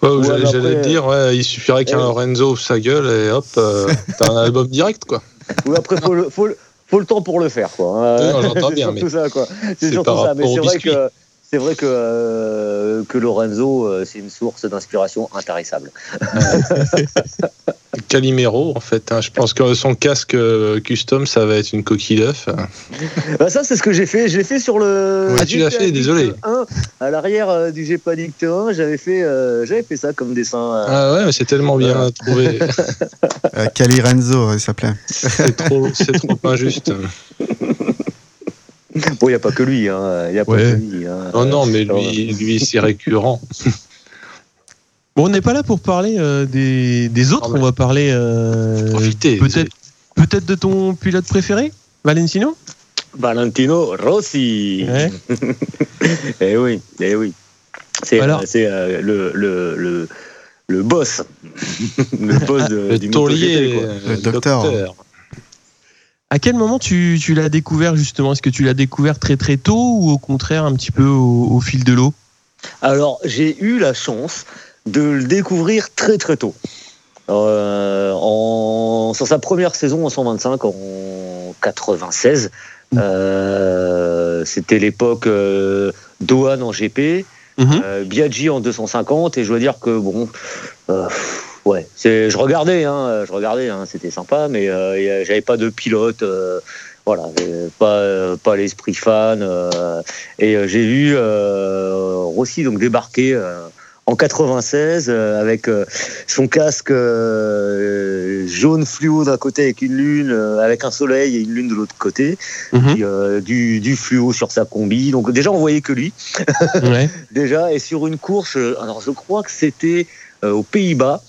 Ouais, Ouais, j'allais mais après, dire, ouais, il suffirait qu'un euh, Lorenzo ouvre sa gueule et hop, euh, t'as un album direct, quoi. Oui, après, faut le, faut, le, faut le temps pour le faire, quoi. hein. Oui, non, j'entends c'est bien, surtout mais ça, quoi. c'est surtout ça. Mais c'est vrai biscuit. que. C'est vrai que, euh, que Lorenzo, euh, c'est une source d'inspiration intarissable. Calimero, en fait. hein. Je pense que son casque euh, custom, ça va être une coquille d'œuf. Bah ça, c'est ce que j'ai fait. Je l'ai fait sur le. Ah, tu l'as fait, désolé. 1, à l'arrière euh, du Addict 1, j'avais fait, euh, j'avais fait ça comme dessin. euh. Ah ouais, mais c'est tellement bien trouvé. Euh, Cali Renzo, il s'appelait. C'est trop, c'est trop injuste. Bon, il n'y a pas que lui. hein. Y a pas Ouais. que lui. hein. Oh non, mais lui, lui c'est récurrent. Bon, on n'est pas là pour parler euh, des, des autres. Ah, On va parler euh, Profitez. peut-être peut-être de ton pilote préféré, Valentino? Valentino Rossi. Ouais. eh oui, eh oui. C'est Alors- euh, c'est, euh, le, le, le, le boss. le boss de, Le du taulier, euh, Le docteur. À quel moment tu, tu l'as découvert justement? Est-ce que tu l'as découvert très très tôt ou au contraire un petit peu au, au fil de l'eau? Alors, j'ai eu la chance de le découvrir très très tôt. Euh, en, sur sa première saison en 125, en 96, euh, c'était l'époque euh, Dohan en GP, Mhm. euh, Biaggi en 250, et je dois dire que bon, euh, ouais, c'est, je regardais, hein, je regardais, hein, c'était sympa, mais euh, j'avais pas de pilote. euh, voilà, euh, pas, euh, pas l'esprit fan. euh, et euh, j'ai vu euh, Rossi donc débarquer euh, en 96 euh, avec euh, son casque euh, jaune fluo d'un côté avec une lune, euh, avec un soleil et une lune de l'autre côté, Mhm. puis, euh, du, du fluo sur sa combi. Donc déjà on voyait que lui Ouais. déjà et sur une course. Alors je crois que c'était euh, aux Pays-Bas.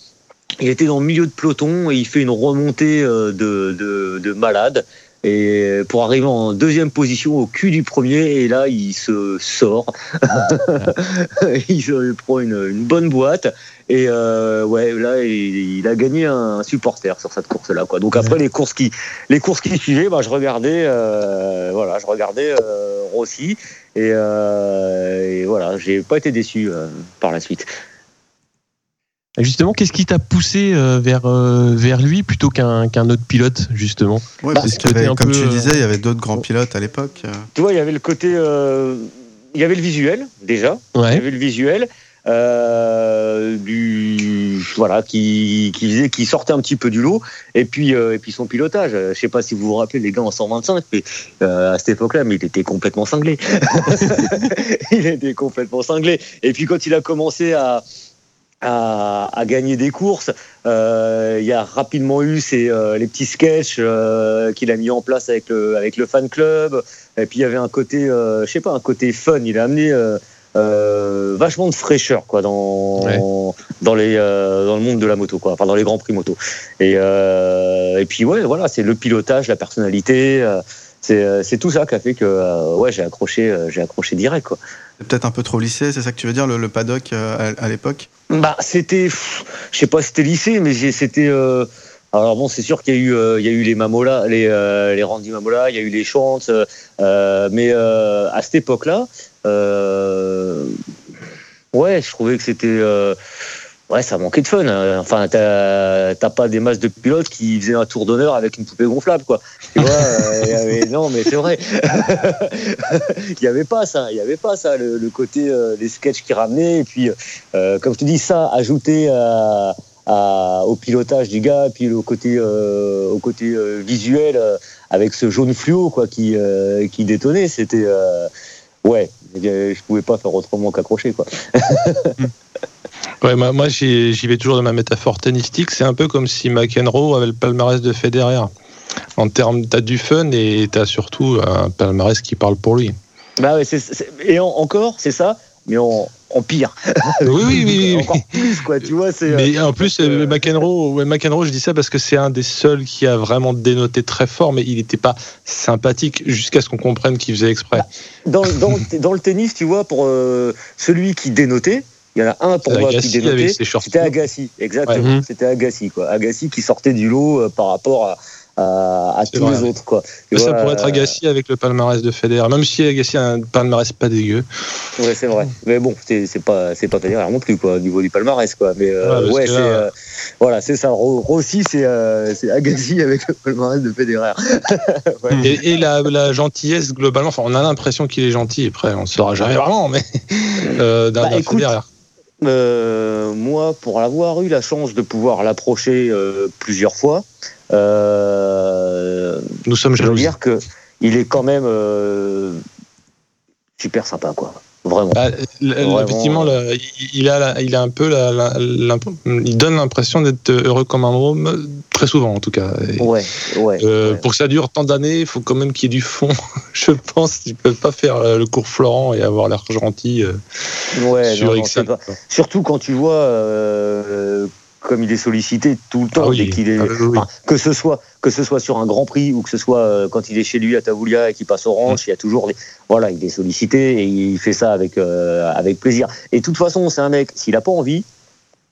Il était dans le milieu de peloton et il fait une remontée euh, de, de, de malade. et pour arriver en deuxième position au cul du premier et là il se sort. Il se prend une, une bonne boîte. Et euh, ouais là il, il a gagné un supporter sur cette course là quoi. Donc après les courses qui les courses qui suivaient bah, je regardais euh, voilà je regardais euh, Rossi. Et, euh, et voilà j'ai pas été déçu euh, par la suite Justement, qu'est-ce qui t'a poussé euh, vers, euh, vers lui plutôt qu'un qu'un autre pilote, justement? Ouais, Bah, parce avait, comme peu, tu euh, disais, il y avait d'autres grands pilotes à l'époque. tu vois il y avait le côté euh, il y avait le visuel déjà. Il y avait le visuel euh, du voilà qui qui faisait qui sortait un petit peu du lot. Et puis euh, et puis son pilotage. Je sais pas si vous vous rappelez les gars en 125 mais euh, à cette époque-là mais il était complètement cinglé. Il était complètement cinglé. Et puis quand il a commencé à à, à gagner des courses. Euh, il y a rapidement eu ces, euh, les petits sketchs euh, qu'il a mis en place avec le, avec le fan club. Et puis il y avait un côté, euh, je sais pas, un côté fun. Il a amené euh, euh, vachement de fraîcheur quoi dans Ouais. dans les euh, dans le monde de la moto quoi, enfin dans les grands prix moto. Et euh, et puis ouais voilà, c'est le pilotage, la personnalité. euh, c'est c'est tout ça qui a fait que euh, ouais j'ai accroché j'ai accroché direct quoi. C'est peut-être un peu trop lycée, c'est ça que tu veux dire, le, paddock euh, à, l'époque? Bah, c'était, je sais pas c'était lycée, mais c'était. euh, alors bon, c'est sûr qu'il y a eu, euh, y a eu les Mamola, les, les Randy Mamola, il y a eu les Chants, mais à cette époque-là, ouais, je trouvais que c'était, ouais, ça manquait de fun. hein. Enfin, t'as pas des masses de pilotes qui faisaient un tour d'honneur avec une poupée gonflable, quoi. Tu vois, euh, non, mais c'est vrai. Il y avait pas ça, il y avait pas ça, le, le côté, euh, les sketchs qui ramenaient, et puis. Euh, comme je te dis, ça ajouté à, à- au pilotage du gars, puis au côté, euh, au côté euh, visuel, euh, avec ce jaune fluo quoi, qui, euh, qui détonnait, c'était. euh, ouais, je pouvais pas faire autrement qu'accrocher. quoi. Ouais, moi, moi, j'y vais toujours de ma métaphore tennistique. C'est un peu comme si McEnroe avait le palmarès de Federer. En termes, t'as du fun et t'as surtout un palmarès qui parle pour lui. Bah ouais, et en- encore, c'est ça, mais en, en pire. Oui, oui, oui, oui, oui. Encore plus, quoi, tu vois. c'est, euh, Mais en plus, euh, euh, McEnroe, ouais, McEnroe, je dis ça parce que c'est un des seuls qui a vraiment dénoté très fort, mais il n'était pas sympathique jusqu'à ce qu'on comprenne qu'il faisait exprès. dans, dans, dans le tennis, tu vois, pour euh, celui qui dénotait, il y en a un pour moi qui dénotait. C'était. Agassi, exactement. Ouais. C'était Agassi, quoi. Agassi qui sortait du lot euh, par rapport à, à, à C'est tous vrai. les autres, quoi. Ça pourrait être euh, Agassi avec le palmarès de Federer, même si Agassi a un palmarès pas dégueu. Ouais, c'est vrai. Mais bon, c'est pas, c'est pas Federer non plus, quoi, au niveau du palmarès, quoi. Mais euh, Ouais, c'est, là- euh, voilà, c'est ça. Ro- Rossi, c'est, euh, Agassi avec le palmarès de Federer. Ouais. Et, et la, la gentillesse, globalement, enfin, on a l'impression qu'il est gentil, après, on ne saura jamais vraiment, mais d'un Bah, Federer. Euh, moi, pour avoir eu la chance de pouvoir l'approcher euh, plusieurs fois, euh, Nous sommes je veux jaloux. dire que il est quand même euh, super sympa, quoi. Vraiment. Bah, Vraiment, effectivement, euh, il- a, il a un peu, la, la- l'imp- il donne l'impression d'être heureux comme un môme, très souvent en tout cas. Et, Ouais, ouais. euh, ouais. Pour que ça dure tant d'années, il faut quand même qu'il y ait du fond. Je pense qu'ils peuvent pas faire euh, le cours Florent et avoir l'air gentil euh, sur non, non, Surtout quand tu vois euh, comme il est sollicité tout le temps Ah oui, dès qu'il est. ah oui, oui. Enfin, que ce soit que ce soit sur un Grand Prix ou que ce soit euh, quand il est chez lui à Tavoulia et qu'il passe au ranch, il y a toujours des... voilà, il est sollicité et il fait ça avec euh, avec plaisir. Et de toute façon, c'est un mec. S'il a pas envie,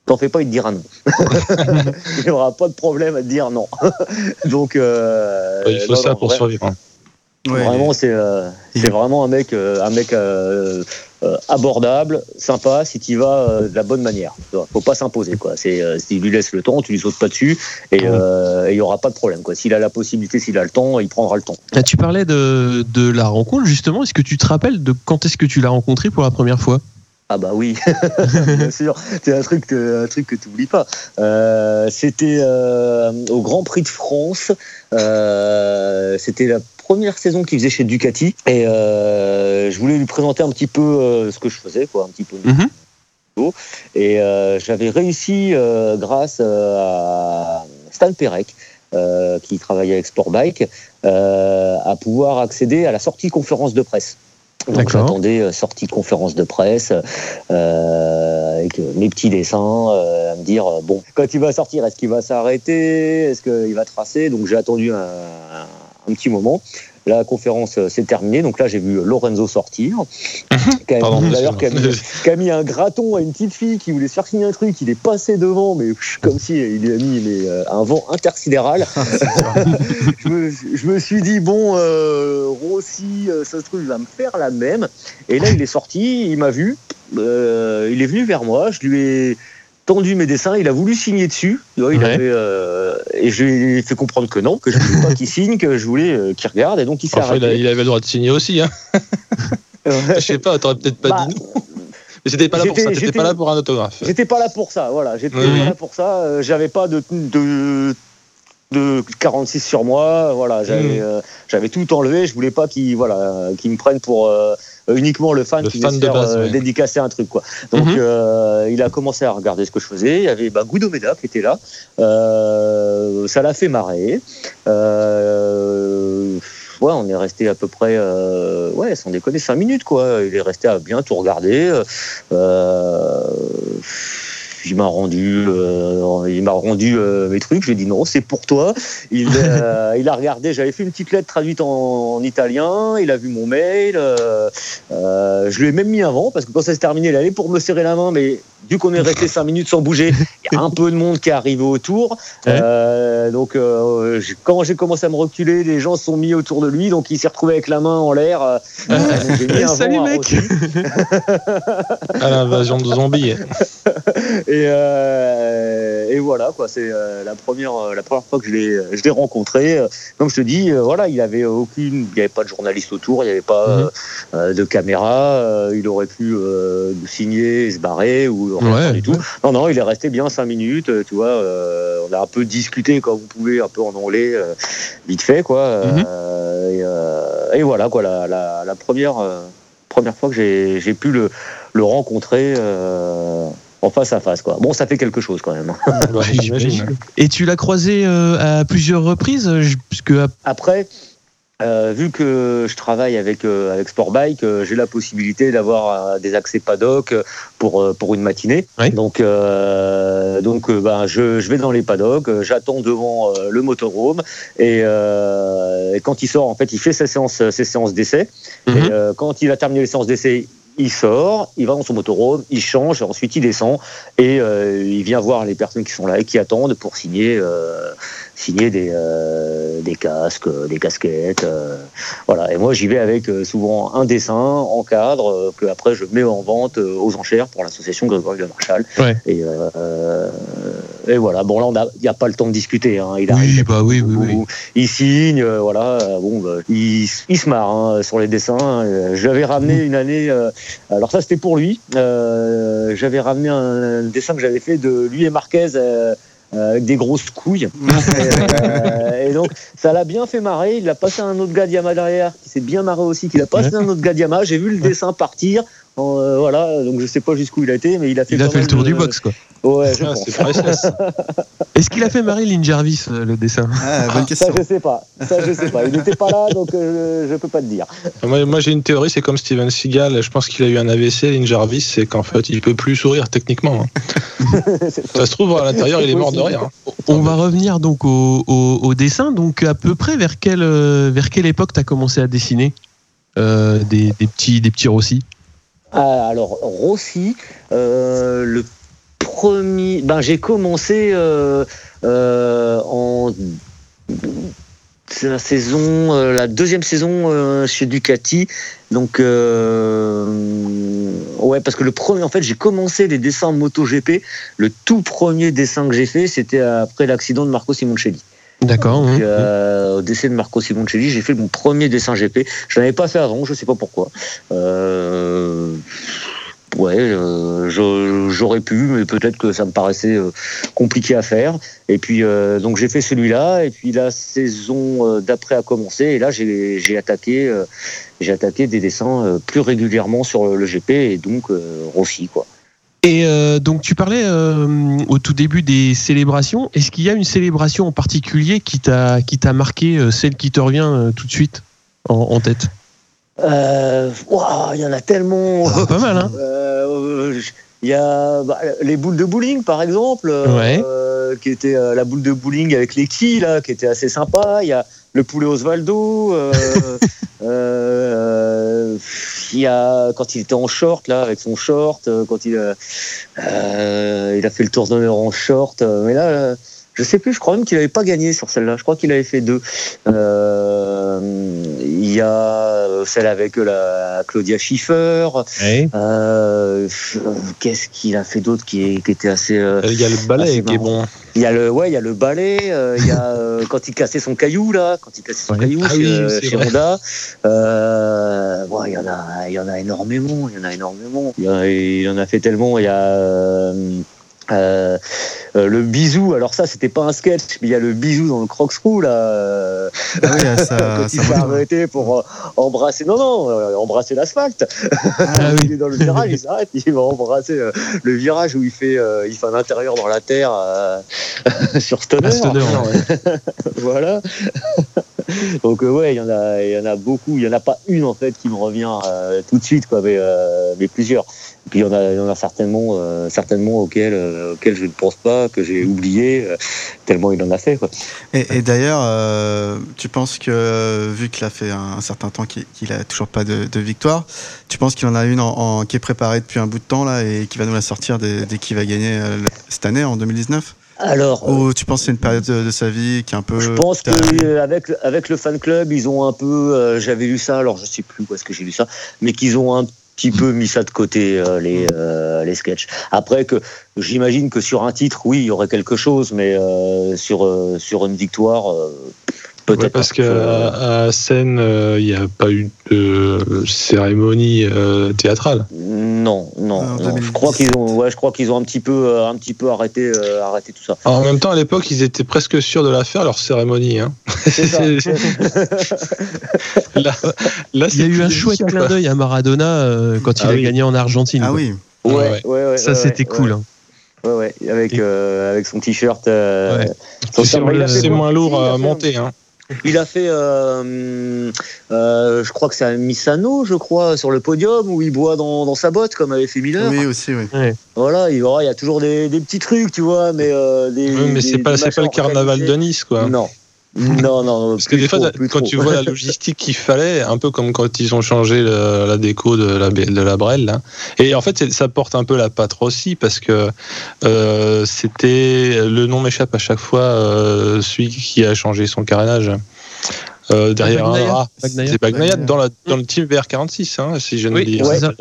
t'en fais pas, il te dira non. il aura pas de problème à te dire non. Donc euh, Ouais, il faut non, ça non, pour survivre. hein. Ouais, Vraiment, c'est euh, vraiment un mec, un mec euh, abordable, sympa, si tu vas euh, de la bonne manière. Vois, Faut pas s'imposer, quoi. C'est euh, si tu lui laisses le temps, tu lui sautes pas dessus et il y aura pas de problème, quoi. S'il a la possibilité, s'il a le temps, il prendra le temps. Tu parlais de, de la rencontre, justement. Est-ce que tu te rappelles de quand est-ce que tu l'as rencontré pour la première fois? Ah bah oui, bien sûr. C'est un truc, que- un truc que tu oublies pas. Euh, C'était euh, au Grand Prix de France. Euh, C'était la première saison qu'il faisait chez Ducati et euh, je voulais lui présenter un petit peu euh, ce que je faisais, quoi, un petit peu. Mhm. Et euh, j'avais réussi grâce à Stan Perec. qui travaillait avec Sportbike, à pouvoir accéder à la sortie conférence de presse. Donc j'attendais sortie de conférence de presse euh, avec mes petits dessins euh, à me dire bon quand il va sortir est-ce qu'il va s'arrêter? Est-ce qu'il va tracer? Donc j'ai attendu un, un petit moment. La conférence euh, s'est terminée, donc là j'ai vu Lorenzo sortir, Pardon, d'ailleurs qui a, mis, un graton à une petite fille qui voulait se faire signer un truc, il est passé devant, mais comme si il lui a mis mais, euh, un vent intersidéral. je, me, je me suis dit, bon, euh, Rossi, euh, ça se trouve, il va me faire la même. Et là, il est sorti, il m'a vu, euh, il est venu vers moi, je lui ai tendu mes dessins, il a voulu signer dessus, il Ouais. avait, euh, et je lui ai fait comprendre que non, que je voulais pas qu'il signe, que je voulais euh, qu'il regarde, et donc il s'est Enfin, arrêté. il avait le droit de signer aussi. Hein. Je sais pas, t'aurais peut-être pas Bah, dit non. Mais c'était pas là pour ça, t'étais j'étais- pas là pour un autographe. J'étais pas là pour ça, voilà. J'étais pas là pour ça. euh, J'avais pas de, de, de 46 sur moi. Voilà, j'avais euh, j'avais tout enlevé. Je voulais pas qu'ils voilà, me prennent pour euh, uniquement le fan Le qui fan veut de faire base, euh, ouais. dédicacer un truc quoi. Donc Mhm. euh, il a commencé à regarder ce que je faisais. Il y avait bah, Guido Meda qui était là. Euh, ça l'a fait marrer. Euh, Ouais, on est resté à peu près, euh, ouais, sans déconner, 5 minutes, quoi. Il est resté à bien tout regarder. Euh, il m'a rendu, euh, il m'a rendu euh, mes trucs. J'ai dit non, c'est pour toi. Il, euh, il a regardé. J'avais fait une petite lettre traduite en, en italien. Il a vu mon mail. euh, euh, je lui ai même mis un vent parce que quand ça s'est terminé, il allait pour me serrer la main, mais vu qu'on est resté cinq minutes sans bouger, il y a un peu de monde qui est arrivé autour. Ouais. Donc quand j'ai commencé à me reculer, les gens se sont mis autour de lui, donc il s'est retrouvé avec la main en l'air. un Salut, mec. À l'invasion de zombies. Et, euh, et voilà, quoi. C'est euh, la première, euh, la première fois que je l'ai, je l'ai rencontré. Comme je te dis, voilà, il avait aucune, il n'y avait pas de journaliste autour, il n'y avait pas Mhm. de caméra. il aurait pu euh, signer, se barrer ou rien Ouais, du tout. Non, non, il est resté bien cinq minutes. Tu vois, on a un peu discuté comme vous pouvez, un peu en anglais, vite fait, quoi. Mhm. Et, et voilà, quoi. La, la, la première, première fois que j'ai, j'ai pu le, le rencontrer. euh, en face à face quoi. Bon ça fait quelque chose quand même. Ouais, j'imagine. Et tu l'as croisé euh, à plusieurs reprises, euh, puisque Après, euh, vu que je travaille avec, euh, avec Sportbike, euh, j'ai la possibilité d'avoir euh, des accès paddock pour, euh, pour une matinée. Ouais. Donc, euh, donc euh, ben, je, je vais dans les paddocks, j'attends devant euh, le motorhome et, euh, et quand il sort, en fait, il fait ses séances, ses séances d'essai. Mhm. Et euh, quand il a terminé les séances d'essai, il sort, il va dans son motorhome, il change, ensuite il descend et euh, il vient voir les personnes qui sont là et qui attendent pour signer, euh, signer des, euh, des casques, euh, des casquettes. euh, voilà. Et moi j'y vais avec euh, souvent un dessin en cadre euh, que après je mets en vente euh, aux enchères pour l'association Grégory Le Marchal. Ouais. Et, euh, et voilà. Bon là il n'y a pas le temps de discuter. Hein. Il Oui, arrive, bah oui, oui, oui. il signe, euh, voilà. bon, bah, il, il se marre hein, sur les dessins. J'avais ramené une année. euh, alors ça, c'était pour lui. Euh, j'avais ramené un, dessin que j'avais fait de lui et Marquez. Euh, euh, avec des grosses couilles. et, euh, et donc, ça l'a bien fait marrer. Il a passé un autre gars Diama derrière, qui s'est bien marré aussi, qu'il a passé un autre gars Diama. J'ai vu le dessin partir. Euh, voilà, donc je sais pas jusqu'où il a été, mais il a fait. il a fait le tour de- du box, quoi. Ouais, je Ah, pense. Est-ce qu'il a fait Marilyn Jarvis, euh, le dessin Ah, bonne Ça, je sais pas. Ça, je sais pas. Il n'était pas là, donc euh, je peux pas te dire. Moi, moi, j'ai une théorie, c'est comme Steven Seagal. Je pense qu'il a eu un AVC, Lynn Jarvis, c'est qu'en fait, il peut plus sourire techniquement. hein. Ça se trouve, à l'intérieur, il est mort de rire. hein. On va revenir donc au, au- au dessin. Donc à peu près vers quelle, vers quelle époque tu as commencé à dessiner euh, des, des petits, des petits Rossi Ah, alors, Rossi, euh, le premier. Ben, j'ai commencé euh, euh, en. La saison, la deuxième saison chez Ducati. Donc, ouais, parce que le premier, en fait, j'ai commencé les dessins MotoGP. Le tout premier dessin que j'ai fait, c'était après l'accident de Marco Simoncelli. D'accord. Donc, euh, au décès de Marco Simoncelli, j'ai fait mon premier dessin GP. Je l'avais pas fait avant, je sais pas pourquoi. Euh, ouais, euh, je- j'aurais pu, mais peut-être que ça me paraissait euh, compliqué à faire. Et puis, euh, donc j'ai fait celui-là. Et puis la saison euh, d'après a commencé. Et là, j'ai j'ai attaqué, euh, j'ai attaqué des dessins euh, plus régulièrement sur le, le GP et donc euh, Rossi, quoi. Et euh, donc tu parlais euh, au tout début des célébrations. Est-ce qu'il y a une célébration en particulier qui t'a qui t'a marqué, euh, celle qui te revient tout de suite en, en tête? Euh, Il y en a tellement. Pas mal, hein Il y a bah, les boules de bowling, par exemple, Ouais. qui était la boule de bowling avec les quilles, là, qui était assez sympa. Il y a le poulet Osvaldo. euh, euh, il y a quand il était en short là, avec son short, euh, quand il, a- euh, il a fait le tour d'honneur en short. mais là, euh, je sais plus. Je crois même qu'il avait pas gagné sur celle-là. Je crois qu'il avait fait deux. Euh, il y a euh, celle avec la Claudia Schiffer. Euh, Qu'est-ce qu'il a fait d'autre qui, était assez. euh, Il y a le balai c'est qui est bon. il y a le, ouais, il y a le balai, euh, il y a euh, quand il cassait son caillou là, quand il cassait son Ouais. caillou Ah chez, oui, euh. Honda. Euh, ouais, il y en a, il y en a énormément, il y en a énormément. Il y, en a- il en a fait tellement. Il y a euh, euh, le bisou. Alors ça, c'était pas un sketch, mais il y a le bisou dans le crocscrew là. euh, Ah oui, quand il s'est arrêté pour euh, embrasser, non non, embrasser l'asphalte. Ah Il est dans le virage, il s'arrête, il va embrasser le virage où il fait, il fait un intérieur dans la terre euh, sur Stoner. Ah, Stoner, ouais. voilà. Donc euh, ouais, il y en a, il y en a beaucoup. Il y en a pas une en fait qui me revient euh, tout de suite, quoi, mais, euh, mais plusieurs. Et puis il y en a, il y en a certainement, euh, certainement auxquels, auxquels je ne pense pas, que j'ai oublié, tellement il en a fait. Et, d'ailleurs, tu penses que, vu qu'il a fait un, certain temps qu'il qu'il a toujours pas de, victoire, tu penses qu'il en a une qui est préparée depuis un bout de temps là et qui va nous la sortir dès, qu'il va gagner cette année en 2019 Alors, Ou tu penses que c'est une période de, de sa vie qui est un peu. Je pense que avec avec le fan club, ils ont un peu, euh, j'avais lu ça, alors je sais plus où est-ce que j'ai lu ça, mais qu'ils ont un petit peu mis ça de côté euh, les euh, les sketchs. Après que j'imagine que sur un titre, oui, il y aurait quelque chose, mais euh, sur euh, sur une victoire, euh, peut-être. Ouais, parce que Euh, Seine, euh, il n'y a pas eu de cérémonie euh, théâtrale. non, non, non. Je 2010. crois qu'ils ont, ouais, je crois qu'ils ont un petit peu, un petit peu arrêté, euh, arrêté tout ça. Alors, en même temps, à l'époque, ils étaient presque sûrs de la faire, leur cérémonie. Hein. C'est ça. là, là, Il y a eu un chouette clin d'œil à Maradona euh, quand il Ah a oui. gagné en Argentine. Ah quoi. oui. Ouais, Ouais, ouais, ouais, Ça, ouais, c'était ouais, cool. ouais. hein. Ouais, ouais, avec, euh, avec son t-shirt. euh, son C'est moins lourd à monter. Hein. Il a fait, euh, euh, je crois que c'est à Misano, je crois, sur le podium où il boit dans, dans sa botte comme avait fait Miller. Oui, aussi, oui. Voilà, il, voilà, il y a toujours des, des petits trucs, tu vois, mais euh, des. Oui, mais c'est pas, le carnaval de. Nice, quoi. Non. Non, non. Parce que des fois, quand tu vois la logistique qu'il fallait, un peu comme quand ils ont changé le- la déco de la, de la Brelle, là. et en fait, ça porte un peu la patte aussi, parce que euh, c'était. Le nom m'échappe à chaque fois, euh, celui qui a changé son carénage. Euh, derrière un rat. C'est Bagnaia. dans, la, dans le team VR46, hein, si je ne Oui, dis pas ça.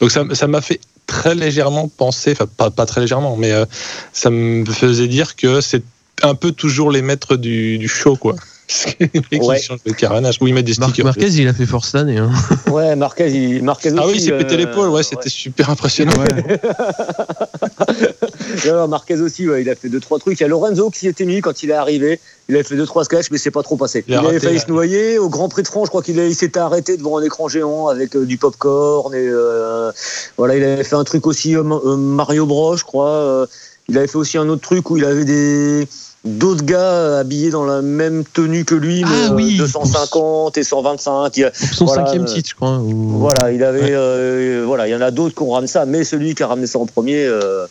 Donc ça ça m'a fait très légèrement penser, enfin pas, pas très légèrement, mais euh, ça me faisait dire que c'est un peu toujours les maîtres du, du show, quoi. Parce que les mecs, Ouais. ils changent de carénage, ou ils mettent des stickers. Marquez, il a fait force cette année. hein. Ouais, Marquez, il, Marquez ah aussi. oui, il s'est pété euh, l'épaule, ouais, c'était super impressionnant. Ouais. Non, non, Marquez aussi, ouais, il a fait deux trois trucs. Il y a Lorenzo qui s'y était mis quand il est arrivé. Il a fait deux trois sketchs, mais c'est pas trop passé. Il avait raté, failli là. se noyer au Grand Prix de France. Je crois qu'il s'était arrêté devant un écran géant avec euh, du popcorn et euh, voilà. Il avait fait un truc aussi euh, euh, Mario Bros, je crois. Euh, il avait fait aussi un autre truc où il avait des d'autres gars habillés dans la même tenue que lui, mais Ah euh, oui. 250 et 125. Il y a- Pour son Voilà, cinquième euh, titre, je crois. ou- Voilà, il avait, Ouais. euh, voilà, il y en a d'autres qui ont ramené ça, mais celui qui a ramené ça en premier, euh,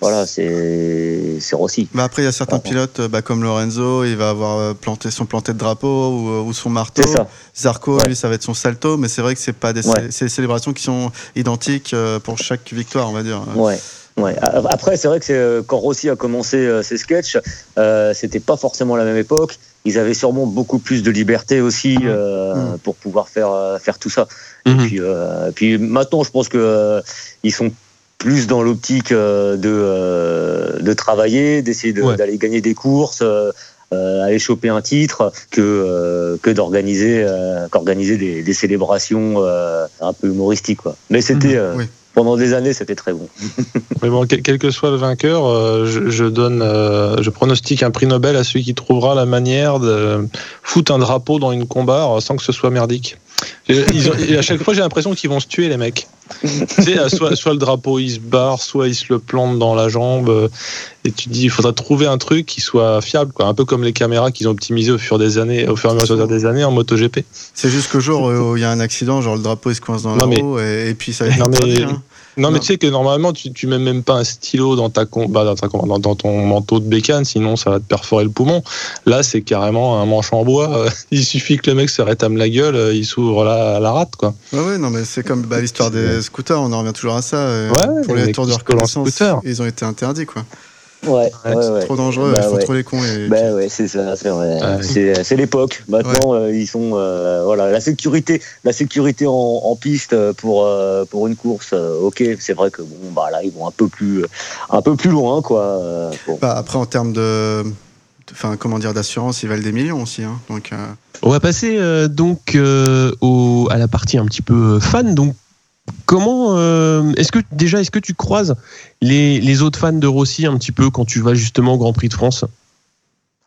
voilà, c'est c'est Rossi. Bah après, il y a certains pilotes, bah, comme Lorenzo, il va avoir planté son planté de drapeau ou, ou son marteau. C'est ça. Zarco, Ouais. lui, ça va être son salto, mais c'est vrai que c'est pas des, Ouais. c'est des célébrations qui sont identiques pour chaque victoire, on va dire. Ouais. Ouais. Après, c'est vrai que c'est, euh, quand Rossi a commencé euh, ses sketchs, euh, c'était pas forcément la même époque. Ils avaient sûrement beaucoup plus de liberté aussi euh, Mhm. pour pouvoir faire faire tout ça. Et puis, euh, puis maintenant, je pense que ils sont plus dans l'optique de de travailler, d'essayer de- Ouais. d'aller gagner des courses. euh, aller choper un titre que euh, que d'organiser euh, qu'organiser des, des célébrations un peu humoristiques quoi. Mais c'était Oui. Pendant des années c'était très bon. Mais bon, quel, quel que soit le vainqueur, euh, je, je donne, euh, je pronostique un prix Nobel à celui qui trouvera la manière de foutre un drapeau dans une combat sans que ce soit merdique. Ils ont- et à chaque fois, j'ai l'impression qu'ils vont se tuer, les mecs. tu sais, euh, soit, soit le drapeau il se barre, soit il se le plante dans la jambe. Et tu te dis, il faudra trouver un truc qui soit fiable, quoi. Un peu comme les caméras qu'ils ont optimisées au fur des années, au fur et à mesure des années en MotoGP. C'est juste qu'au jour où il y a un accident, genre le drapeau il se coince dans la mais- roue et, et puis ça va être Non, mais- Non, mais tu sais que normalement, tu, tu mets même pas un stylo dans, ta, bah, dans, ta dans- dans ton manteau de bécane, sinon ça va te perforer le poumon. Là, c'est carrément un manche en bois. Il suffit que le mec se rétame la gueule, euh, il s'ouvre la, la rate, quoi. Ouais, ouais, non, mais c'est comme bah, l'histoire des scooters, on en revient toujours à ça. euh, Ouais, pour les tours de reconnaissance, ils ont été interdits, quoi. Ouais, Ouais, ouais, c'est ouais. trop dangereux, Bah il faut ouais. trop les cons. Et... Ben ouais, c'est ça, c'est vrai. Ouais. C'est, l'époque. Maintenant, euh, ils sont euh, voilà la sécurité, la sécurité en, en piste euh, pour euh, pour une course. ok, c'est vrai que bon bah là ils vont un peu plus un peu plus loin quoi. bon. Bah, après, en termes de. Enfin, comment dire, d'assurance, ils valent des millions aussi. Hein, donc, euh, On va passer euh, donc euh, au, à la partie un petit peu fan. Donc, comment euh, est-ce que déjà est-ce que tu croises les, les autres fans de Rossi un petit peu quand tu vas justement au Grand Prix de France?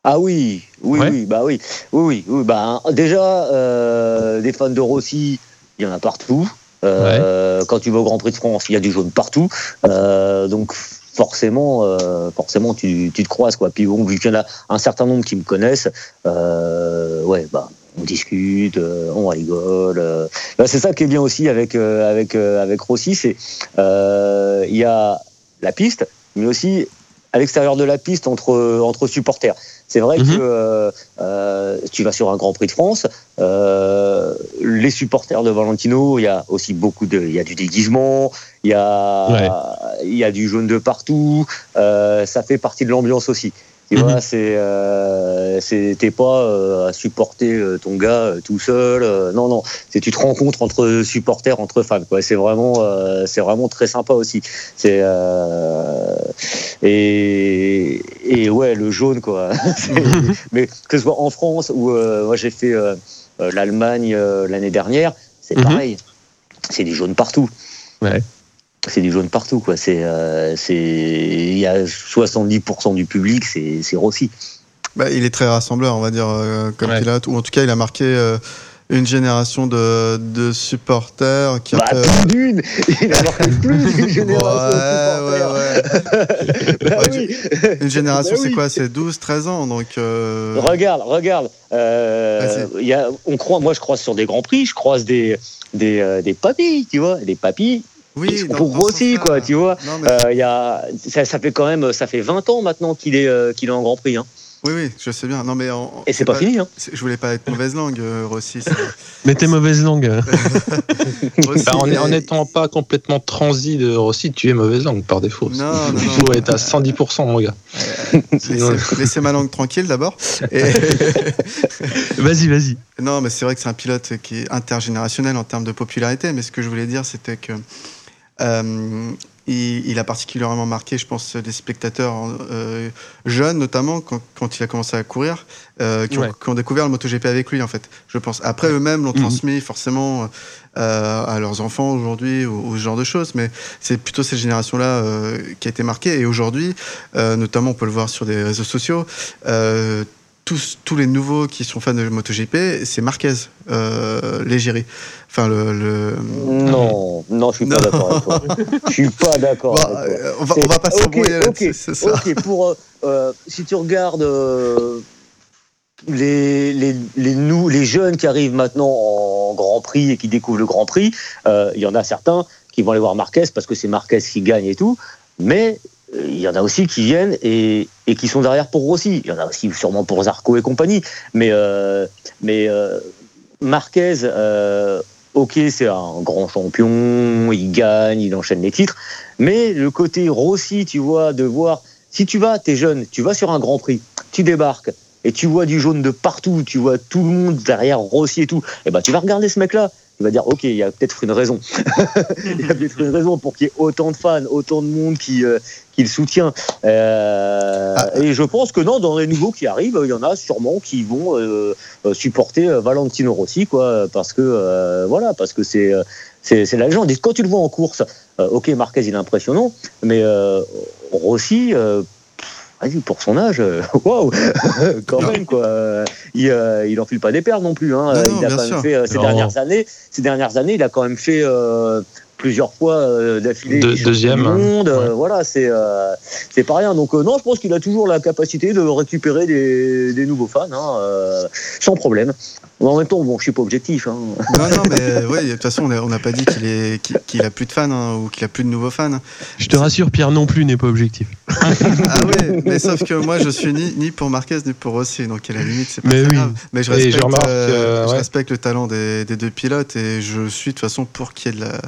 Ah oui, oui, Ouais. oui, bah oui, oui, oui, oui, bah déjà euh, des fans de Rossi, il y en a partout. Euh, Quand tu vas au Grand Prix de France, il y a du jaune partout. Euh, donc forcément, euh, forcément, tu, tu te croises quoi. Puis bon, vu qu'il y en a un certain nombre qui me connaissent, euh, ouais, bah on discute, euh, on rigole. euh. Bah, c'est ça qui est bien aussi avec euh, avec euh, avec Rossi, c'est euh, il y a la piste, mais aussi à l'extérieur de la piste entre entre supporters. C'est vrai Mhm. que euh, euh, tu vas sur un Grand Prix de France, euh, les supporters de Valentino, il y a aussi beaucoup de, il y a du déguisement, il y a, il y a du jaune de partout. euh, ça fait partie de l'ambiance aussi. Tu Mhm. vois, c'est, euh, c'est, t'es pas euh, à supporter euh, ton gars euh, tout seul. euh, non, non, c'est tu te rencontres entre supporters, entre fans. Quoi. C'est vraiment, euh, c'est vraiment très sympa aussi. C'est euh, et, et ouais, le jaune quoi. C'est- mais que ce soit en France ou euh, moi j'ai fait l'Allemagne euh, l'année dernière, c'est Mhm. pareil. C'est du jaune partout. Ouais. C'est du jaune partout quoi. C'est euh, c'est il y a 70% du public c'est c'est Rossi. bah, il est très rassembleur, on va dire, euh, comme Ouais. pilote. Ou en tout cas, il a marqué euh, une génération de, de supporters qui Bah, d'une, il a marqué plus d'une génération Ouais, de supporters. ouais, ouais. Bah oui. Une génération, Bah c'est oui. quoi? C'est 12, 13 ans. Donc, euh, Regarde, regarde. euh, y a, on croit, moi, je croise sur des grands prix, je croise des des, euh, des papis, tu vois, des papis. Oui, ils sont dans- pour dans ce Rossi, sens-là. quoi, tu vois. Non, mais- Euh, il y a, ça, ça fait quand même, ça fait 20 ans maintenant qu'il est euh, qu'il est en Grand Prix, hein. Oui, oui, je sais bien. Non, mais en- Et c'est pas fini, hein. Je voulais pas être mauvaise langue, euh, Rossi. Mais tes mauvaises langues. Rossi, Bah, en n'étant pas complètement transi de Rossi, tu es mauvaise langue par défaut. Non, non, Il non. faut être à 110%, mon gars. Laissez, laissez ma langue tranquille d'abord. Et- Vas-y, vas-y. Non, mais c'est vrai que c'est un pilote qui est intergénérationnel en termes de popularité. Mais ce que je voulais dire, c'était que euh, il, il a particulièrement marqué, je pense, des spectateurs euh, jeunes, notamment quand, quand il a commencé à courir, euh, qui, ont, Ouais. qui ont découvert le MotoGP avec lui, en fait. Je pense. Après, eux-mêmes l'ont Mhm. transmis forcément euh, à leurs enfants aujourd'hui ou, ou ce genre de choses. Mais c'est plutôt cette génération-là qui a été marquée. Et aujourd'hui, notamment, on peut le voir sur des réseaux sociaux. Tous, tous les nouveaux qui sont fans de MotoGP, c'est Marquez, euh, l'égérie. Enfin, le. le- Non, non, je suis pas d'accord avec toi. Je suis pas d'accord Bon, euh, on, va, on va pas s'embrouiller ok, là-dessus, c'est ça. Ok, pour euh, euh, si tu regardes euh, les les les, nous, les jeunes qui arrivent maintenant en Grand Prix et qui découvrent le Grand Prix, il y en a certains qui vont aller voir Marquez parce que c'est Marquez qui gagne et tout, mais il y en a aussi qui viennent et, qui sont derrière pour Rossi. Il y en a aussi sûrement pour Zarco et compagnie, mais euh, euh, Marquez. euh, Ok, c'est un grand champion, il gagne, il enchaîne les titres, mais le côté Rossi, tu vois, de voir, si tu vas, t'es jeune, tu vas sur un Grand Prix, tu débarques, et tu vois du jaune de partout, tu vois tout le monde derrière Rossi et tout, et ben tu vas regarder ce mec-là, tu vas dire, ok, il y a peut-être une raison, il y a peut-être une raison pour qu'il y ait autant de fans, autant de monde qui, euh, qui le soutient. Euh, Ah. Et je pense que non, dans les nouveaux qui arrivent, il y en a sûrement qui vont euh, supporter Valentino Rossi, quoi, parce que voilà, parce que c'est c'est c'est la légende. Et quand tu le vois en course, ok, Marquez il est impressionnant, mais Rossi. Vas-y, pour son âge, euh, waouh, quand même quoi. Euh, Il, euh, il enfile pas des perles non plus. Hein. Non, non, il a quand sûr. même fait euh, ces Non. dernières années. Ces dernières années, il a quand même fait euh, plusieurs fois euh, d'affilée champions deuxième, du hein. monde. Ouais. voilà, c'est euh, c'est pas rien. Donc euh, non, je pense qu'il a toujours la capacité de récupérer des, des nouveaux fans, hein, euh, sans problème. En même temps, bon, je suis pas objectif. Hein. Non, non, mais ouais, de toute façon, on n'a pas dit qu'il est, qu'il a plus de fans hein, ou qu'il a plus de nouveaux fans. Je te rassure, Pierre non plus n'est pas objectif. Ah ouais, mais sauf que moi, je suis ni, ni pour Marquez ni pour Rossi, donc à la limite, c'est pas Mais très oui. grave. Mais je remarque, euh, euh, je respecte le talent des, des deux pilotes et je suis de toute façon pour qu'il y ait de la,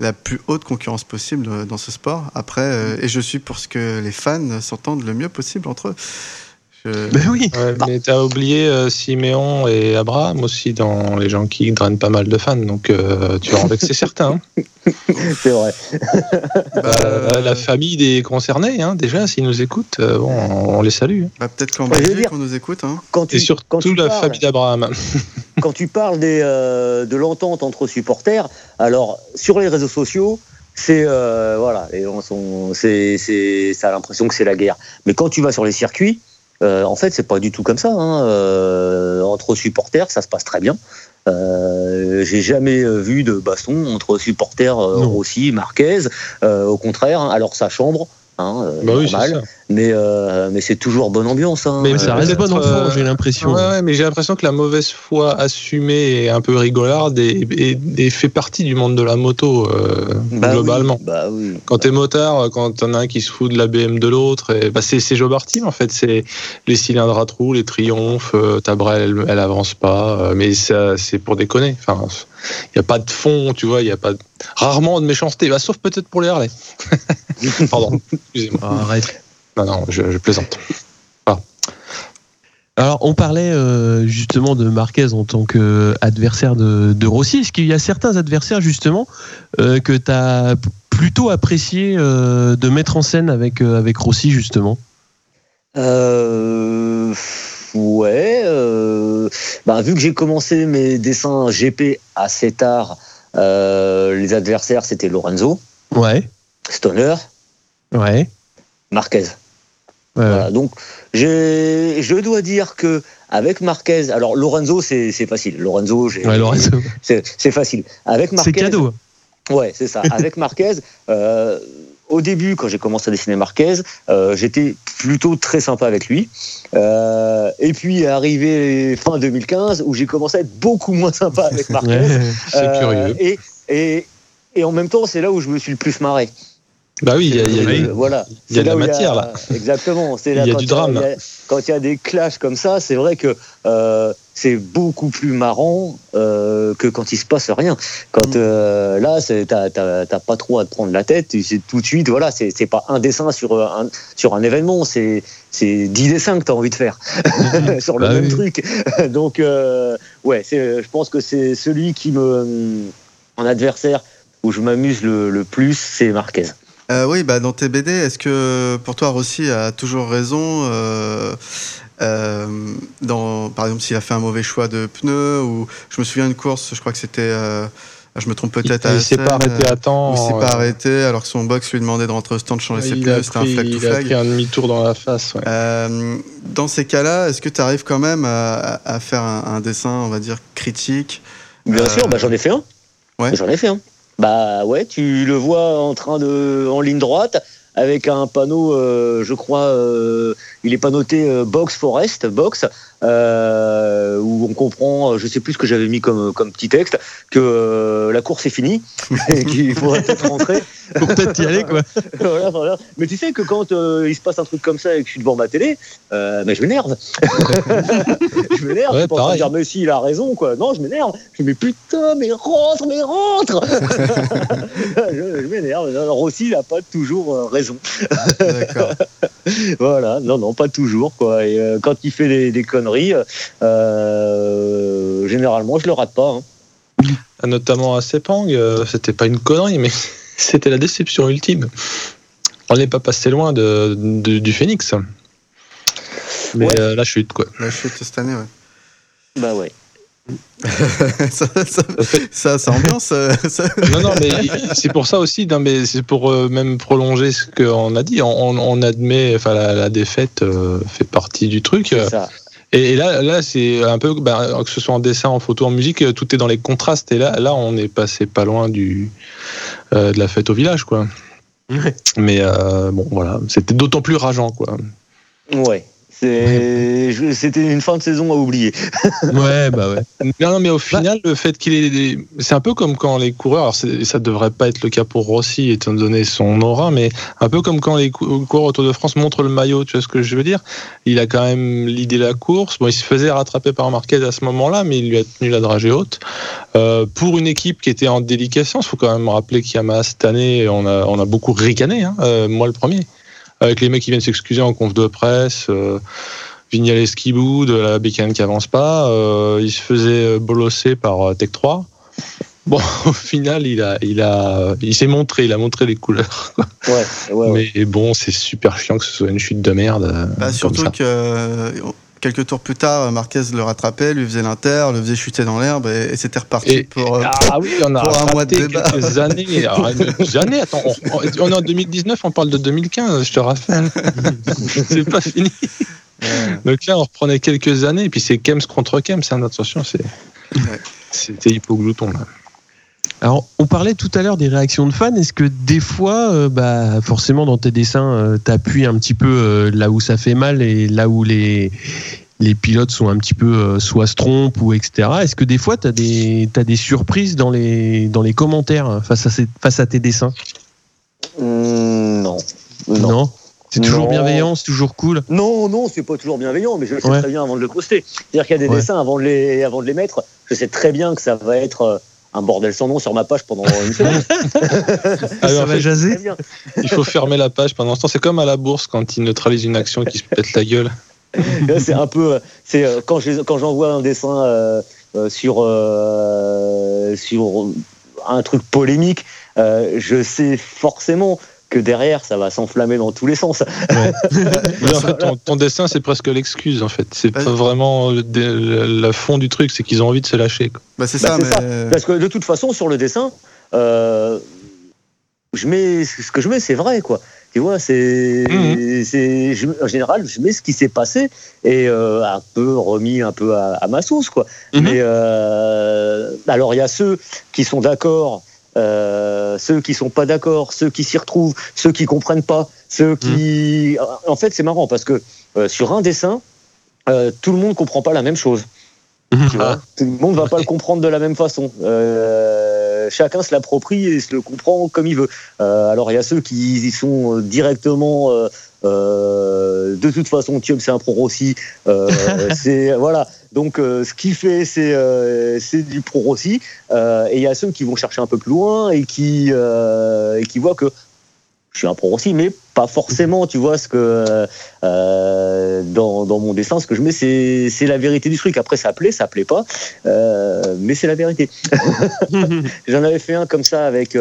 la plus haute concurrence possible euh, dans ce sport. Après, euh, et je suis pour ce que les fans s'entendent le mieux possible entre eux. Je- Ben oui. Ouais, mais t'as oublié euh, Siméon et Abraham aussi dans les gens qui drainent pas mal de fans, donc euh, tu vas en vexer certains. hein. C'est vrai. bah, Euh, la famille des concernés, hein, déjà, s'ils nous écoutent, euh, bon, on, on les salue. hein. bah, peut-être qu'en Ouais, Belgique, dire- on nous écoute. Hein. Quand tu, Et surtout quand tu la parles- famille d'Abraham. quand tu parles des, euh, de l'entente entre supporters, alors sur les réseaux sociaux, c'est euh, voilà, les gens sont, c'est, c'est, ça a l'impression que c'est la guerre. Mais quand tu vas sur les circuits, euh, en fait, c'est pas du tout comme ça. hein. Euh, entre supporters, ça se passe très bien. Euh, j'ai jamais vu de baston entre supporters. Rossi, Marquez. Euh, au contraire, hein, alors ça chambre, hein, Bah normal. Mais euh, mais c'est toujours bonne ambiance. Hein. Mais Mais ça reste bon enfant, euh, j'ai l'impression. Ouais, ouais, mais j'ai l'impression que la mauvaise foi assumée et un peu rigolarde et, et- et fait partie du monde de la moto, euh, Bah oui, globalement. bah oui. Quand t'es motard, quand t'en as un qui se fout de la BM de l'autre, bah c'est Team en fait, c'est les cylindres à trous, les triomphes, euh, ta brelle elle, elle avance pas, euh, mais ça c'est pour déconner. Enfin, il y a pas de fond, tu vois, il y a pas de- rarement de méchanceté, bah, sauf peut-être pour les Harley. Pardon, excusez-moi. Arrête. Non non, je, je plaisante. Alors, on parlait euh, justement de Marquez en tant qu'adversaire de, de Rossi. Est-ce qu'il y a certains adversaires justement euh, que tu as plutôt apprécié euh, de mettre en scène avec, euh, avec Rossi justement? Euh, ouais. euh, bah, vu que j'ai commencé mes dessins GP assez tard, euh, les adversaires c'était Lorenzo, Ouais, Stoner, ouais. Marquez. ouais, Voilà, donc je dois dire que avec Marquez, alors Lorenzo c'est, c'est facile. Lorenzo, ouais, Lorenzo. c'est, c'est facile. Avec C'est Marquez, cadeau. Ouais, c'est ça. Avec Marquez, euh, au début, quand j'ai commencé à dessiner Marquez, euh, j'étais plutôt très sympa avec lui. Euh, et puis arrivé fin 2015 où j'ai commencé à être beaucoup moins sympa avec Marquez. C'est curieux. Et, et, et en même temps, c'est là où je me suis le plus marré. Bah oui, il y a, il y a- Euh, voilà. il y a de la matière, là. Exactement. C'est Il y a du drame. a- quand il y a des clashs comme ça, c'est vrai que euh, c'est beaucoup plus marrant euh, que quand il se passe rien. Quand euh, là, t'as t'as- t'as pas trop à te prendre la tête. Tout de suite, voilà, c'est pas un dessin sur un sur un événement, c'est c'est 10 dessins que tu as envie de faire sur le Bah même oui. truc. Donc euh, ouais, je pense que c'est celui qui me en adversaire où je m'amuse le, le plus, c'est Marquez. Euh, oui, bah, dans tes BD, est-ce que pour toi, Rossi a toujours raison euh, euh, dans, Par exemple, s'il a fait un mauvais choix de pneus, ou je me souviens d'une course, je crois que c'était. euh, je me trompe il, peut-être à il s'est pas arrêté à temps. il s'est euh, pas arrêté alors que son box lui demandait de rentrer au stand, changer ses il pneus, a c'était un flag to il a flag. pris un demi-tour dans la face. ouais. Euh, dans ces cas-là, est-ce que tu arrives quand même à, à faire un, un dessin, on va dire, critique? Bien Euh, sûr, bah, j'en ai fait un. ouais. J'en ai fait un. Bah ouais, tu le vois en train de en ligne droite avec un panneau, euh, je crois, euh, il est pas noté euh, box forest box, euh, où on comprend, euh, je sais plus ce que j'avais mis comme comme petit texte, que euh, la course est finie et qu'il faudrait peut-être rentrer. Faut peut-être y aller quoi. Voilà, voilà. Mais tu sais que quand euh, il se passe un truc comme ça et que je suis devant ma télé, bah, je m'énerve. je m'énerve. Ouais, je de pareil. dire mais si il a raison quoi. Non, je m'énerve. Je me dis putain mais rentre mais rentre. je je m'énerve. Alors aussi il a pas toujours raison. D'accord. Voilà. Non non pas toujours quoi. Et euh, quand il fait des, des conneries, euh, généralement je le rate pas. hein. Notamment à Sepang, euh, c'était pas une connerie, mais c'était la déception ultime. On n'est pas passé loin de, de- du Phoenix. Mais Ouais. euh, la chute, quoi. La chute cette année, ouais. Bah ouais. Ça, ça, ça, ça ambiance. euh, ça- Non, non, mais c'est pour ça aussi, non, mais c'est pour euh, même prolonger ce qu'on a dit. On, on admet, enfin, la, la défaite euh, fait partie du truc. Ça. Et, et là, là c'est un peu, ben, que ce soit en dessin, en photo, en musique, tout est dans les contrastes. Et là, là on est passé pas loin du, euh, de la fête au village, quoi. Ouais. Mais euh, bon, voilà, c'était d'autant plus rageant, quoi. Ouais. C'était une fin de saison à oublier. Ouais, bah ouais. Non, non, mais au final, le fait qu'il ait des... C'est un peu comme quand les coureurs, alors ça devrait pas être le cas pour Rossi, étant donné son aura, mais un peu comme quand les cou- coureurs autour de France montrent le maillot, tu vois ce que je veux dire? Il a quand même l'idée de la course. Bon, il se faisait rattraper par Marquez à ce moment-là, mais il lui a tenu la dragée haute. Euh, pour une équipe qui était en déliquescence, il faut quand même rappeler qu'Yamaha, cette année, on a, on a beaucoup ricané, hein, euh, moi le premier. Avec les mecs qui viennent s'excuser en conf de presse. euh, Vignales qui boude, la bécane qui avance pas, euh, il se faisait bolosser par euh, Tech 3. Bon, au final, il a, il a, il s'est montré, il a montré les couleurs. Ouais, ouais, ouais. Mais bon, c'est super chiant que ce soit une chute de merde. euh, Bah, surtout que euh, quelques tours plus tard, Marquez le rattrapait, lui faisait l'inter, le faisait chuter dans l'herbe et, et c'était reparti Et- pour. euh, Ah oui, on a pour un mois de débat. quelques années. Alors, des années, attends, on, on est en 2019, on parle de 2015, je te rappelle. c'est pas fini. Donc là, on reprenait quelques années, et puis c'est Kems contre Kems, hein, attention, c'est, c'était hypoglouton là. Alors, on parlait tout à l'heure des réactions de fans. Est-ce que des fois, euh, bah, forcément, dans tes dessins, euh, t'appuies un petit peu euh, là où ça fait mal et là où les, les pilotes sont un petit peu soit se trompent ou etc. Est-ce que des fois, t'as des, t'as des surprises dans les, dans les commentaires euh, face à, ces- face à tes dessins? Hum, non. non. C'est toujours Non. bienveillant, c'est toujours cool? Non, non, c'est pas toujours bienveillant, mais je le sais Ouais. très bien avant de le poster. C'est-à-dire qu'il y a des Ouais. dessins avant de, les, avant de les mettre, je sais très bien que ça va être un bordel sans nom sur ma page pendant une semaine. Ah, ça va fait, jaser. Il faut fermer la page pendant ce temps. C'est comme à la bourse quand ils neutralisent une action qui se pète la gueule. C'est un peu, c'est euh, quand j'envoie un dessin euh, euh, sur euh, sur un truc polémique, euh, je sais forcément que derrière ça va s'enflammer dans tous les sens. Mais en fait, ton, ton dessin, c'est presque l'excuse, en fait. C'est pas vraiment le- la fond du truc, c'est qu'ils ont envie de se lâcher. quoi. Bah, c'est Bah, ça, c'est mais. Parce que de toute façon, sur le dessin, euh, je mets ce que je mets, c'est vrai, quoi. Tu vois, c'est, c'est, je- en général, je mets ce qui s'est passé et euh, un peu remis un peu à, à ma sauce, quoi. Mhm. Mais euh, alors, il y a ceux qui sont d'accord. Euh, ceux qui sont pas d'accord, ceux qui s'y retrouvent, ceux qui comprennent pas, ceux qui. En fait, c'est marrant parce que euh, sur un dessin, euh, tout le monde comprend pas la même chose. Tu vois Tout le monde va pas le comprendre de la même façon. Chacun se l'approprie et se le comprend comme il veut. Alors il y a ceux qui y sont directement. Euh, de toute façon, Thium c'est un pro Rossi. Euh, c'est voilà. Donc euh, ce qu'il fait, c'est euh, c'est du pro Rossi. Euh, et il y a ceux qui vont chercher un peu plus loin et qui euh, et qui voient que je suis un pro Rossi, mais pas forcément. Tu vois ce que euh, dans, dans mon dessin, ce que je mets, c'est c'est la vérité du truc. Après, ça plaît, ça plaît pas, euh, mais c'est la vérité. J'en avais fait un comme ça avec.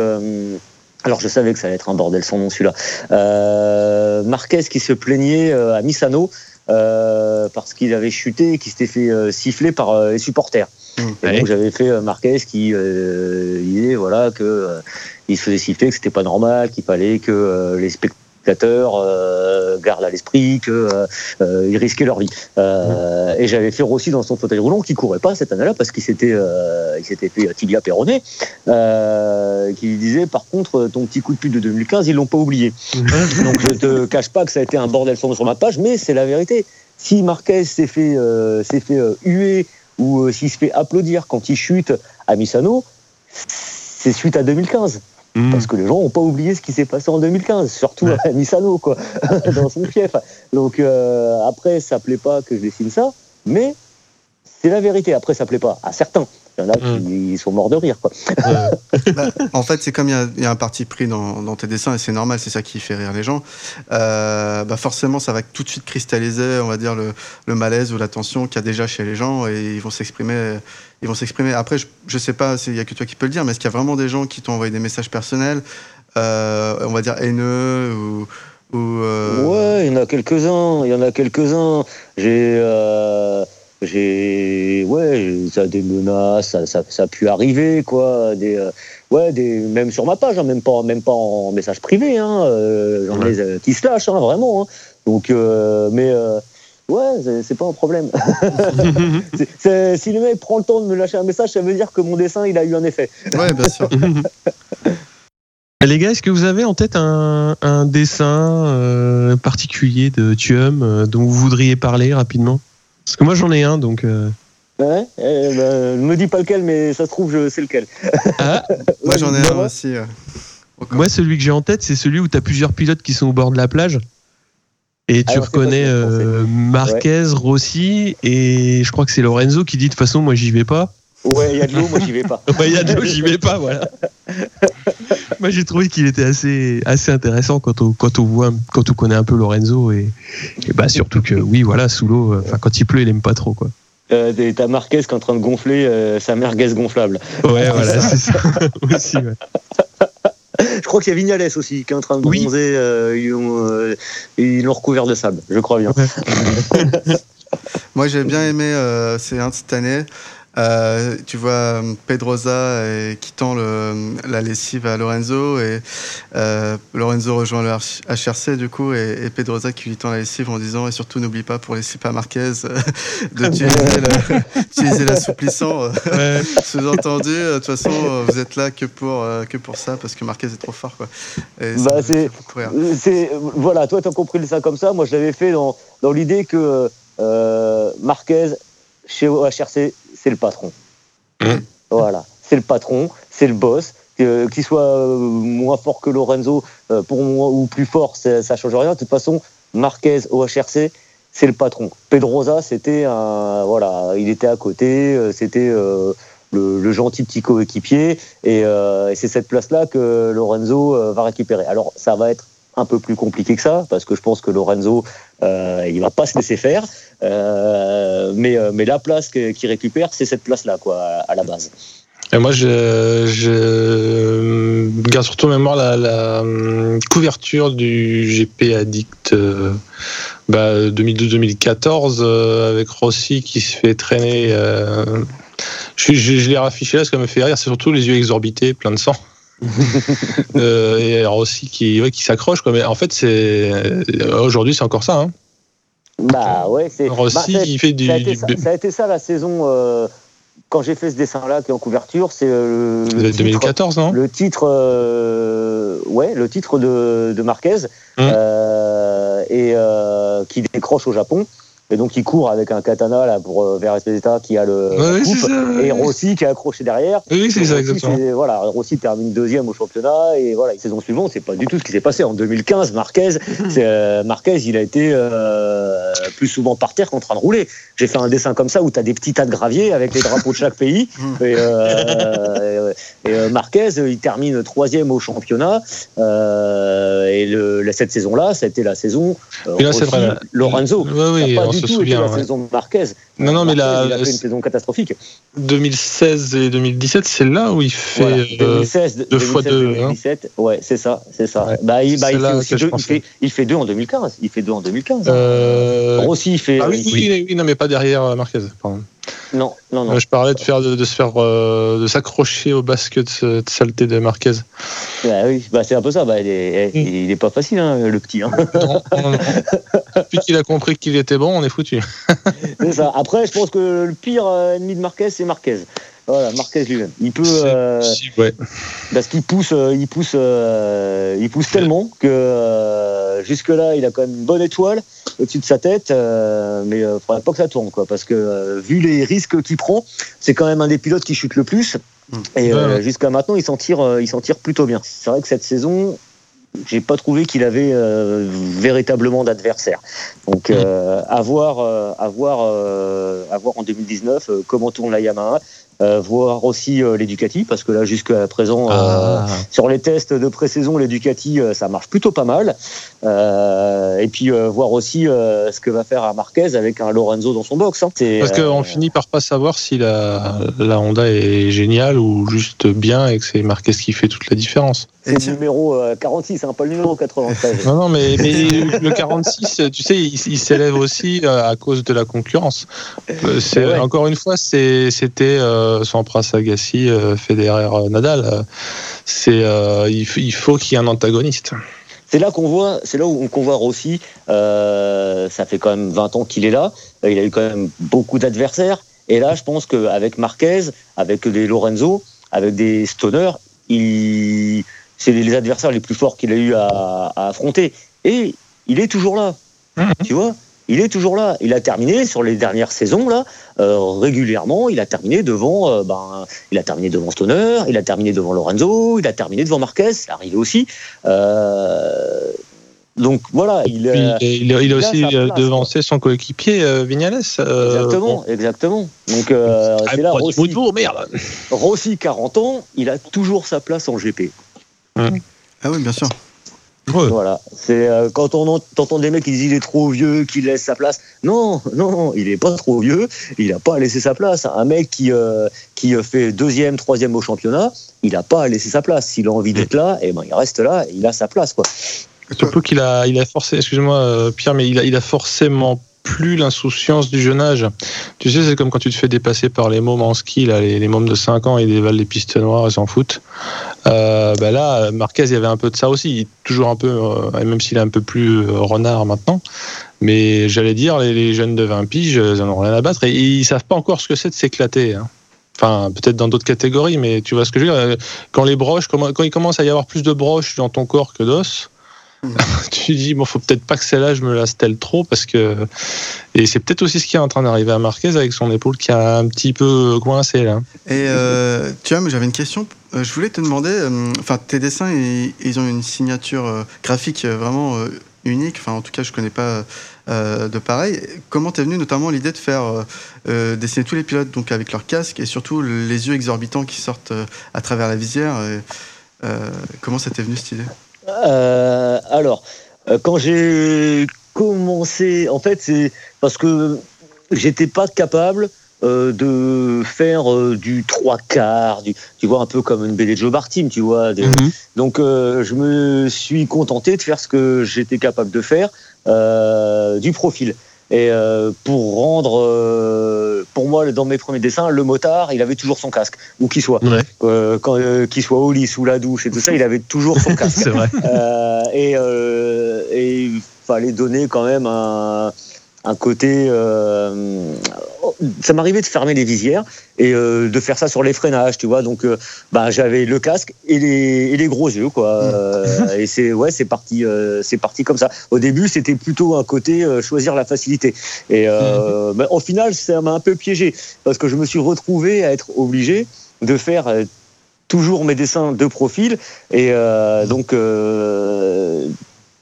Alors, je savais que ça allait être un bordel sans nom celui-là. Euh, Marquez qui se plaignait euh, à Misano euh, parce qu'il avait chuté et qu'il s'était fait euh, siffler par euh, les supporters. Mmh. Et donc j'avais fait euh, Marquez qui euh, disait voilà que euh, il se faisait siffler, que c'était pas normal, qu'il fallait que euh, les spectateurs euh, gardent à l'esprit que euh, euh, risquaient leur vie. Euh, Et j'avais fait Rossi dans son fauteuil roulant qui courait pas cette année-là parce qu'il s'était il s'était fait tibia péroné, qui disait par contre ton petit coup de pute de 2015 ils l'ont pas oublié. Donc je te cache pas que ça a été un bordel nom sur ma page, mais c'est la vérité. Si Marquez s'est fait s'est fait huer ou s'il se fait applaudir quand il chute à Misano, c'est suite à 2015. Mhm. Parce que les gens n'ont pas oublié ce qui s'est passé en 2015, surtout Ouais. à Misano, quoi, dans son fief. Donc euh, après, ça plaît pas que je dessine ça, mais c'est la vérité. Après, ça plaît pas à certains. Il y en a qui sont morts de rire, quoi. Bah, en fait, c'est comme il y a- il y, a un parti pris dans, dans tes dessins, et c'est normal, c'est ça qui fait rire les gens. Euh, bah forcément, ça va tout de suite cristalliser, on va dire, le, le malaise ou la tension qu'il y a déjà chez les gens, et ils vont s'exprimer. Ils vont s'exprimer. Après, je, je sais pas, il y a que toi qui peux le dire, mais est-ce qu'il y a vraiment des gens qui t'ont envoyé des messages personnels, euh, on va dire haineux ou, ou euh, Ouais, il y en a quelques-uns. Il y en a quelques-uns. J'ai. J'ai ouais ça des menaces ça, ça, ça a pu arriver quoi des euh, ouais des même sur ma page hein, même pas même pas en message privé hein euh, j'en ai euh, qui se lâchent hein, vraiment hein. donc euh, mais euh, ouais c'est- pas un problème si le mec prend le temps de me lâcher un message ça veut dire que mon dessin il a eu un effet Ouais, bien sûr. Les gars, est-ce que vous avez en tête un, un dessin euh, particulier de Thuum euh, dont vous voudriez parler rapidement? Parce que moi j'en ai un, donc. euh, Ouais, eh ben, ne me dis pas lequel, mais ça se trouve, je sais lequel. Ah, Moi j'en ai Bah, un aussi. euh. Moi, celui que j'ai en tête, c'est celui où tu as plusieurs pilotes qui sont au bord de la plage. Et tu reconnais euh, Marquez, Rossi, et je crois que c'est Lorenzo qui dit de toute façon, moi j'y vais pas. Ouais, il y a de l'eau, moi j'y vais pas. Ouais, il y a de l'eau, j'y vais pas, voilà. Moi, j'ai trouvé qu'il était assez, assez intéressant quand on, quand on voit, quand on connaît un peu Lorenzo et, et bah surtout que oui, voilà, sous l'eau, euh, enfin quand il pleut, il aime pas trop quoi. Euh, T'as Marquez qui est en train de gonfler euh, sa merguez gonflable. Ouais, voilà, c'est ça aussi. ouais. Je crois qu'il y a Vignales aussi qui est en train de Oui. bronzer. euh, ils l'ont euh, ils l'ont recouvert de sable, je crois bien. Moi j'ai bien aimé, euh, c'est un cette année. Euh, tu vois euh, Pedrosa euh, qui tend le, la lessive à Lorenzo et euh, Lorenzo rejoint le HRC du coup et, et Pedrosa qui lui tend la lessive en disant et surtout n'oublie pas pour laisser pas Marquez d'utiliser l'assouplissant. Ouais. Sous-entendu, de toute façon vous êtes là que pour, que pour ça parce que Marquez est trop fort quoi. Et Bah, c'est- voilà, toi t'as compris ça comme ça. Moi je l'avais fait dans, dans l'idée que euh, Marquez chez OHRC c'est le patron. Mhm. Voilà, c'est le patron, c'est le boss. Qu'il soit euh, moins fort que Lorenzo, euh, pour moi ou plus fort, ça, ça change rien. De toute façon, Marquez OHRC c'est le patron. Pedrosa c'était un voilà, il était à côté, euh, c'était le, le gentil petit coéquipier et, et c'est cette place-là que Lorenzo va récupérer. Alors ça va être un peu plus compliqué que ça parce que je pense que Lorenzo euh, il va pas se laisser faire, Euh, mais euh, mais la place qu'il récupère c'est cette place-là quoi à, la base. Moi, je, garde surtout en mémoire la, hum, couverture du GP Addict euh, bah, 2012-2014 euh, avec Rossi qui se fait traîner. je, je, je l'ai raffiché là, ce qui me fait rire, c'est surtout les yeux exorbités, plein de sang. Euh, et Rossi qui, ouais, qui s'accroche. quoi. Mais en fait, c'est euh, aujourd'hui, c'est encore ça. Hein. Bah ouais c'est. Rossi, bah, il fait du. ça a, été du- ça, ça a été ça la saison euh, quand j'ai fait ce dessin-là qui est en couverture, c'est euh, le, le titre- 2014, non? Le titre, euh, ouais, le titre de, de Marquez euh, et qui décroche au Japon. Et donc il court avec un katana là pour euh, vers Espeseta qui a le Ouais, la coupe, ça, et Rossi qui est accroché derrière. Oui, c'est ça, Rossi, exactement. Voilà, Rossi termine deuxième au championnat et voilà, saison suivante, c'est pas du tout ce qui s'est passé en 2015. Marquez, c'est, euh, Marquez, il a été euh, plus souvent par terre qu'en train de rouler. J'ai fait un dessin comme ça où tu as des petits tas de graviers avec les drapeaux de chaque pays. Et, euh, et, Marquez, il termine troisième au championnat. Euh, et le, la- cette saison-là, c'était la saison euh, Et là, c'est Rossi, vrai. Lorenzo. Ouais, oui, n'a pas on du tout souvient. été la ouais. saison de Marquez. Non, non, mais Marquez, la- il a fait une saison catastrophique. 2016 et 2017, c'est là où il fait. Voilà, euh, 2016, deux fois deux, hein. 2017, ouais, c'est ça, c'est ça. Ouais. Bah, il, bah, il, fait aussi deux, il, fait, il fait deux en 2015. Il fait deux en 2015. euh, Rossi, il fait. Ah oui, il- oui, oui, oui, non, mais pas derrière euh, Marquez. Pardon. Non, non, non. Euh, Je parlais de faire, de, de se faire, euh, de s'accrocher au basket de, de saleté de Marquez. Bah oui, bah, c'est un peu ça. Bah, il, est, Mm. il est pas facile, hein, le petit. Hein. Non, non, non. Depuis qu'il a compris qu'il était bon, on est foutu. C'est ça. Après, je pense que le pire euh, ennemi de Marquez, c'est Marquez. Voilà, Marquez lui-même. Il peut. Euh, possible, ouais. parce qu'il pousse, euh, il pousse, euh, il pousse tellement que euh, jusque là, il a quand même une bonne étoile au-dessus de sa tête, euh, mais il faudrait pas que ça tourne, quoi, parce que euh, vu les risques qu'il prend, c'est quand même un des pilotes qui chute le plus. Et euh, Ouais. jusqu'à maintenant, il s'en tire, il s'en tire plutôt bien. C'est vrai que cette saison, j'ai pas trouvé qu'il avait euh, véritablement d'adversaire. Donc, euh, à voir, euh, à voir, euh, à voir en 2019 euh, comment tourne la Yamaha. Euh, voir aussi euh, les Ducati parce que là jusqu'à présent euh, Ah. sur les tests de pré-saison les Ducati euh, ça marche plutôt pas mal et puis euh, voir aussi euh, ce que va faire à Marquez avec un Lorenzo dans son box hein. Parce euh, qu'on finit par pas savoir si la, la Honda est géniale ou juste bien et que c'est Marquez qui fait toute la différence. c'est le numéro euh, 46 hein, pas le numéro 93 Non, non, mais, mais le 46, tu sais, il, il s'élève aussi euh, à cause de la concurrence. Euh, C'est Ouais. encore une fois, c'est- c'était euh, Sampras, Agassi, euh, Federer, euh, Nadal. Euh, C'est euh, il, f- il faut qu'il y ait un antagoniste. C'est là qu'on voit, c'est là où qu'on voit Rossi. Euh, ça fait quand même 20 ans qu'il est là. Il a eu quand même beaucoup d'adversaires. Et là, je pense qu'avec Marquez, avec des Lorenzo, avec des Stoner, il, c'est les adversaires les plus forts qu'il a eu à, à affronter. Et il est toujours là. Tu vois? Il est toujours là. Il a terminé sur les dernières saisons là euh, régulièrement. Il a terminé devant, euh, ben, il a terminé devant Stoner, il a terminé devant Lorenzo, il a terminé devant Marquez. Ça arrive aussi. Euh, donc voilà, il, Puis, euh, il, il- il a aussi devancé son coéquipier euh, Vignales. euh, exactement, bon. exactement. Donc euh, Ah, c'est là Rossi, merde. Rossi, 40 ans, il a toujours sa place en GP. Ah oui, bien sûr. Voilà, c'est euh, quand on ent- entend des mecs qui disent il est trop vieux, qu'il laisse sa place. Non, non, il est pas trop vieux, il a pas à laisser sa place. Un mec qui euh, qui euh, fait deuxième, troisième au championnat, il a pas à laisser sa place. S'il a envie d'être là, et ben il reste là, et il a sa place quoi. Surtout qu'il a, il a forcé, excuse-moi euh, Pierre, mais il a, il a forcément plus l'insouciance du jeune âge. Tu sais, c'est comme quand tu te fais dépasser par les mômes en ski, là, les, les mômes de 5 ans, ils dévalent les pistes noires, ils s'en foutent. Bah là, Marquez, il y avait un peu de ça aussi. Toujours un peu, euh, même s'il est un peu plus euh, renard maintenant. Mais j'allais dire, les, jeunes de 20 piges, ils en ont rien à battre. Et ils savent pas encore ce que c'est de s'éclater. hein. Enfin, peut-être dans d'autres catégories, mais tu vois ce que je veux dire. Quand les broches, quand il commence à y avoir plus de broches dans ton corps que d'os, tu dis bon faut peut-être pas que celle-là je me la stèle trop parce que et c'est peut-être aussi ce qui est en train d'arriver à Marquez avec son épaule qui a un petit peu coincé là. Et euh, tu vois, j'avais une question. Euh, je voulais te demander, euh, enfin, tes dessins, ils, ont une signature graphique vraiment unique. Enfin, en tout cas, je connais pas de pareil. Comment t'es venu notamment l'idée de faire dessiner tous les pilotes donc avec leur casque et surtout les yeux exorbitants qui sortent à travers la visière. comment ça t'est venu cette idée? Euh, alors, euh, quand j'ai commencé, en fait, c'est parce que j'étais pas capable euh, de faire euh, du trois quarts, du, tu vois, un peu comme une BD de Joe Bartim, tu vois. des- Donc, euh, je me suis contenté de faire ce que j'étais capable de faire, euh, du profil. Et euh, pour rendre, euh, pour moi, dans mes premiers dessins, le motard, il avait toujours son casque, où qu'il soit. Ouais. Euh, quand euh, qu'il soit au lit, sous la douche et tout ça, il avait toujours son casque. C'est vrai. Euh, et, euh, et il fallait donner quand même un, un côté. euh, ça m'arrivait de fermer les visières et euh, de faire ça sur les freinages, tu vois. Donc, euh, bah, j'avais le casque et les, et les gros yeux, quoi. Euh, et c'est ouais, c'est parti, euh, c'est parti comme ça. Au début, c'était plutôt un côté euh, choisir la facilité. Et euh, bah, au final, ça m'a un peu piégé parce que je me suis retrouvé à être obligé de faire toujours mes dessins de profil et euh, donc euh,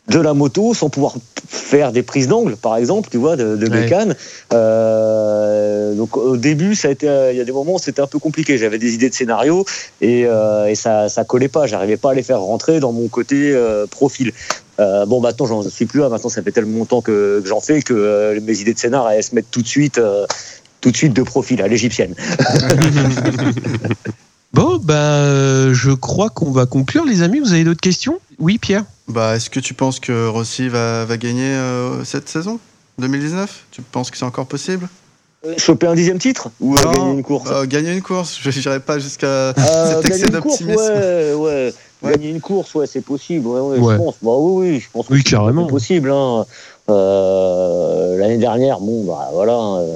de la moto sans pouvoir faire des prises d'angle par exemple tu vois de, de Ouais. bécane. Euh, donc au début ça a été euh, il y a des moments où c'était un peu compliqué. J'avais des idées de scénario et, euh, et ça ça collait pas. J'arrivais pas à les faire rentrer dans mon côté euh, profil. Euh, bon maintenant j'en suis plus là. Maintenant ça fait tellement longtemps que, que j'en fais que euh, mes idées de scénar elles se mettent tout de suite euh, tout de suite de profil à l'égyptienne. Bon, bah, je crois qu'on va conclure, les amis. Vous avez d'autres questions? Oui, Pierre Bah, est-ce que tu penses que Rossi va, va gagner euh, cette saison 2019 Tu penses que c'est encore possible? Choper un dixième titre? Ou euh, Non, gagner une course? Euh, Gagner une course, je n'irai pas jusqu'à Euh, cet gagner excès une course, d'optimisme. ouais, ouais. Ouais. Gagner une course, ouais, c'est possible. Ouais, ouais, Ouais. Je pense. Bah oui, oui, je pense que Oui, c'est carrément. possible. Hein. Euh, L'année dernière, bon, bah voilà, hein, euh,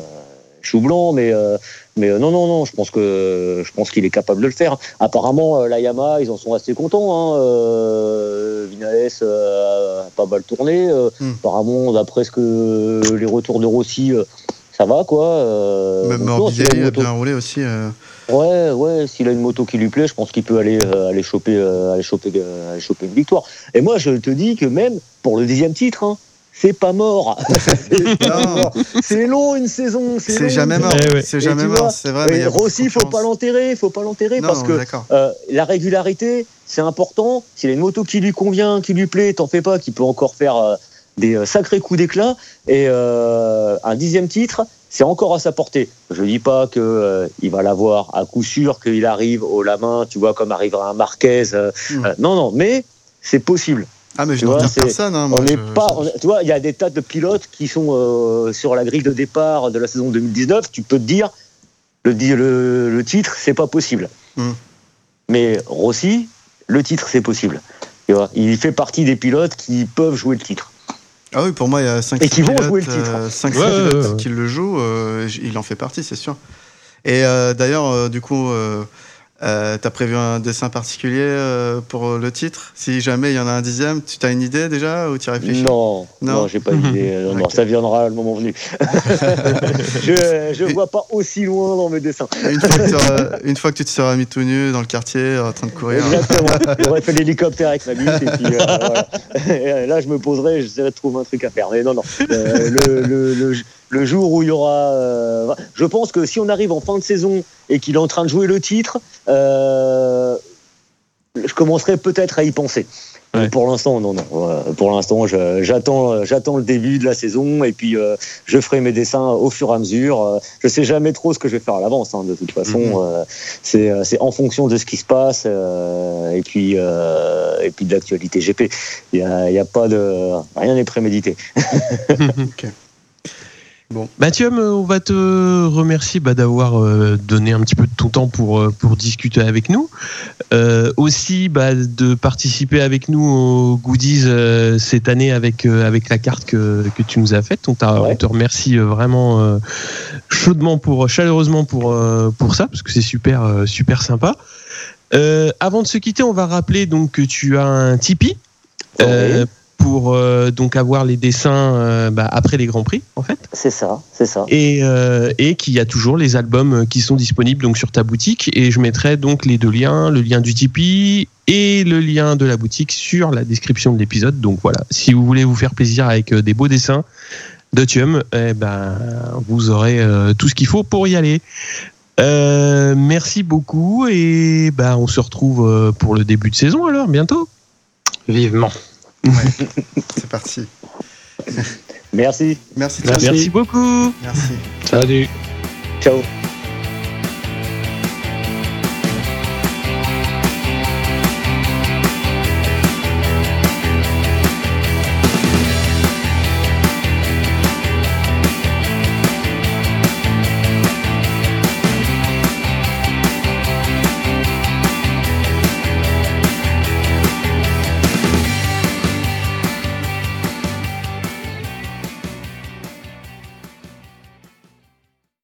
chou blanc, mais euh, mais euh, non, non, non, je pense que je pense qu'il est capable de le faire. Apparemment, euh, la Yamaha, ils en sont assez contents. Hein. Euh, Vinales euh, a pas mal tourné. Hmm. Apparemment, d'après ce que les retours de Rossi. ça va quoi. Euh, Même Morbidelli a moto- bien roulé aussi. Ouais, ouais, s'il a une moto qui lui plaît, je pense qu'il peut aller, aller, choper, aller, choper, aller choper une victoire. Et moi, je te dis que même pour le dixième titre, hein, c'est pas mort. c'est long une saison. C'est jamais mort. Eh ouais. C'est jamais mort, c'est vrai. mais Rossi, faut pas l'enterrer, faut pas l'enterrer parce que euh, la régularité, c'est important. S'il a une moto qui lui convient, qui lui plaît, t'en fais pas, qui peut encore faire euh, des euh, sacrés coups d'éclat. Et euh, un dixième titre, c'est encore à sa portée. Je dis pas que euh, il va l'avoir à coup sûr, qu'il arrive au la main, tu vois, comme arrivera un Marquez. euh, Mm. euh, non, non, mais c'est possible. Ah, mais je ne c'est- personne. hein, moi, on je- pas, je- on- tu vois, il y a des tas de pilotes qui sont euh, sur la grille de départ de la saison 2019. Tu peux te dire, le, le, le titre, c'est pas possible. Mm. Mais Rossi, le titre, c'est possible. Tu vois, il fait partie des pilotes qui peuvent jouer le titre. Ah oui, pour moi, il y a 5 Et qui vont jouer le titre. 5 Ouais, ouais, pilotes ouais. qui le jouent. euh, il en fait partie, c'est sûr. Et euh, d'ailleurs, euh, du coup, euh, T'as prévu un dessin particulier euh, pour le titre? Si jamais il y en a un dixième, tu as une idée déjà ou tu réfléchis? Non, non, Non. j'ai pas d'idée. Non, non, Ok. ça viendra le moment venu. je je vois pas aussi loin dans mes dessins. une, fois que tu auras- une fois que tu te seras mis tout nu dans le quartier en train de courir. Exactement. J'aurais fait l'hélicoptère avec ma bite et puis euh, voilà. Et, là je me poserai, j'essaierai de trouver un truc à faire. Mais non, non. Euh, le, le- le- le jour où il y aura, euh, je pense que si on arrive en fin de saison et qu'il est en train de jouer le titre, euh, je commencerai peut-être à y penser. Ouais. Pour l'instant, non, non. Euh, Pour l'instant, j'attends, j'attends le début de la saison et puis euh, je ferai mes dessins au fur et à mesure. Euh, Je sais jamais trop ce que je vais faire à l'avance. hein, de toute façon, Mhm. Euh, c'est euh, c'est en fonction de ce qui se passe euh, et puis euh, et puis de l'actualité GP. Il y a, il y a pas de rien n'est prémédité. Mathieu, euh, on va te remercier bah, d'avoir euh, donné un petit peu de ton temps pour, euh, pour discuter avec nous. Euh, aussi bah, de participer avec nous aux goodies euh, cette année avec, euh, avec la carte que, que tu nous as faite. On, t'a- Ouais. on te remercie vraiment chaudement, pour, chaleureusement pour, pour ça, parce que c'est super, super sympa. Avant de se quitter, on va rappeler donc que tu as un Tipeee. Pour euh, donc avoir les dessins euh, bah, après les grands prix en fait C'est ça, c'est ça. et, euh, et qu'il y a toujours les albums qui sont disponibles donc sur ta boutique et je mettrai donc les deux liens, le lien du Tipeee et le lien de la boutique sur la description de l'épisode. Donc voilà, si vous voulez vous faire plaisir avec euh, des beaux dessins de Thium, eh ben vous aurez euh, tout ce qu'il faut pour y aller. Euh, merci beaucoup et ben on se retrouve pour le début de saison alors bientôt. Vivement. C'est parti. Merci. Merci. Merci. Merci beaucoup. Merci. Salut. Ciao.